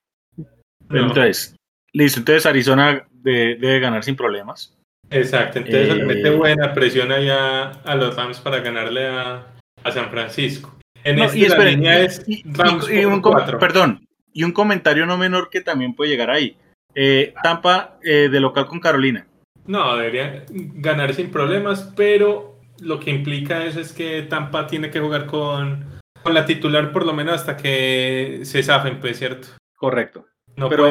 No, Entonces, listo. Entonces Arizona de- debe ganar sin problemas. exacto, entonces Eh, mete buena presión allá a los Rams para ganarle a, a San Francisco. En No, este y la esperen, línea y- es y- Rams y- y por un perdón, y un comentario no menor que también puede llegar ahí. Eh, Tampa eh, de local con Carolina. No, debería ganar sin problemas, pero lo que implica eso es que Tampa tiene que jugar con, con la titular por lo menos hasta que se zafen, pues, ¿cierto? Correcto. No Pero-.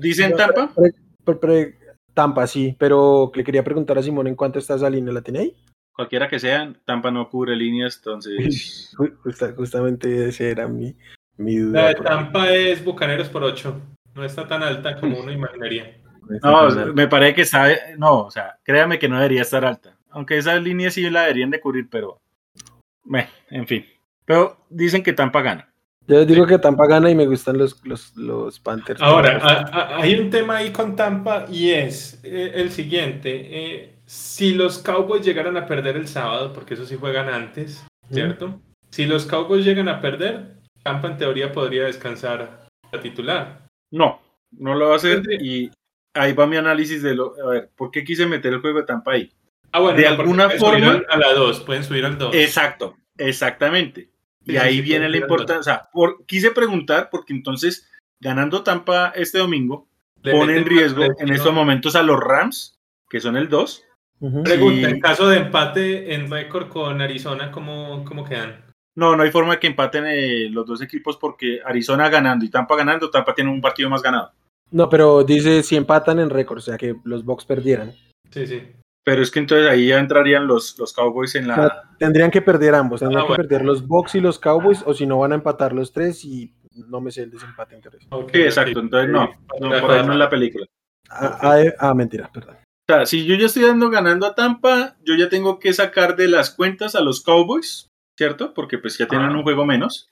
Dicen Tampa. Pre- pre- pre- Tampa, sí, pero le quería preguntar a Simón en cuánto está esa línea, ¿la tiene ahí? Cualquiera que sea, Tampa no cubre líneas, entonces. Ju- justa- justamente ese era mi, mi La duda. de porque Tampa es Bucaneros por 8. No está tan alta como uno imaginaría. no tan alto. me parece que está. No, o sea, créame que no debería estar alta. Aunque esas líneas sí la deberían de cubrir, pero. meh, en fin. Pero dicen que Tampa gana. Yo digo que Tampa gana y me gustan los, los, los Panthers. Ahora, a- a- hay un tema ahí con Tampa y es eh, el siguiente. eh, si los Cowboys llegaran a perder el sábado, porque eso sí juegan antes, ¿cierto? Si los Cowboys llegan a perder, Tampa en teoría podría descansar la titular. No, no lo va a hacer. Y ahí va mi análisis de lo. A ver, ¿por qué quise meter el juego de Tampa ahí? Ah, bueno, De no, alguna forma- a la 2, pueden subir al 2. Exacto, exactamente. Y sí, ahí sí, viene la importancia. Por- quise preguntar porque entonces ganando Tampa este domingo, Le pone en riesgo en estos momentos a los Rams, que son el 2. Pregunta, Y- en caso de empate en récord con Arizona, ¿cómo, cómo quedan? No, no hay forma de que empaten eh, los dos equipos porque Arizona ganando y Tampa ganando, Tampa tiene un partido más ganado. No, pero dice si empatan en récord, o sea que los Bucks perdieran. Sí, sí. Pero es que entonces ahí ya entrarían los, los Cowboys en O la... sea, tendrían que perder ambos, tendrían Ah, que perder los Bucks y los Cowboys, o si no van a empatar los tres y no me sé el desempate interés. Ok, Sí, ok. exacto, entonces no, no por ahí no es la película. Ah, ah, eh, ah, mentira, perdón. O sea, si yo ya estoy dando ganando a Tampa, yo ya tengo que sacar de las cuentas a los Cowboys, ¿cierto? Porque pues ya tienen Ah. un juego menos.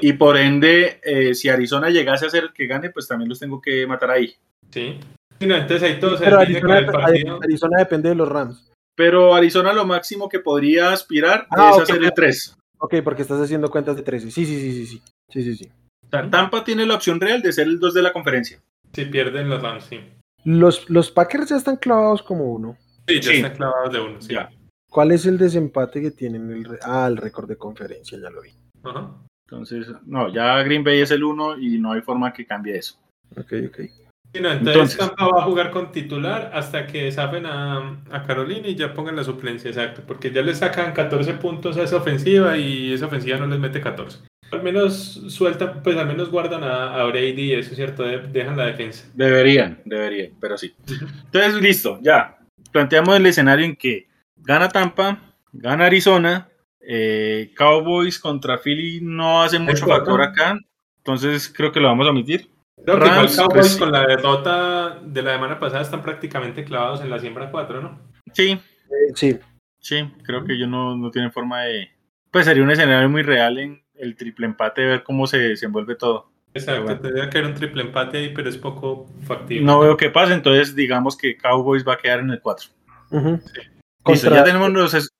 Y por ende, eh, si Arizona llegase a ser el que gane, pues también los tengo que matar ahí. Sí. Sí, no, entonces ahí todo se Pero Arizona, el partido. Arizona depende de los Rams. Pero Arizona lo máximo que podría aspirar Ah, es hacer el 3. Ok, porque estás haciendo cuentas de 13. Sí, sí, sí, sí, sí. Sí, sí, sí. O sea, Tampa tiene la opción real de ser el 2 de la conferencia. Si pierden los Rams, sí. Los, los Packers ya están clavados como uno. Sí, ya Sí. están clavados de uno. Sí. Ya. ¿Cuál es el desempate que tienen? El, re- ah, el récord de conferencia, ya lo vi. Ajá. Entonces, no, ya Green Bay es el 1 y no hay forma que cambie eso. Ok, ok. Sí, no, entonces, Entonces- Tampa va a jugar con titular hasta que zafen a, a Carolina y ya pongan la suplencia, exacto. Porque ya le sacan 14 puntos a esa ofensiva y esa ofensiva no les mete 14. Al menos suelta, pues al menos guardan a, a Brady, eso es cierto, de- dejan la defensa. Deberían, deberían, pero sí. Entonces, listo, ya. Planteamos el escenario en que gana Tampa, gana Arizona, eh, Cowboys contra Philly no hace mucho factor acá, entonces creo que lo vamos a omitir. Creo que igual Rams, Cowboys pues, con la derrota de la semana pasada están prácticamente clavados en la siembra 4, ¿no? Sí, sí. sí, creo que ellos no, no tienen forma de... Pues sería un escenario muy real en el triple empate, ver cómo se desenvuelve todo. Exacto, Bueno. tendría que haber un triple empate ahí, pero es poco factible. No veo qué pasa, entonces digamos que Cowboys va a quedar en el 4. Ujú. Listo, Contra- ya tenemos los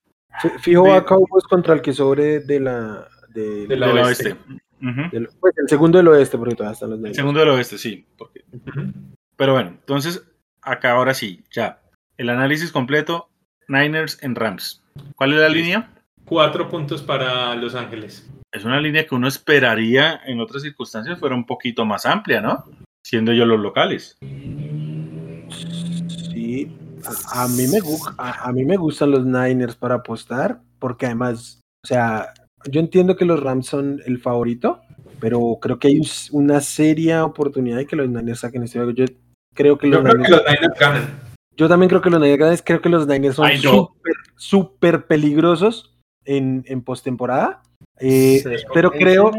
Fijo de- a Cowboys contra el que sobre de la. De, De la del oeste. oeste. Ujú. del- pues, el segundo del oeste, porque todavía están los El Niners. segundo del oeste, sí. porque- Ujú. Pero bueno, entonces acá ahora sí, ya. El análisis completo, Niners en Rams. ¿Cuál es la Listo. línea? Cuatro puntos para Los Ángeles. Es una línea que uno esperaría en otras circunstancias fuera un poquito más amplia, ¿no? Siendo yo los locales. Sí. A, a mí me, a, a mí me gustan los Niners para apostar, porque además, o sea, yo entiendo que los Rams son el favorito, pero creo que hay un- una seria oportunidad de que los Niners saquen este juego. Yo creo que los Yo creo que Niners. los Niners ganan. Yo también creo que los Niners ganan, creo que los Niners son no. súper peligrosos en, en postemporada. Eh, pero creo,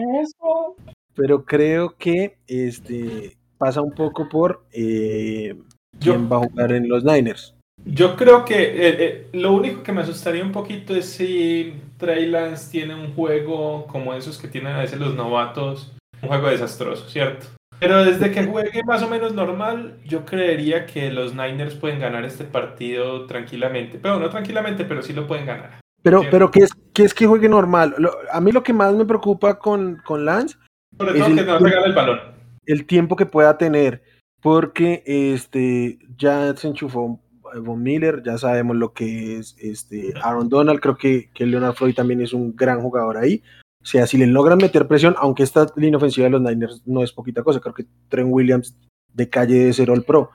pero creo que este pasa un poco por eh, Yo- quién va a jugar en los Niners. Yo creo que eh, eh, lo único que me asustaría un poquito es si Trey Lance tiene un juego como esos que tienen a veces los novatos, un juego desastroso, ¿cierto? Pero desde que juegue más o menos normal, yo creería que los Niners pueden ganar este partido tranquilamente. Pero no tranquilamente, pero sí lo pueden ganar. Pero, pero ¿qué es, qué es que juegue normal? Lo- a mí lo que más me preocupa con, con Lance, Sobre Es todo el- que el balón. el tiempo que pueda tener, porque este ya se enchufó eh, Von Miller, ya sabemos lo que es este Aaron Donald, creo que, que Leonard Floyd también es un gran jugador ahí. O sea, si le logran meter presión, aunque esta línea ofensiva de los Niners no es poquita cosa, creo que Trent Williams de calle de ser All Pro.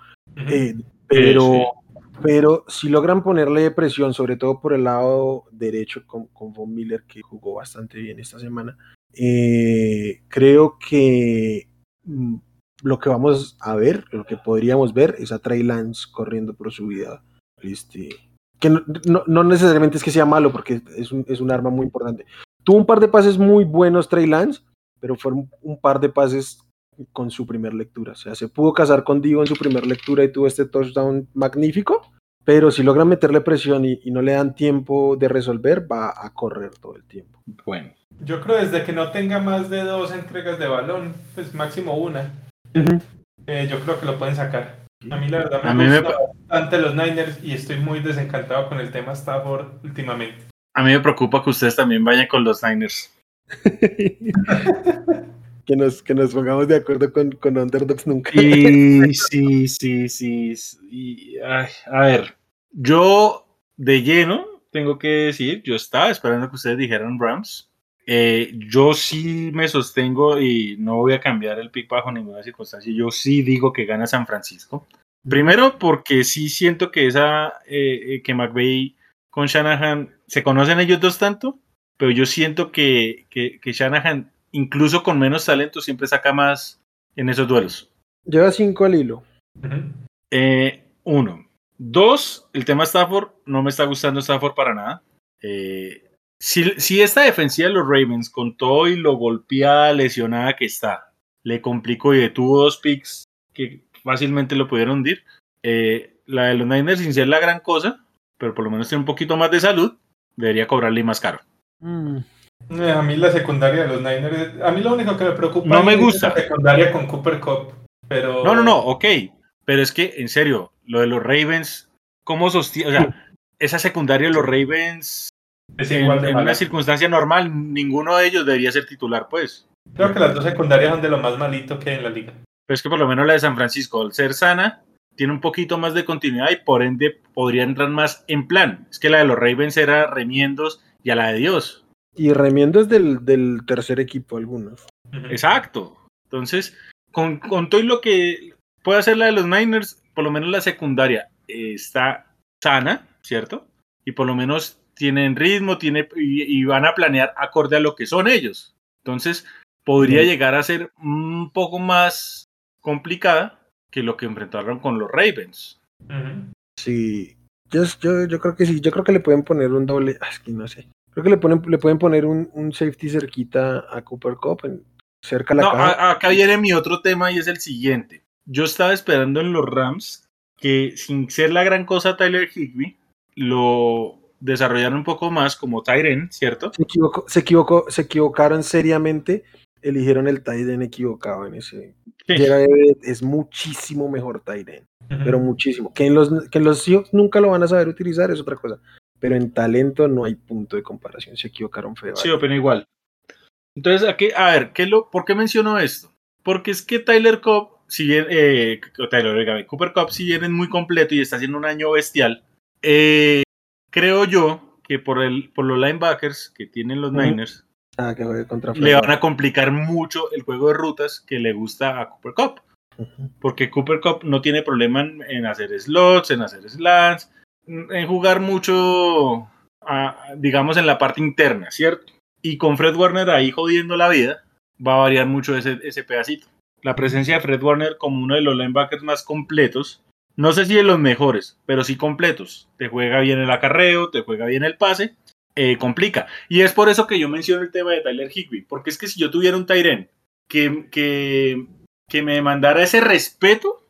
Eh, pero, sí. Pero si logran ponerle presión, sobre todo por el lado derecho con, con Von Miller, que jugó bastante bien esta semana, eh, creo que mm, lo que vamos a ver, lo que podríamos ver, es a Trey Lance corriendo por su vida. Este, que no, no- no necesariamente es que sea malo, porque es un, es un arma muy importante. Tuvo un par de pases muy buenos Trey Lance, pero fueron un par de pases con su primer lectura. O sea, se pudo casar con Divo en su primer lectura y tuvo este touchdown magnífico, pero si logran meterle presión y, y no le dan tiempo de resolver, va a correr todo el tiempo. Bueno, Yo creo desde que no tenga más de dos entregas de balón, pues máximo una, eh, yo creo que lo pueden sacar. A mí la verdad me, A mí me bastante los Niners y estoy muy desencantado con el tema Stafford últimamente. a mí me preocupa que ustedes también vayan con los Niners. que, nos, que nos pongamos de acuerdo con, con Underdogs nunca. Y sí, sí, sí. sí, ay, a ver, yo de lleno tengo que decir, yo estaba esperando que ustedes dijeran Rams. Eh, yo sí me sostengo y no voy a cambiar el pick bajo ninguna circunstancia. Yo sí digo que gana San Francisco. Primero porque sí siento que esa eh, eh, que McVeigh con Shanahan se conocen ellos dos tanto, pero yo siento que, que, que Shanahan incluso con menos talento siempre saca más en esos duelos. Lleva cinco al hilo. Eh, uno. Dos, el tema Stafford, no me está gustando Stafford para nada. Eh, si, si, esta defensiva de los Ravens, con todo y lo golpeada, lesionada que está, le complicó y detuvo dos picks que fácilmente lo pudieron hundir, eh, la de los Niners, sin ser la gran cosa, pero por lo menos tiene un poquito más de salud, debería cobrarle más caro. Mm. Eh, a mí la secundaria de los Niners, a mí lo único que me preocupa no me gusta. es la secundaria con Cooper Cup, pero... No, no, no, ok, pero es que, en serio, lo de los Ravens, ¿cómo sostiene? O sea, esa secundaria de los Ravens, es en, igual de en mala. una circunstancia normal, ninguno de ellos debería ser titular, pues. Creo que las dos secundarias son de lo más malito que hay en la liga. Pero es que por lo menos la de San Francisco, al ser sana, tiene un poquito más de continuidad y por ende podría entrar más en plan. Es que la de los Ravens era remiendos y a la de Dios. Y remiendos del, del tercer equipo algunos. Exacto. Entonces, con, con todo y lo que puede hacer la de los Niners, por lo menos la secundaria eh, está sana, ¿cierto? Y por lo menos tienen ritmo, tiene, y, y van a planear acorde a lo que son ellos. Entonces, podría Sí. llegar a ser un poco más complicada que lo que enfrentaron con los Ravens. Sí, yo, yo, yo creo que sí, yo creo que le pueden poner un doble, ah, es que no sé. Creo que le, ponen, le pueden poner un, un safety cerquita a Cooper Cup, en- cerca a la No, caja. a- acá viene mi otro tema y es el siguiente. Yo estaba esperando en los Rams que sin ser la gran cosa Tyler Higby lo desarrollaron un poco más como Tyren, ¿cierto? Se equivocó, se equivocó, se equivocaron seriamente, eligieron el end equivocado en ese. Sí. Es muchísimo mejor Ujú. pero muchísimo. Que en los que en los nunca lo van a saber utilizar es otra cosa, pero en talento no hay punto de comparación, se equivocaron feo. Sí, opino igual. Entonces, aquí, a ver, ¿qué lo, ¿por qué menciono esto? Porque es que Tyler Cobb, si bien, eh, Tyler, Cooper Cup, si bien es muy completo y está haciendo un año bestial, eh, creo yo que por, el, por los linebackers que tienen los Ujú. Niners, Ah, que le van a complicar mucho el juego de rutas que le gusta a Cooper Cup. Porque Cooper Cup no tiene problema en, en hacer slots, en hacer slants, en jugar mucho, digamos, en la parte interna, ¿cierto? Y con Fred Warner ahí jodiendo la vida, va a variar mucho ese, ese pedacito. La presencia de Fred Warner como uno de los linebackers más completos, no sé si de los mejores, pero sí completos. Te juega bien el acarreo, te juega bien el pase, eh, complica. Y es por eso que yo menciono el tema de Tyler Higby, porque es que si yo tuviera un Tyren que, que, que me demandara ese respeto,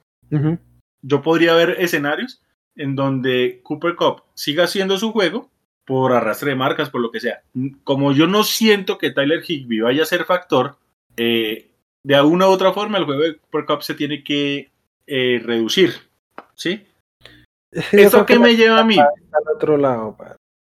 yo podría ver escenarios en donde Cooper Cup siga haciendo su juego por arrastre de marcas, por lo que sea. Como yo no siento que Tyler Higby vaya a ser factor, eh, de alguna u otra forma el juego de Cooper Cup se tiene que eh, reducir. ¿Sí? ¿Esto qué que me lleva a mí? al otro lado.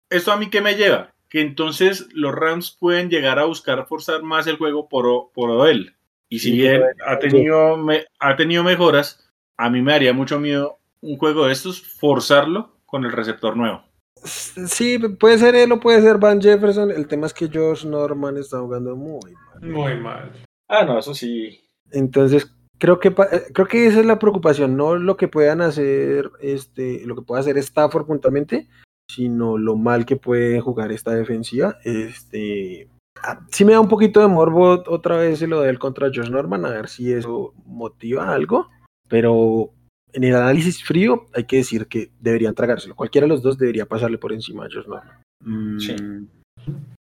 ¿Esto a mí qué me lleva? Que entonces los Rams pueden llegar a buscar forzar más el juego por, por Odell. Y si Sí, bien ha tenido, me- ha tenido mejoras, a mí me daría mucho miedo un juego de estos forzarlo con el receptor nuevo. Sí, puede ser él o puede ser Van Jefferson. El tema es que Josh Norman está jugando muy mal. Muy mal. Ah, no, eso sí. Entonces, creo que eh, creo que esa es la preocupación, no lo que puedan hacer, este, lo que pueda hacer Stafford puntualmente, sino lo mal que puede jugar esta defensiva. Este, ah, sí me da un poquito de morbo otra vez lo de él contra Josh Norman, a ver si eso motiva algo, pero en el análisis frío hay que decir que deberían tragárselo. Cualquiera de los dos debería pasarle por encima a Josh Norman. Mm, Sí.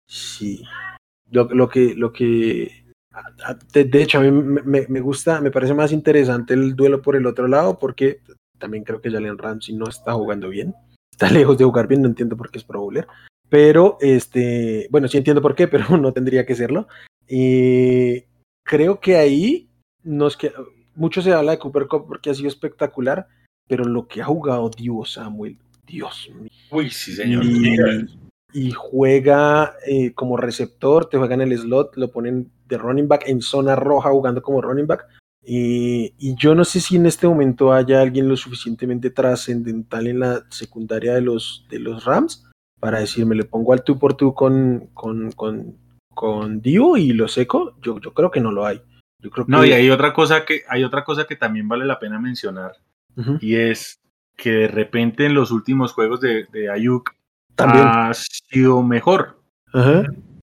Sí. Lo, lo que, lo que, de, de hecho, a mí me, me- me gusta, me parece más interesante el duelo por el otro lado, porque también creo que Jalen Ramsey no está jugando bien. Está lejos de jugar bien, no entiendo por qué es Pro Bowler. Pero, este, bueno, sí entiendo por qué, pero no tendría que serlo. Y creo que ahí nos que mucho se habla de Cooper Cup porque ha sido espectacular, pero lo que ha jugado Divo Samuel, Dios mío. Uy, sí, señor. Y, y juega eh, como receptor, te juega en el slot, lo ponen de running back en zona roja jugando como running back. Y, y yo no sé si en este momento haya alguien lo suficientemente trascendental en la secundaria de los, de los Rams para decirme, le pongo al tú por tú con, con, con, con Dio y lo seco, yo, yo creo que no lo hay. Yo creo que... No, y hay otra cosa que, hay otra cosa que también vale la pena mencionar, y es que de repente en los últimos juegos de, de Ayuk También. ha sido mejor. Ajá.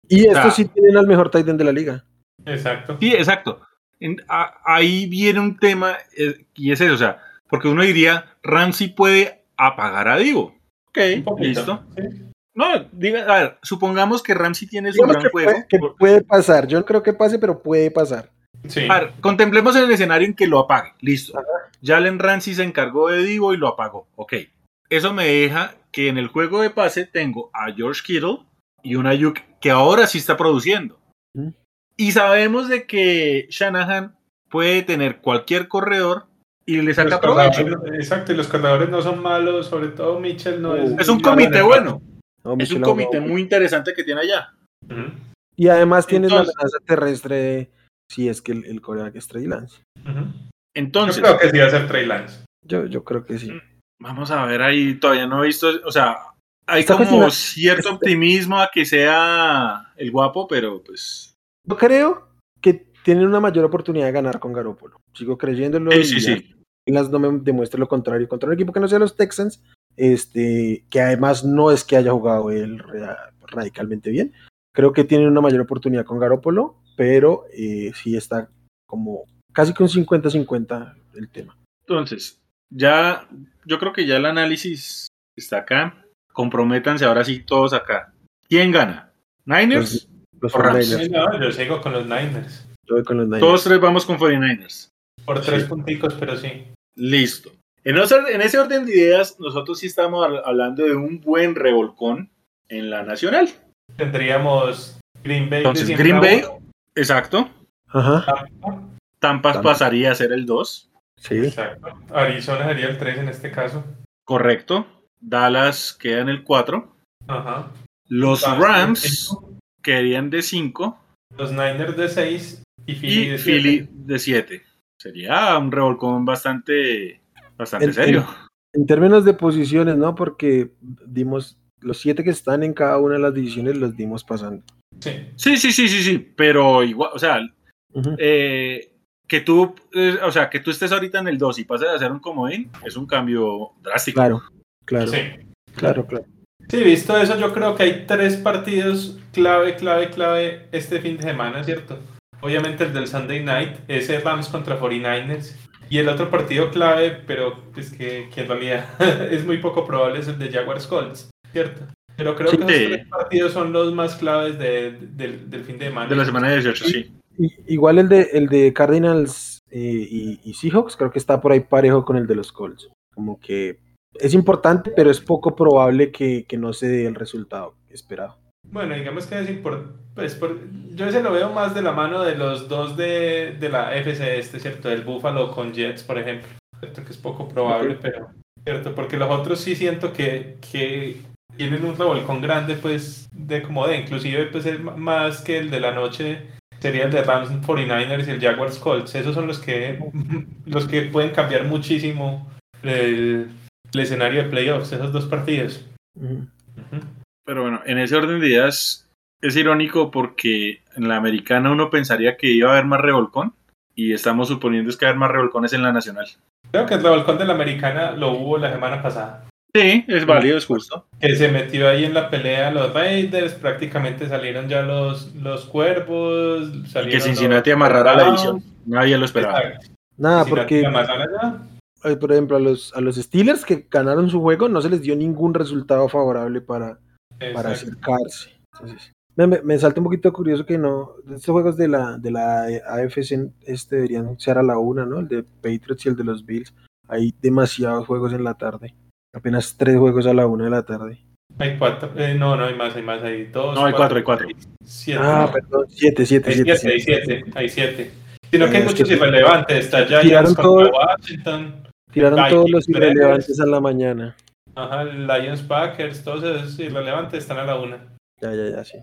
Y estos sea- sí tienen al mejor tight end de la liga. Exacto. Sí, exacto. En- a- ahí viene un tema, eh, y es eso, o sea, porque uno diría, Ramsey puede apagar a Divo. Ok, listo. sí. No, diga, a ver, supongamos que Ramsey tiene su Digamos gran que, juego. puede, que puede pasar. Yo no creo que pase, pero puede pasar. Sí. A ver, contemplemos el escenario en que lo apague. Listo. Jalen Ramsey se encargó de Divo y lo apagó. Ok. Eso me deja que en el juego de pase tengo a George Kittle y un Ayuk que ahora sí está produciendo. Y sabemos de que Shanahan puede tener cualquier corredor y le saca Los provecho. corredores- exacto, y los corredores no son malos, sobre todo Mitchell no es. Es un comité bueno. No, Es un comité muy interesante que tiene allá. Y además tienes Entonces- la amenaza terrestre si es que el, el coreback es Trey Lance. ujú. Yo Entonces, creo que sí va a ser Trey Lance. Yo, yo creo que sí. vamos a ver ahí, todavía no he visto, o sea, hay Está como cierto está- optimismo a que sea el guapo, pero pues... Yo creo que tienen una mayor oportunidad de ganar con Garoppolo. Sigo creyéndolo. Sí, y sí, ya sí. Las no me demuestra lo contrario. Contra un equipo que no sea los Texans, este, que además no es que haya jugado él ra- radicalmente bien. Creo que tienen una mayor oportunidad con Garoppolo, pero eh, sí está como casi con 50-50 el tema. Entonces, ya, yo creo que ya el análisis está acá. Comprométanse ahora sí todos acá. ¿Quién gana? ¿Niners? Los O Rams. 49ers. Sí, no, yo sigo con los Niners. Yo voy con los Niners. Todos tres vamos con 49ers. Por tres Sí. punticos, pero sí. Listo. En, ese orden de ideas, nosotros sí estamos hab- hablando de un buen revolcón en la nacional. Tendríamos Green Bay. Entonces, Green Bay, uno. exacto. Ajá, Tampa, Tampa pasaría a ser el 2, sí. Exacto. Arizona sería el 3 en este caso. correcto. Dallas queda en el 4. Ajá. Los Dallas, Rams quedarían de 5 Los Niners de 6 y Philly y de Philly siete. de 7. Sería un revolcón bastante, bastante En- serio. En términos de posiciones, ¿no? Porque dimos los siete que están en cada una de las divisiones los dimos pasando. Sí. Sí, sí, sí, sí, sí, pero igual, o sea, Ujú. eh, que tú, eh, o sea, que tú estés ahorita en el 2 y pases a hacer un comodín es un cambio drástico. Claro, claro, Sí. claro, claro. Sí, visto eso, yo creo que hay tres partidos clave, clave, clave este fin de semana, ¿cierto? Obviamente el del Sunday Night, ese Rams contra 49ers. Y el otro partido clave, pero es que, que en realidad es muy poco probable, es el de Jaguars Colts, ¿cierto? Pero creo Sí. que esos tres partidos son los más claves de- de- del, del fin de semana. De la semana 18, sí. Y- igual el de, el de Cardinals eh, y, y Seahawks, creo que está por ahí parejo con el de los Colts. Como que es importante, pero es poco probable que, que no se dé el resultado esperado. Bueno, digamos que es importante. Pues por- yo ese lo veo más de la mano de los dos de, de la FC este, ¿cierto? El Buffalo con Jets, por ejemplo. Cierto que es poco probable, pero. ¿Cierto? Porque los otros sí siento que, que tienen un revolcón grande, pues, de como de. Inclusive, pues, el más que el de la noche sería el de Rams 49ers y el Jaguars Colts. Esos son los que, los que pueden cambiar muchísimo el, el escenario de playoffs, esos dos partidos. Pero bueno, en ese orden de ideas es irónico porque en la americana uno pensaría que iba a haber más revolcón y estamos suponiendo es que va a haber más revolcones en la nacional. Creo que el revolcón de la americana lo hubo la semana pasada. Sí, es válido, es justo. Que se metió ahí en la pelea los Raiders, prácticamente salieron ya los, los cuervos. Y Salieron que Cincinnati los- amarrara la división. Nadie lo esperaba. Exacto. Nada, Cincinnati porque, por ejemplo, a los, a los Steelers que ganaron su juego no se les dio ningún resultado favorable para, para acercarse. Entonces, me, me salta un poquito curioso que no, estos juegos de la, de la AFC este deberían ser a la una, ¿no? El de Patriots y el de los Bills. Hay demasiados juegos en la tarde. Apenas tres juegos a la una de la tarde. Hay cuatro. eh, no, no hay más, hay más. Hay dos. No, hay cuatro, hay cuatro. Siete. Ah, perdón, siete, siete, hay siete. siete, hay siete. siete, hay siete. Sino que hay Eh, muchos que- irrelevantes. Está Tiraron Giants contra todo- Washington. Tiraron Vikings, todos los irrelevantes a la mañana. Ajá, Lions Packers, todos esos irrelevantes están a la una. Ya, ya, ya, sí.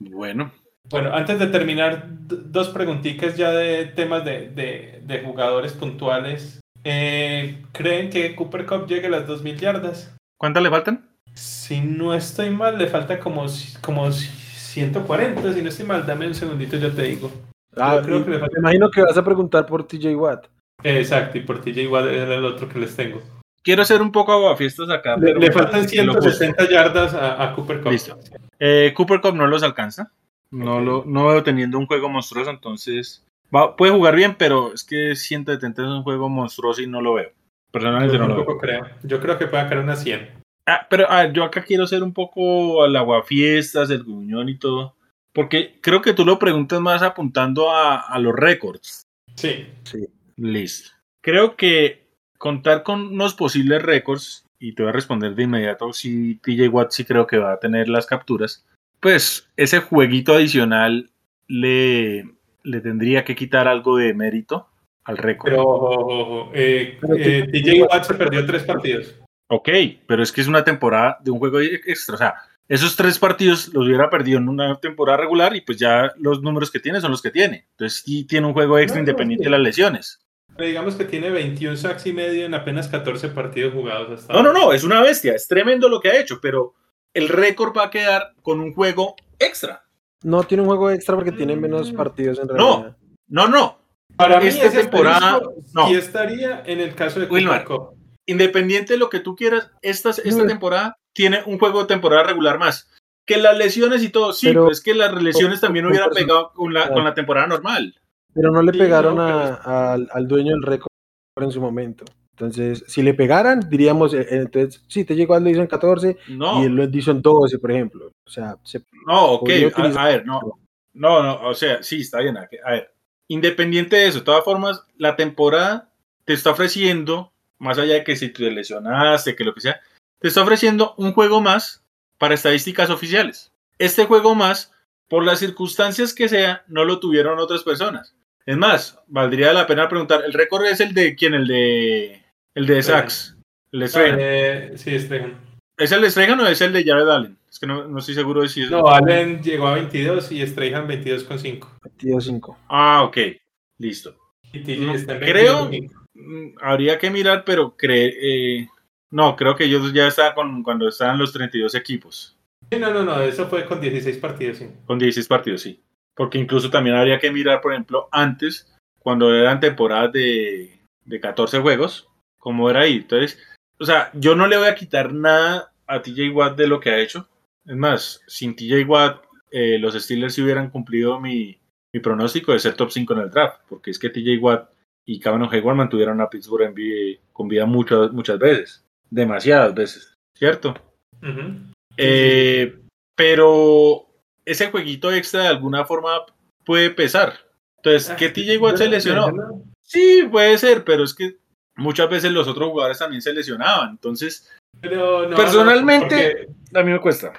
Bueno, Bueno, antes de terminar, dos preguntitas ya de temas de, de- de jugadores puntuales. Eh, ¿Creen que Cooper Cup llegue a las 2.000 yardas? ¿cuántas le faltan? Si no estoy mal, le falta como, como 140, si no estoy mal, dame un segundito, ya te digo. Ah, creo que le falta- me imagino que vas a preguntar por TJ Watt. Exacto, y por TJ Watt era el otro que les tengo. Quiero hacer un poco aguafiestas acá. Le, pero le faltan te lo juro. 160 yardas a, a Cooper Cup. Listo. Eh, Cooper Cup no los alcanza. No, lo, no veo teniendo un juego monstruoso, entonces va- puede jugar bien, pero es que 170 es un juego monstruoso y no lo veo. Personalmente Yo no lo veo. tampoco creo. Yo creo que puede caer una 100. Ah, pero a ver, yo acá quiero ser un poco al aguafiestas, el gruñón y todo. Porque creo que tú lo preguntas más apuntando a, a los récords. Sí. Listo. Creo que contar con unos posibles récords, y te voy a responder de inmediato si TJ Watt sí creo que va a tener las capturas, pues ese jueguito adicional le, le tendría que quitar algo de mérito al récord. Pero ojo. Eh, eh, TJ Watt se perdió tres partidos. Ok, pero es que es una temporada de un juego extra. O sea, esos tres partidos los hubiera perdido en una temporada regular y pues ya los números que tiene son los que tiene. Entonces sí tiene un juego extra No, no, independiente sí. de las lesiones. Pero digamos que tiene 21 sacks y medio en apenas 14 partidos jugados hasta No, no, no, es una bestia, es tremendo lo que ha hecho, pero el récord va a quedar con un juego extra. No tiene un juego extra porque tiene menos Mm. partidos en No. realidad. No, no. Para mí Esta temporada, no. sí estaría en el caso de Wilmar. Independiente de lo que tú quieras, esta, esta No. temporada tiene un juego de temporada regular más. Que las lesiones y todo, sí, Pero- pero es que las lesiones también con hubiera persona- pegado con la, con la temporada normal. Pero no le Sí, pegaron no, a- al, al dueño del récord en su momento. Entonces, si le pegaran, diríamos, eh, eh, entonces, sí, te llegó hizo en 14 No. y hizo en 12, por ejemplo. O sea, se- No, ok, a, ver, no, no, no, o sea, sí, está bien. A a ver, independiente de eso, de todas formas, la temporada te está ofreciendo, más allá de que si te lesionaste, que lo que sea, te está ofreciendo un juego más para estadísticas oficiales. Este juego más, por las circunstancias que sea, no lo tuvieron otras personas. Es más, valdría la pena preguntar, ¿el récord es el de quién? El de el de Sachs, el de Strahan. Eh, sí, Strahan. ¿Es el de Strahan o es el de Jared Allen? Es que no, no estoy seguro de si es... No, Allen llegó a 22 y Strahan 22,5. 22-5. Ah, ok, listo. Y No, está en creo- 22,5. Mm, Habría que mirar, pero cre eh, no, creo que ellos ya estaban con, cuando estaban los 32 equipos, Sí, no, no, no, eso fue con 16 partidos, sí. con 16 partidos, sí. Porque incluso también habría que mirar, por ejemplo, antes, cuando eran temporadas de, de 14 juegos, cómo era ahí. Entonces, o sea, yo no le voy a quitar nada a TJ Watt de lo que ha hecho. Es más, sin TJ Watt, eh, los Steelers sí hubieran cumplido mi, mi pronóstico de ser top 5 en el draft, porque es que TJ Watt y Kevin Hayward mantuvieron a Pittsburgh en vi- con vida muchas, muchas veces, demasiadas veces, ¿cierto? Eh, pero ese jueguito extra de alguna forma puede pesar. Entonces, ¿que Ah, TJ Watt se lesionó? Sí, puede ser, pero es que muchas veces los otros jugadores también se lesionaban. Entonces, Pero no, Personalmente- no, a mí me cuesta.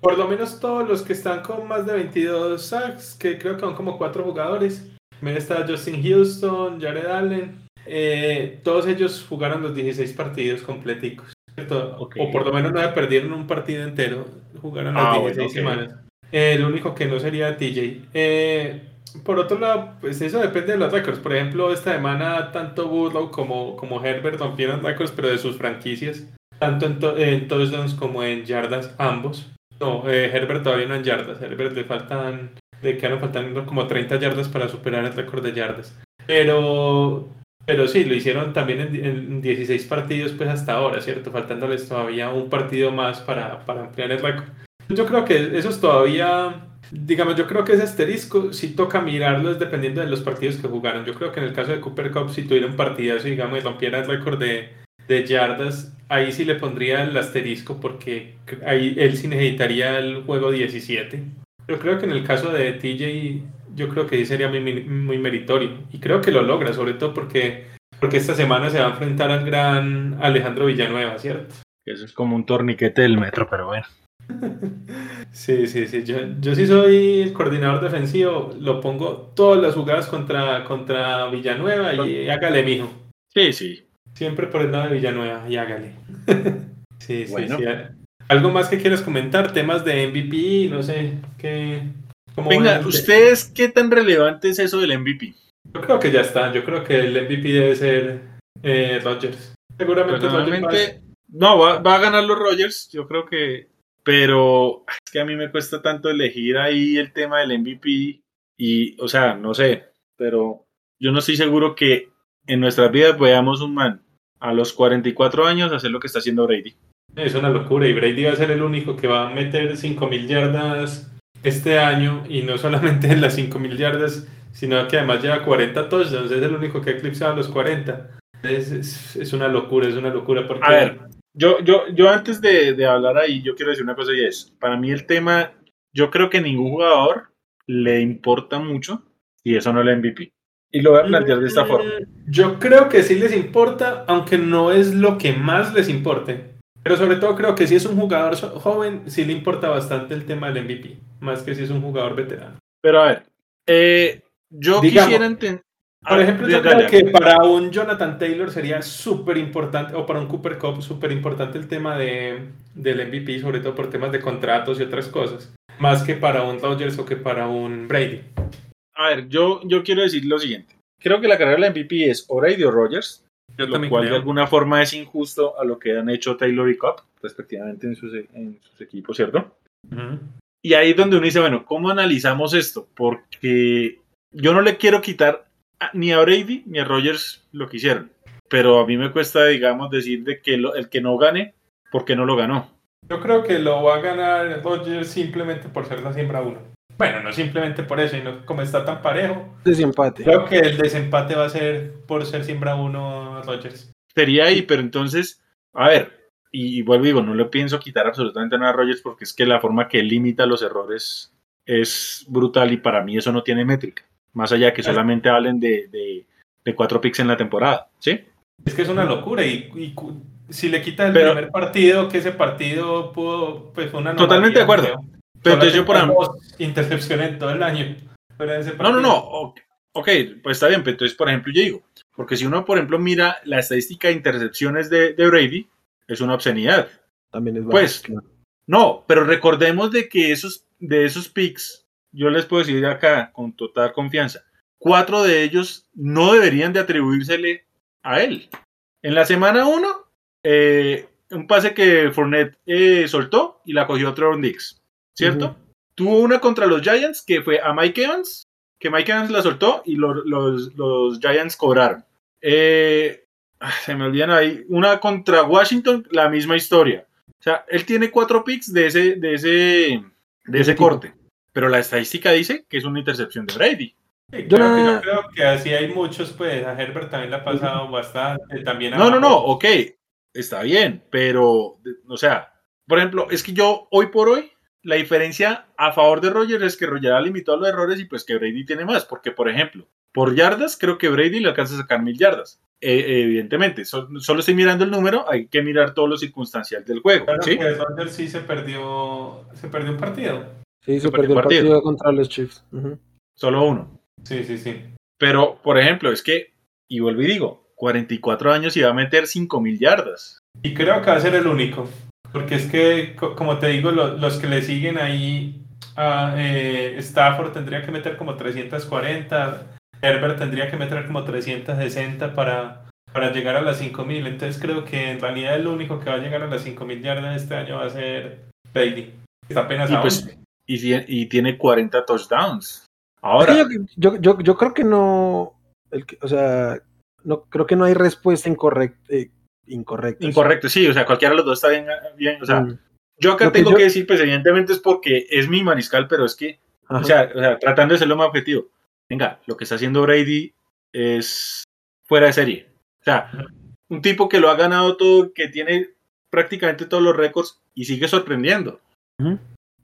por lo menos todos los que están con más de 22 sacks, que creo que son como cuatro jugadores, también está Justin Houston, Jared Allen, eh, todos ellos jugaron los 16 partidos completicos. O por lo menos no perdieron un partido entero, jugaron las Ah, 16 bueno, ok. semanas. Eh, el único que no sería TJ. Eh, por otro lado, pues eso depende de los récords. Por ejemplo, esta semana tanto Woodlow como, como Herbert rompieron récords, pero de sus franquicias. Tanto en, to- en touchdowns como en yardas, ambos. No, eh, Herbert todavía no en yardas. Herbert le faltan, le quedaron faltando como 30 yardas para superar el récord de yardas. Pero, pero sí, lo hicieron también en, en 16 partidos pues hasta ahora, ¿cierto? Faltándoles todavía un partido más para, para ampliar el récord. Yo creo que esos todavía, digamos, yo creo que ese asterisco sí toca mirarlos dependiendo de los partidos que jugaron. Yo creo que en el caso de Cooper Cup, si tuviera un partidazo, digamos, y rompiera el récord de, de yardas, ahí sí le pondría el asterisco porque ahí él sí necesitaría el juego 17. Yo creo que en el caso de TJ, yo creo que sí sería muy, muy meritorio. Y creo que lo logra, sobre todo porque, porque esta semana se va a enfrentar al gran Alejandro Villanueva, ¿cierto? Eso es como un torniquete del metro, pero bueno. Sí, sí, sí. Yo, yo sí soy el coordinador defensivo, lo pongo todas las jugadas contra, contra Villanueva y hágale, mijo. Sí, sí. Siempre por el lado de Villanueva y hágale. sí, sí, Bueno. sí. ¿Algo más que quieras comentar? Temas de MVP, no sé, qué... Venga, ¿ustedes qué tan relevante es eso del MVP? Yo creo que ya está. Yo creo que el MVP debe ser eh, Rodgers. Seguramente Rodgers va a- no, va, va a ganar los Rogers. Yo creo que pero es que a mí me cuesta tanto elegir ahí el tema del MVP y, o sea, no sé, pero yo no estoy seguro que en nuestras vidas veamos un man a los 44 años hacer lo que está haciendo Brady. Es una locura y Brady va a ser el único que va a meter 5.000 yardas este año y no solamente en las 5.000 yardas, sino que además lleva 40 touchdowns, es el único que ha eclipsado los 40. Es, es, una locura, es una locura. Porque... A ver, yo, yo, yo antes de, de, hablar ahí, yo quiero decir una cosa y es, para mí el tema, yo creo que ningún jugador le importa mucho y eso no es el MVP. Y lo voy a plantear de esta mm, forma. Yo creo que sí les importa, aunque no es lo que más les importe. Pero sobre todo creo que si es un jugador joven, sí le importa bastante el tema del MVP, más que si es un jugador veterano. Pero a ver, eh, yo quisiera entender... Por ejemplo, yo creo que para un Jonathan Taylor sería súper importante, o para un Cooper Cup, súper importante el tema de, del MVP, sobre todo por temas de contratos y otras cosas, más que para un Dodgers o que para un Brady. A ver, yo, yo quiero decir lo siguiente. Creo que la carrera de la MVP es o Brady o Rogers, lo cual de alguna forma es injusto a lo que han hecho Taylor y Cup, respectivamente en sus, en sus equipos, ¿cierto? Y ahí es donde uno dice, bueno, ¿cómo analizamos esto? Porque yo no le quiero quitar ni a Brady ni a Rogers lo que hicieron, pero a mí me cuesta, digamos, decir de que el que no gane, porque no lo ganó. Yo creo que lo va a ganar Rogers simplemente por ser la siembra uno. Bueno, no simplemente por eso, sino como está tan parejo. Desempate. Creo que el desempate va a ser por ser siembra uno a Rogers. Sería ahí, pero entonces, a ver, y, vuelvo y digo, no le pienso quitar absolutamente nada a Rogers porque es que la forma que limita los errores es brutal y para mí eso no tiene métrica. Más allá que solamente hablen de, de, cuatro picks en la temporada, ¿sí? Es que es una locura y, si le quitas el primer partido, que ese partido pudo, pues fue una Totalmente de acuerdo. Pero entonces yo por ejemplo... Intercepciones todo el año. no, no, no. Ok, pues está bien, pero entonces, por ejemplo, yo digo, porque si uno, por ejemplo, mira la estadística de intercepciones de, de Brady, es una obscenidad. También es Pues, no, pero recordemos de que esos, de esos picks, yo les puedo decir acá con total confianza, cuatro de ellos no deberían de atribuírsele a él. En la semana uno, eh, un pase que Fournette eh, soltó y la cogió Trevor Dix. ¿cierto? Tuvo una contra los Giants que fue a Mike Evans, que Mike Evans la soltó y los, los, Giants cobraron. Eh, ah, se me olvidan ahí. Una contra Washington, la misma historia. O sea, él tiene cuatro picks de ese, de ese, de ese corte. Pero la estadística dice que es una intercepción de Brady. yo, creo que así hay muchos, pues a Herbert también le ha pasado bastante. También no, no, no, ok, está bien, pero, o sea, por ejemplo, es que yo hoy por hoy la diferencia a favor de Rogers es que Rogers ha limitado los errores y pues que Brady tiene más, porque por ejemplo, por yardas creo que Brady le alcanza a sacar mil yardas. Eh, evidentemente, solo estoy mirando el número, hay que mirar todo lo circunstancial del juego. ¿sí? Rogers sí se perdió, se perdió un partido. Sí, se, perdió, partido. contra los Chiefs. Solo uno. Sí, sí, sí. Pero, por ejemplo, es que, y vuelvo y digo, 44 años y va a meter 5 mil yardas. Y creo que va a ser el único. Porque es que, como te digo, los que le siguen ahí, a eh, Stafford tendría que meter como 340, Herbert tendría que meter como 360 para, para llegar a las 5000. Entonces creo que en realidad el único que va a llegar a las 5000 yardas este año va a ser Brady. Está apenas y, pues, y, tiene 40 touchdowns. Ahora. Yo, yo, yo, creo que no. El, o sea, no creo que no hay respuesta incorrecta, eh, incorrecto. Incorrecto, sí, o sea, cualquiera de los dos está bien. bien o sea, mm. yo acá tengo que, decir, pues evidentemente es porque es mi mariscal, pero es que, o sea, o sea, tratando de ser lo más objetivo. Venga, lo que está haciendo Brady es fuera de serie. O sea, un tipo que lo ha ganado todo, que tiene prácticamente todos los récords y sigue sorprendiendo.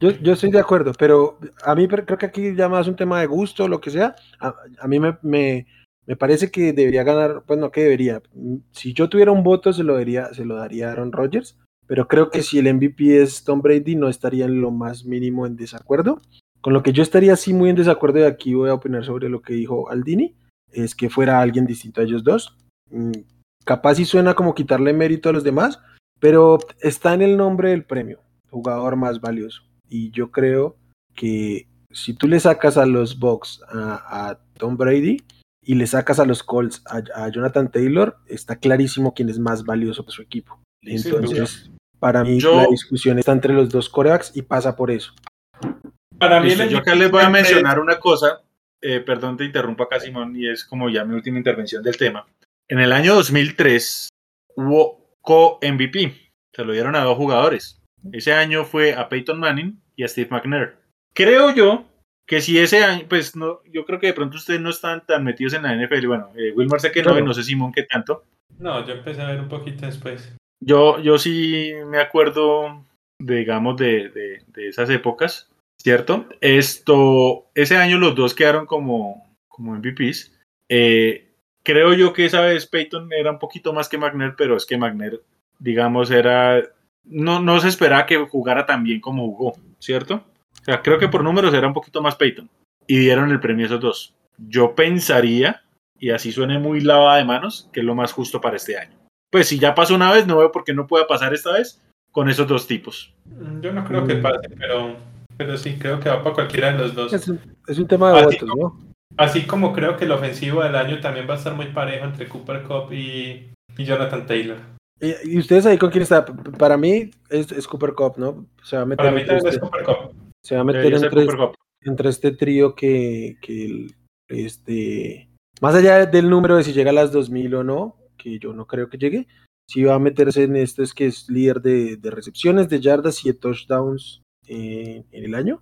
Yo, yo estoy de acuerdo, pero a mí creo que aquí ya más un tema de gusto, lo que sea. A, mí me, me, me parece que debería ganar, pues no que debería. Si yo tuviera un voto, se lo, daría, se lo daría a Aaron Rodgers, pero creo que si el MVP es Tom Brady, no estaría en lo más mínimo en desacuerdo. Con lo que yo estaría así muy en desacuerdo, y aquí voy a opinar sobre lo que dijo Aldini, es que fuera alguien distinto a ellos dos. Mm, capaz y suena como quitarle mérito a los demás, pero está en el nombre del premio, jugador más valioso. Y yo creo que si tú le sacas a los Bucks a, a Tom Brady, y le sacas a los Colts a, Jonathan Taylor, está clarísimo quién es más valioso para su equipo. Entonces, Para mí Yo- la discusión está entre los dos corebacks y pasa por eso. Para mí, Listo, yo acá les voy a mencionar una cosa, eh, perdón te interrumpo acá Simón, y es como ya mi última intervención del tema. En el año 2003 hubo co-MVP, se lo dieron a dos jugadores. Ese año fue a Peyton Manning y a Steve McNair. Creo yo que si ese año, pues no, yo creo que de pronto ustedes no están tan metidos en la NFL. Bueno, eh, Wilmar sé que no, Claro. y no sé Simón qué tanto. No, yo empecé a ver un poquito después. Yo, yo sí me acuerdo, digamos, de, de, de esas épocas, ¿cierto? Esto, ese año los dos quedaron como, como MVPs. Eh, creo yo que esa vez Peyton era un poquito más que McNair, pero es que McNair, digamos, era. No, no se esperaba que jugara tan bien como jugó, ¿cierto? O sea, creo que por números era un poquito más Peyton. Y dieron el premio a esos dos. Yo pensaría, y así suene muy lavada de manos, que es lo más justo para este año pues si ya pasó una vez, no veo por qué no pueda pasar esta vez con esos dos tipos. Mm, Yo no creo que Mm. pase, pero, pero sí, creo que va para cualquiera de los dos. Es un, es un tema de Así votos, ¿no? Así como creo que el ofensivo del año también va a estar muy parejo entre Cooper Cup y, y Jonathan Taylor. Y, ustedes ahí con quién está? Para mí es, es Cooper Cup, ¿no? Se va a meter, Para mí también es Cooper Cup. se va a meter entre, este trío que, que el- este, más allá del número de si llega a las 2000 o no, que yo no creo que llegue, sí va a meterse en esto, es que es líder de, de recepciones, de yardas y de touchdowns en, en el año,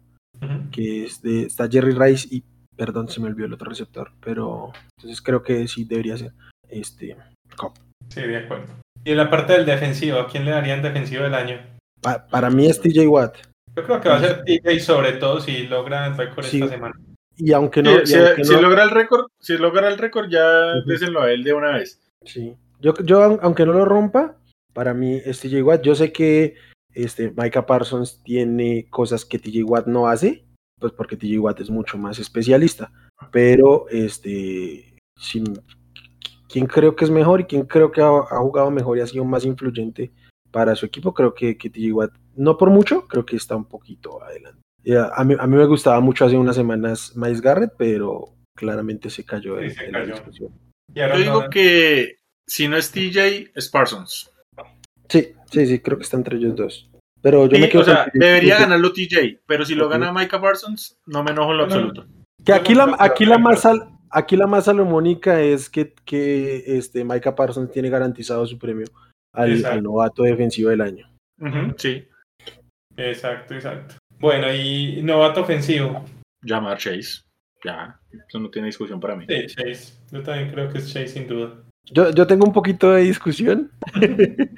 que es de, está Jerry Rice y, perdón, se me olvidó el otro receptor, pero entonces creo que sí debería ser este Cup. Sí, de acuerdo. Y en la parte del defensivo, ¿a quién le darían defensivo del año? Pa- para mí es TJ Watt. Yo creo que va a ser TJ sobre todo si logra el récord Sí. esta semana. Y aunque no, Sí, y si, aunque si no- logra el récord, si logra el récord, ya Ujú. désenlo a él de una vez. Sí. Yo, yo, aun- aunque no lo rompa, para mí es TJ Watt. Yo sé que este, Micah Parsons tiene cosas que TJ Watt no hace, pues porque TJ Watt es mucho más especialista. Pero, este, si- quien creo que es mejor y quien creo que ha, ha jugado mejor y ha sido más influyente para su equipo, creo que, que TJ Watt, no por mucho, creo que está un poquito adelante. Ya, a, mí, a mí me gustaba mucho hace unas semanas Miles Garrett, pero claramente se cayó Sí, en, se en la discusión. Yo digo que si no es TJ, es Parsons. Sí, sí, sí, creo que está entre ellos dos. Pero yo Sí, me quedo o sea, con debería ganarlo TJ, pero si lo gana Micah Parsons, no me enojo en lo absoluto. Que aquí la, aquí la más sal- aquí la más salomónica es que, que este Micah Parsons tiene garantizado su premio al, novato defensivo del año. Sí, Exacto, exacto. Bueno, y novato ofensivo. llamar Chase. Ya, eso no tiene discusión para mí. Sí, Chase. Yo también creo que es Chase sin duda. Yo, yo tengo un poquito de discusión.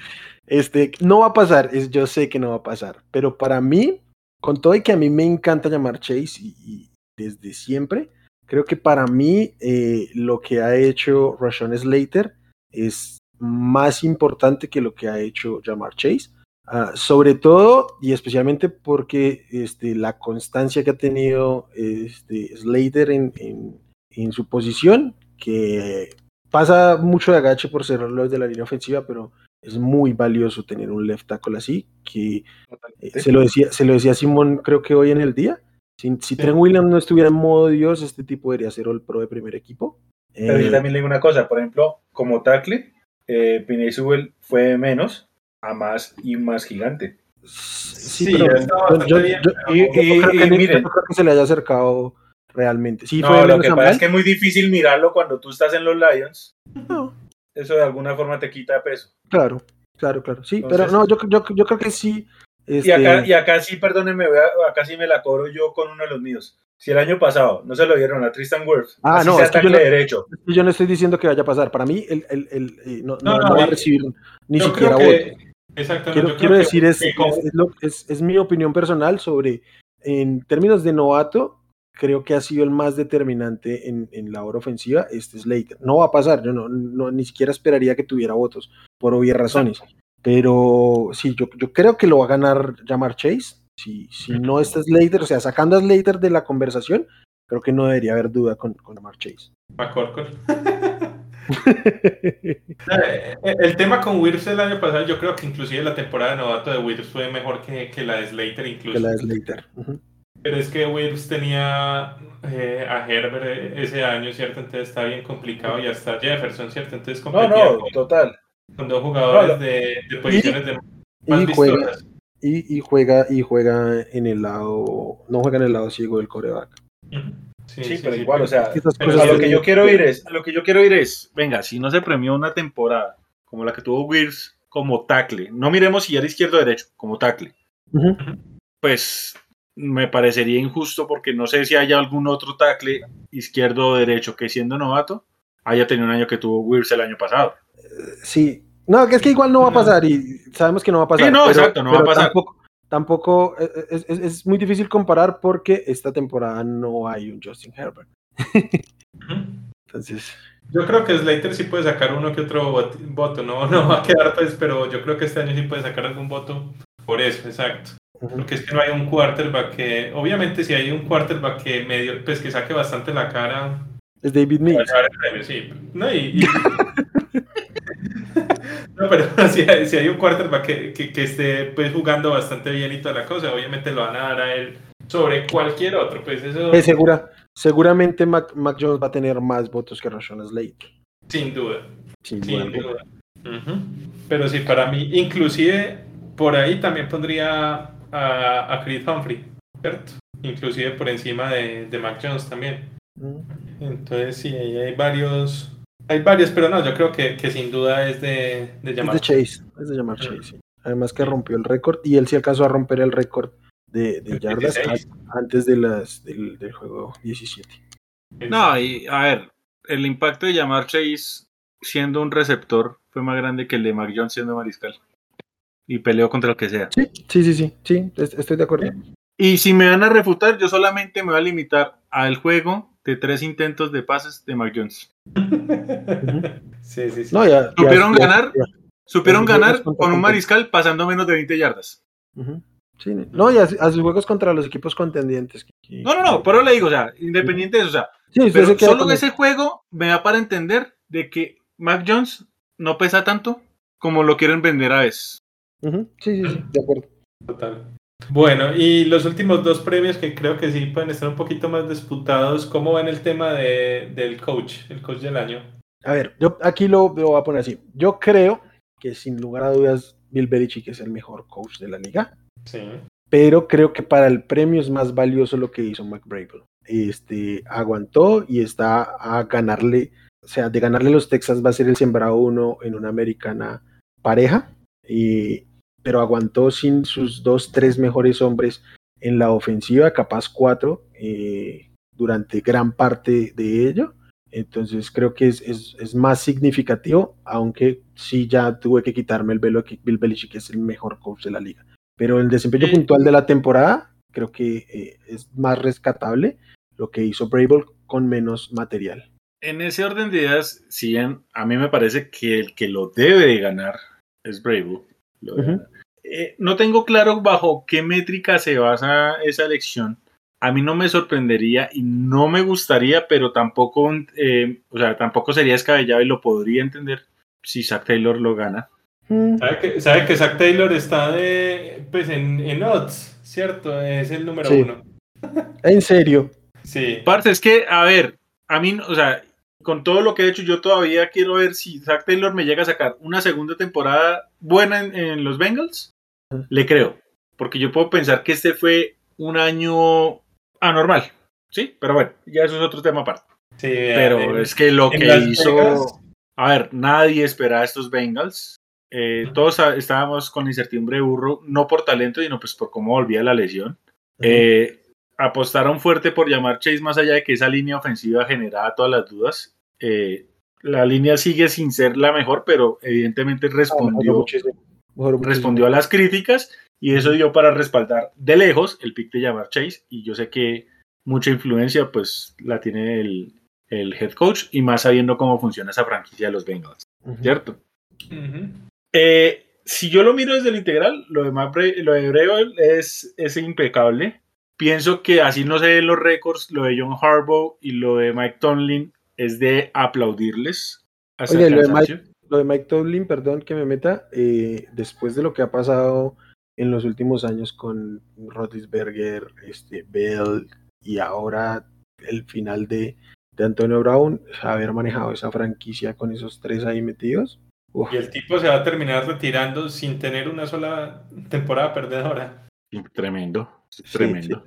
este, no va a pasar, es, yo sé que no va a pasar, pero para mí, con todo y que a mí me encanta llamar Chase y, y desde siempre, creo que para mí eh, lo que ha hecho Rashawn Slater es más importante que lo que ha hecho llamar Chase. Ah, sobre todo y especialmente porque este, la constancia que ha tenido este, Slater en, en- en su posición, que pasa mucho de agache por ser los de la línea ofensiva, pero es muy valioso tener un left tackle así, que eh, se, lo decía, se lo decía Simón creo que hoy en el día. Si, si Trent Williams no estuviera en modo Dios, este tipo debería ser el pro de primer equipo. Pero Eh, yo también le digo una cosa, por ejemplo, como tackle, eh, Pinay Sewell fue menos a más y más gigante. Sí, Sí, pero yo- yo, bien, yo- Y, yo y- creo que y ni- miren, yo creo que se le haya acercado realmente. Sí, no, fue lo que pasa es que es muy difícil mirarlo cuando tú estás en los Lions. No, Eso de alguna forma te quita peso. claro, claro, claro. Sí, Entonces- pero no, yo, yo, yo creo que sí. Y este, acá, y acá sí, perdónenme, acá sí me la cobro yo con uno de los míos. Si el año pasado no se lo dieron a Tristan Wirfs, Ah, así no, sea es que yo tackle no- derecho. Yo no estoy diciendo que vaya a pasar. Para mí, el, el, el, eh, no, va a y- recibir ni siquiera. Exacto, no, Quiero, quiero que- decir, es, que con- es, es lo- es- es mi opinión personal sobre, en términos de novato, creo que ha sido el más determinante en, en la hora ofensiva, este Slater. No va a pasar, yo no, no- ni siquiera esperaría que tuviera votos, por obvias razones. Pero sí, yo, yo creo que lo va a ganar Jamar Chase. Si, si no está Slater, o sea, sacando a Slater de la conversación, creo que no debería haber duda con, con Jamar Chase. McCorkle. Eh, El tema con Wirfs el año pasado, yo creo que inclusive la temporada de novato de Wirfs fue mejor que, que la de Slater incluso. que la de Slater. Pero es que Wirfs tenía eh, a Herbert ese año, ¿cierto? Entonces está bien complicado y hasta Jefferson, ¿cierto? Entonces No, no, con, total. Con dos jugadores No, de, de posiciones de... y juega, y, juega y juega en el lado, no juega en el lado ciego del coreback. Sí, pero igual, o sea, lo que yo quiero ir es, lo que yo quiero ir es, venga, si no se premió una temporada como la que tuvo Wills como tackle, no miremos si era izquierdo o derecho, como tackle, pues me parecería injusto porque no sé si haya algún otro tackle izquierdo o derecho que siendo novato haya tenido un año que tuvo Wills el año pasado. Sí, no, que es que igual no va a pasar y sabemos que no va a pasar. Sí, no, exacto, no va a pasar. Tampoco, eh, eh, es, muy difícil comparar porque esta temporada no hay un Justin Herbert. Entonces. Yo creo que Slater sí puede sacar uno que otro voto, no, no va a quedar pues, pero yo creo que este año sí puede sacar algún voto por eso, exacto. Porque es que no hay un quarterback que, obviamente si hay un quarterback que medio, pues que saque bastante la cara. Es David Mills. Sí, no, y, no, pero si hay, si hay un quarterback que, que, esté pues, jugando bastante bien y toda la cosa, obviamente lo van a dar a él sobre cualquier otro. Pues eso... Es segura, seguramente Mac, Jones va a tener más votos que Rashon Slade. Sin duda. Sin, duda. Pero sí, para mí, inclusive por ahí también pondría a, a Chris Humphrey, ¿cierto? Inclusive por encima de, de Mac Jones también. Mm. Entonces sí, hay varios hay varios, pero no, yo creo que, que sin duda es de, de llamar. Es de Chase, es de llamar Chase, Además que rompió el récord y él sí alcanzó a romper el récord de, de yardas antes de las, del, del, juego 17. No, y a ver, el impacto de llamar Chase siendo un receptor fue más grande que el de Mac Jones siendo mariscal. Y peleó contra lo que sea. Sí, sí, sí, sí, sí, estoy de acuerdo. Y si me van a refutar, yo solamente me voy a limitar al juego de tres intentos de pases de Mac Jones. Sí, sí, sí. No, ya, supieron ganar, supieron ganar con un mariscal pasando menos de 20 yardas. Sí, no, y a, sus juegos contra los equipos contendientes. No, no, no, pero le digo, o sea, independiente de eso, o sea, pero solo ese juego me da para entender de que Mac Jones no pesa tanto como lo quieren vender a veces. Sí, sí, sí, de acuerdo. Total. Bueno, y los últimos dos premios que creo que sí pueden estar un poquito más disputados, ¿cómo va en el tema de, del coach, el coach del año? A ver, yo aquí lo, voy a poner así. Yo creo que sin lugar a dudas Bill Belichick es el mejor coach de la liga. Sí. Pero creo que para el premio es más valioso lo que hizo McBrable. Este aguantó y está a ganarle, o sea, de ganarle los Texas va a ser el sembrado uno en una americana pareja. Y pero aguantó sin sus dos, tres mejores hombres en la ofensiva, capaz cuatro, eh, durante gran parte de ello. Entonces creo que es, es, más significativo, aunque sí ya tuve que quitarme el velo que Bill Belichick es el mejor coach de la liga. Pero el desempeño puntual de la temporada creo que eh, es más rescatable lo que hizo Brable con menos material. En ese orden de ideas, sí, a mí me parece que el que lo debe de ganar es Brable. Eh, no tengo claro bajo qué métrica se basa esa elección. A mí no me sorprendería y no me gustaría, pero tampoco, eh, o sea, tampoco sería descabellado y lo podría entender si Zack Taylor lo gana. Mm. ¿Sabe que, Zack Taylor está de, pues en, en odds, ¿cierto? Es el número uno. ¿En serio? Sí. Parce, es que, a ver, a mí, o sea, con todo lo que he hecho, yo todavía quiero ver si Zack Taylor me llega a sacar una segunda temporada buena en los Bengals le creo, porque yo puedo pensar que este fue un año anormal, ¿sí? Pero bueno, ya eso es otro tema aparte. Sí, pero es que lo que hizo, a ver, nadie esperaba estos Bengals. Eh, todos estábamos con incertidumbre de burro, no por talento, sino pues por cómo volvía la lesión. Eh, apostaron fuerte por llamar Chase más allá de que esa línea ofensiva generaba todas las dudas. Eh, la línea sigue sin ser la mejor, pero evidentemente ah, respondió, a las críticas y eso dio para respaldar de lejos el pick de llamar Chase y yo sé que mucha influencia pues la tiene el, head coach y más sabiendo cómo funciona esa franquicia de los Bengals, ¿cierto? Eh, si yo lo miro desde el integral, lo de, lo de es, es impecable. Pienso que así no se ven los récords, lo de John Harbaugh y lo de Mike Tomlin es de aplaudirles. Oye, lo de Mike, lo de Mike Tomlin, perdón que me meta, eh, después de lo que ha pasado en los últimos años con Rotisberger, este, Bell y ahora el final de, de Antonio Brown, haber manejado esa franquicia con esos tres ahí metidos, Y el tipo se va a terminar retirando sin tener una sola temporada perdedora. Tremendo, tremendo.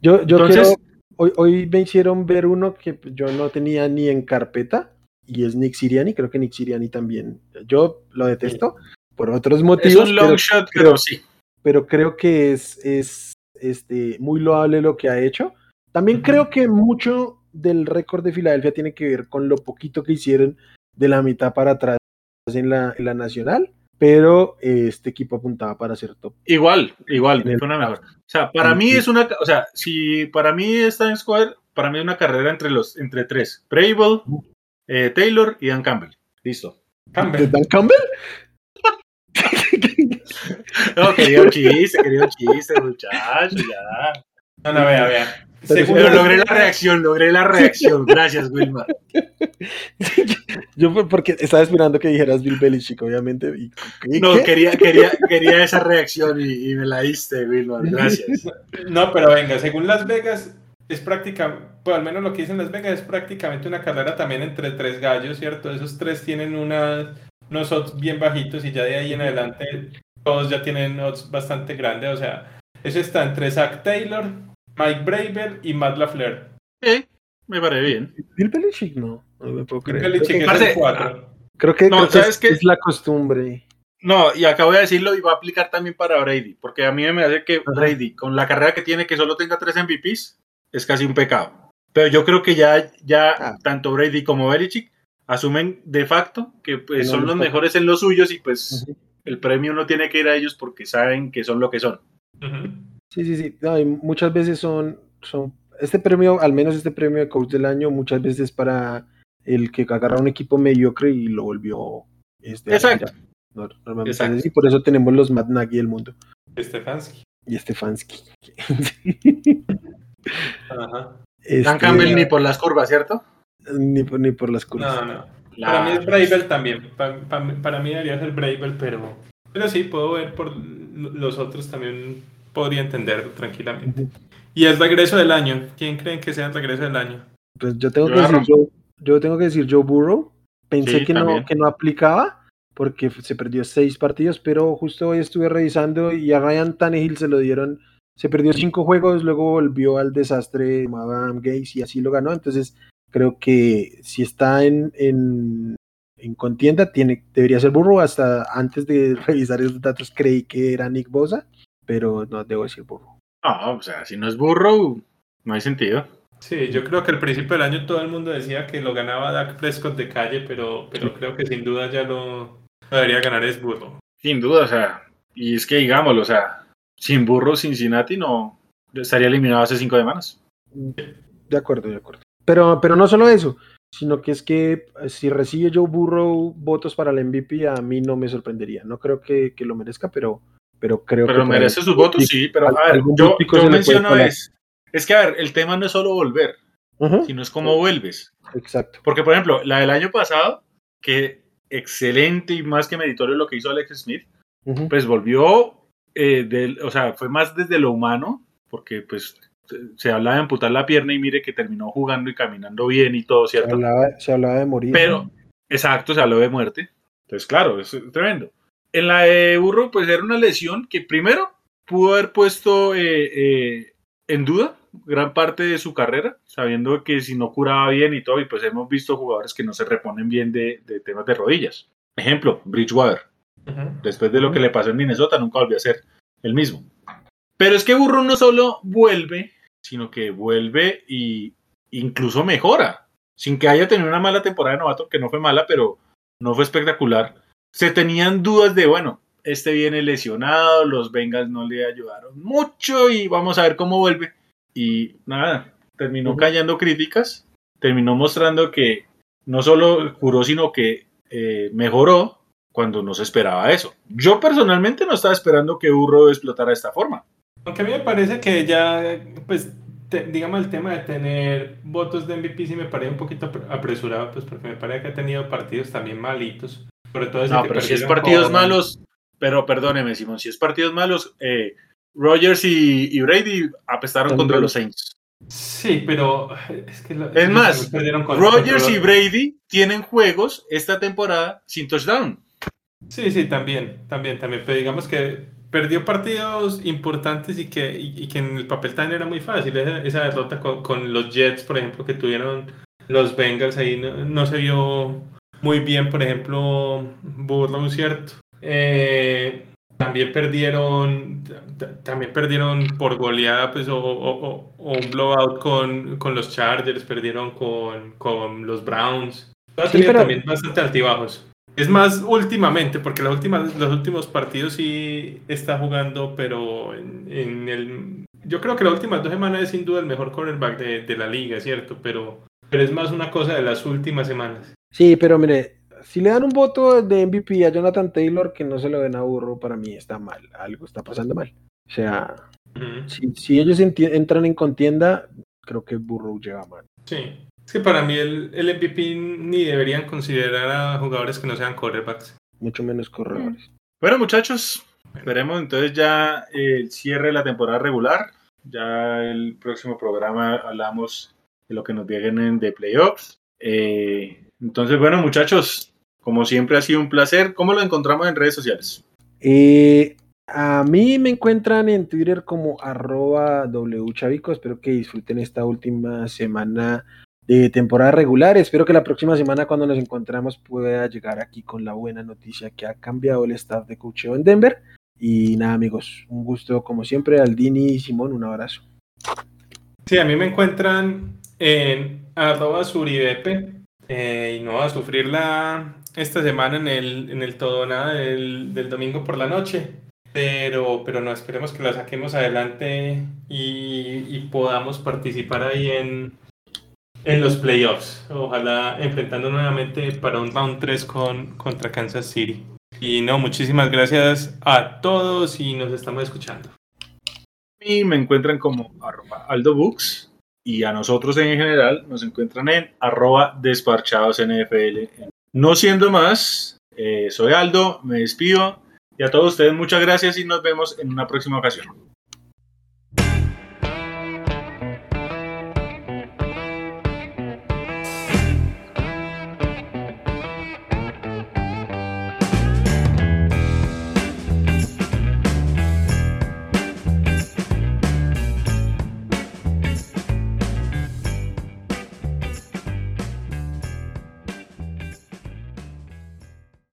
Yo, yo quiero, hoy, hoy me hicieron ver uno que yo no tenía ni en carpeta y es Nick Siriani, creo que Nick Siriani también. Yo lo detesto por otros motivos. Es un long pero, shot, pero sí. Pero creo que es, es este, muy loable lo que ha hecho. También uh -huh. creo que mucho del récord de Filadelfia tiene que ver con lo poquito que hicieron de la mitad para atrás en la, en la nacional, pero este equipo apuntaba para ser top. Igual, igual, fue una mejor. O sea, para mí es una, o sea, si para mí está en Square, para mí es una carrera entre los, entre tres, Brable, eh, Taylor y Dan Campbell. Listo. Campbell. ¿Dan Campbell? no, quería un chiste, quería un chiste, muchacho, ya. No, no, vea, vea. Pero logré la reacción, logré la reacción. Gracias, Wilmar. Yo porque estaba esperando que dijeras Bill Belichick, obviamente. ¿Y, ¿y no, qué? quería, quería, quería esa reacción y, y, me la diste, Wilmar. Gracias. No, pero venga, según Las Vegas, es prácticamente, pues al menos lo que dicen Las Vegas, es prácticamente una carrera también entre tres gallos, ¿cierto? Esos tres tienen una, unos odds bien bajitos y ya de ahí en adelante todos ya tienen odds bastante grandes. O sea, eso está entre Zach Taylor, Mike Braver y Matt LaFleur. Eh, me parece bien. Bill Belichick no, no me puedo creer. Bill Belichick creo es el 4. Creo que, no, creo ¿sabes que qué? es la costumbre. No, y acabo de decirlo y va a aplicar también para Brady, porque a mí me hace que Ajá. Brady, con la carrera que tiene, que solo tenga tres MVPs, es casi un pecado. Pero yo creo que ya, ya ah. tanto Brady como Belichick asumen de facto que pues, no son los mejores en los suyos y pues uh -huh. el premio no tiene que ir a ellos porque saben que son lo que son. Uh -huh. Sí, sí, sí. No, muchas veces son, son, este premio, al menos este premio de coach del año, muchas veces para el que agarra un equipo mediocre y lo volvió este, Exacto. No, normalmente Exacto. Es, y por eso tenemos los Matt Nagy del mundo. Stefanski. Y Stefanski. Ajá. Este, Dan Campbell ni por las curvas, ¿cierto? Ni por, ni por las curvas. No, no. La... Para mí es Bravel también. Para, para, para, mí debería ser Bravel, pero, pero sí, puedo ver por los otros también podría entender tranquilamente. Y el regreso del año. ¿Quién creen que sea el regreso del año? Pues yo tengo, que decir, yo, yo tengo que decir Joe Burrow. Pensé sí, que, no, que no aplicaba porque se perdió seis partidos, pero justo hoy estuve revisando y a Ryan Tannehill se lo dieron. Se perdió cinco juegos, luego volvió al desastre Madame Gates y así lo ganó. Entonces creo que si está en, en, en contienda, tiene, debería ser Burrow. Hasta antes de revisar esos datos creí que era Nick Bosa pero no debo decir burro. No, o sea, si no es burro, no hay sentido. Sí, yo creo que al principio del año todo el mundo decía que lo ganaba Dak Prescott de calle, pero, pero sí. creo que sin duda ya lo, lo, debería ganar es burro. Sin duda, o sea, y es que digámoslo, o sea, sin burro Cincinnati no estaría eliminado hace cinco semanas. De acuerdo, de acuerdo. Pero, pero no solo eso, sino que es que si recibe Joe Burrow votos para el MVP, a mí no me sorprendería. No creo que, que lo merezca, pero pero creo pero que merece sus votos, sí, pero a ver, yo, yo menciono es, es que a ver, el tema no es solo volver, uh -huh. sino es cómo vuelves. Exacto. Porque, por ejemplo, la del año pasado, que excelente y más que meritorio lo que hizo Alex Smith, uh -huh. pues volvió, eh, o sea, fue más desde lo humano, porque pues se hablaba de amputar la pierna y mire que terminó jugando y caminando bien y todo, ¿cierto? Se hablaba, se hablaba de morir. Pero, ¿no? exacto, se habló de muerte. Entonces, claro, es tremendo. En la de Burro, pues era una lesión que primero pudo haber puesto eh, eh, en duda gran parte de su carrera, sabiendo que si no curaba bien y todo, y pues hemos visto jugadores que no se reponen bien de, de temas de rodillas. Ejemplo, Bridgewater. Uh -huh. Después de lo que le pasó en Minnesota, nunca volvió a ser el mismo. Pero es que Burro no solo vuelve, sino que vuelve y incluso mejora, sin que haya tenido una mala temporada de novato, que no fue mala, pero no fue espectacular se tenían dudas de, bueno, este viene lesionado, los Bengals no le ayudaron mucho y vamos a ver cómo vuelve. Y nada, terminó callando críticas, terminó mostrando que no solo curó, sino que eh, mejoró cuando no se esperaba eso. Yo personalmente no estaba esperando que Burro explotara de esta forma. Aunque a mí me parece que ya, pues, te, digamos, el tema de tener votos de MVP sí me parece un poquito apresurado, pues, porque me parece que ha tenido partidos también malitos. Sobre todo no, pero si es partidos con... malos, pero perdóneme, Simón, si es partidos malos, eh, Rogers y, y, Brady apestaron contra los Saints. Sí, pero es que. Lo, es más, Rogers y Brady tienen juegos esta temporada sin touchdown. Sí, sí, también, también, también. Pero digamos que perdió partidos importantes y que, y, que en el papel también era muy fácil. Esa, derrota con, los Jets, por ejemplo, que tuvieron los Bengals ahí, no, se vio muy bien, por ejemplo, Burrow, ¿cierto? Eh, también perdieron también perdieron por goleada pues o, un blowout con, con, los Chargers perdieron con, con los Browns sí, pero... también bastante altibajos es más últimamente porque la última, los últimos partidos sí está jugando pero en, el yo creo que la última dos semanas es sin duda el mejor cornerback de, de la liga cierto pero pero es más una cosa de las últimas semanas sí pero mire si le dan un voto de MVP a Jonathan Taylor que no se lo den a Burro, para mí está mal, algo está pasando mal. O sea, si, ellos entran en contienda, creo que Burrow lleva mal. Sí, es que para mí el, el, MVP ni deberían considerar a jugadores que no sean quarterbacks. Mucho menos corredores. Bueno, muchachos, veremos entonces ya el cierre de la temporada regular. Ya el próximo programa hablamos de lo que nos vienen de playoffs. Eh, entonces, bueno, muchachos, como siempre ha sido un placer. ¿Cómo lo encontramos en redes sociales? Eh, a mí me encuentran en Twitter como arroba wchavico. Espero que disfruten esta última semana de temporada regular. Espero que la próxima semana cuando nos encontramos pueda llegar aquí con la buena noticia que ha cambiado el staff de cocheo en Denver. Y nada amigos, un gusto como siempre. Aldini y Simón, un abrazo. Sí, a mí me encuentran en arroba suribepe eh, y no va a sufrir la, esta semana en el, en el todo nada del, del, domingo por la noche. Pero, pero no, esperemos que la saquemos adelante y, y podamos participar ahí en, en los playoffs. Ojalá enfrentando nuevamente para un round 3 con, contra Kansas City. Y no, muchísimas gracias a todos y nos estamos escuchando. Y me encuentran como arroba Aldo Books y a nosotros en general nos encuentran en arroba desparchados NFL no siendo más, eh, soy Aldo, me despido y a todos ustedes muchas gracias y nos vemos en una próxima ocasión.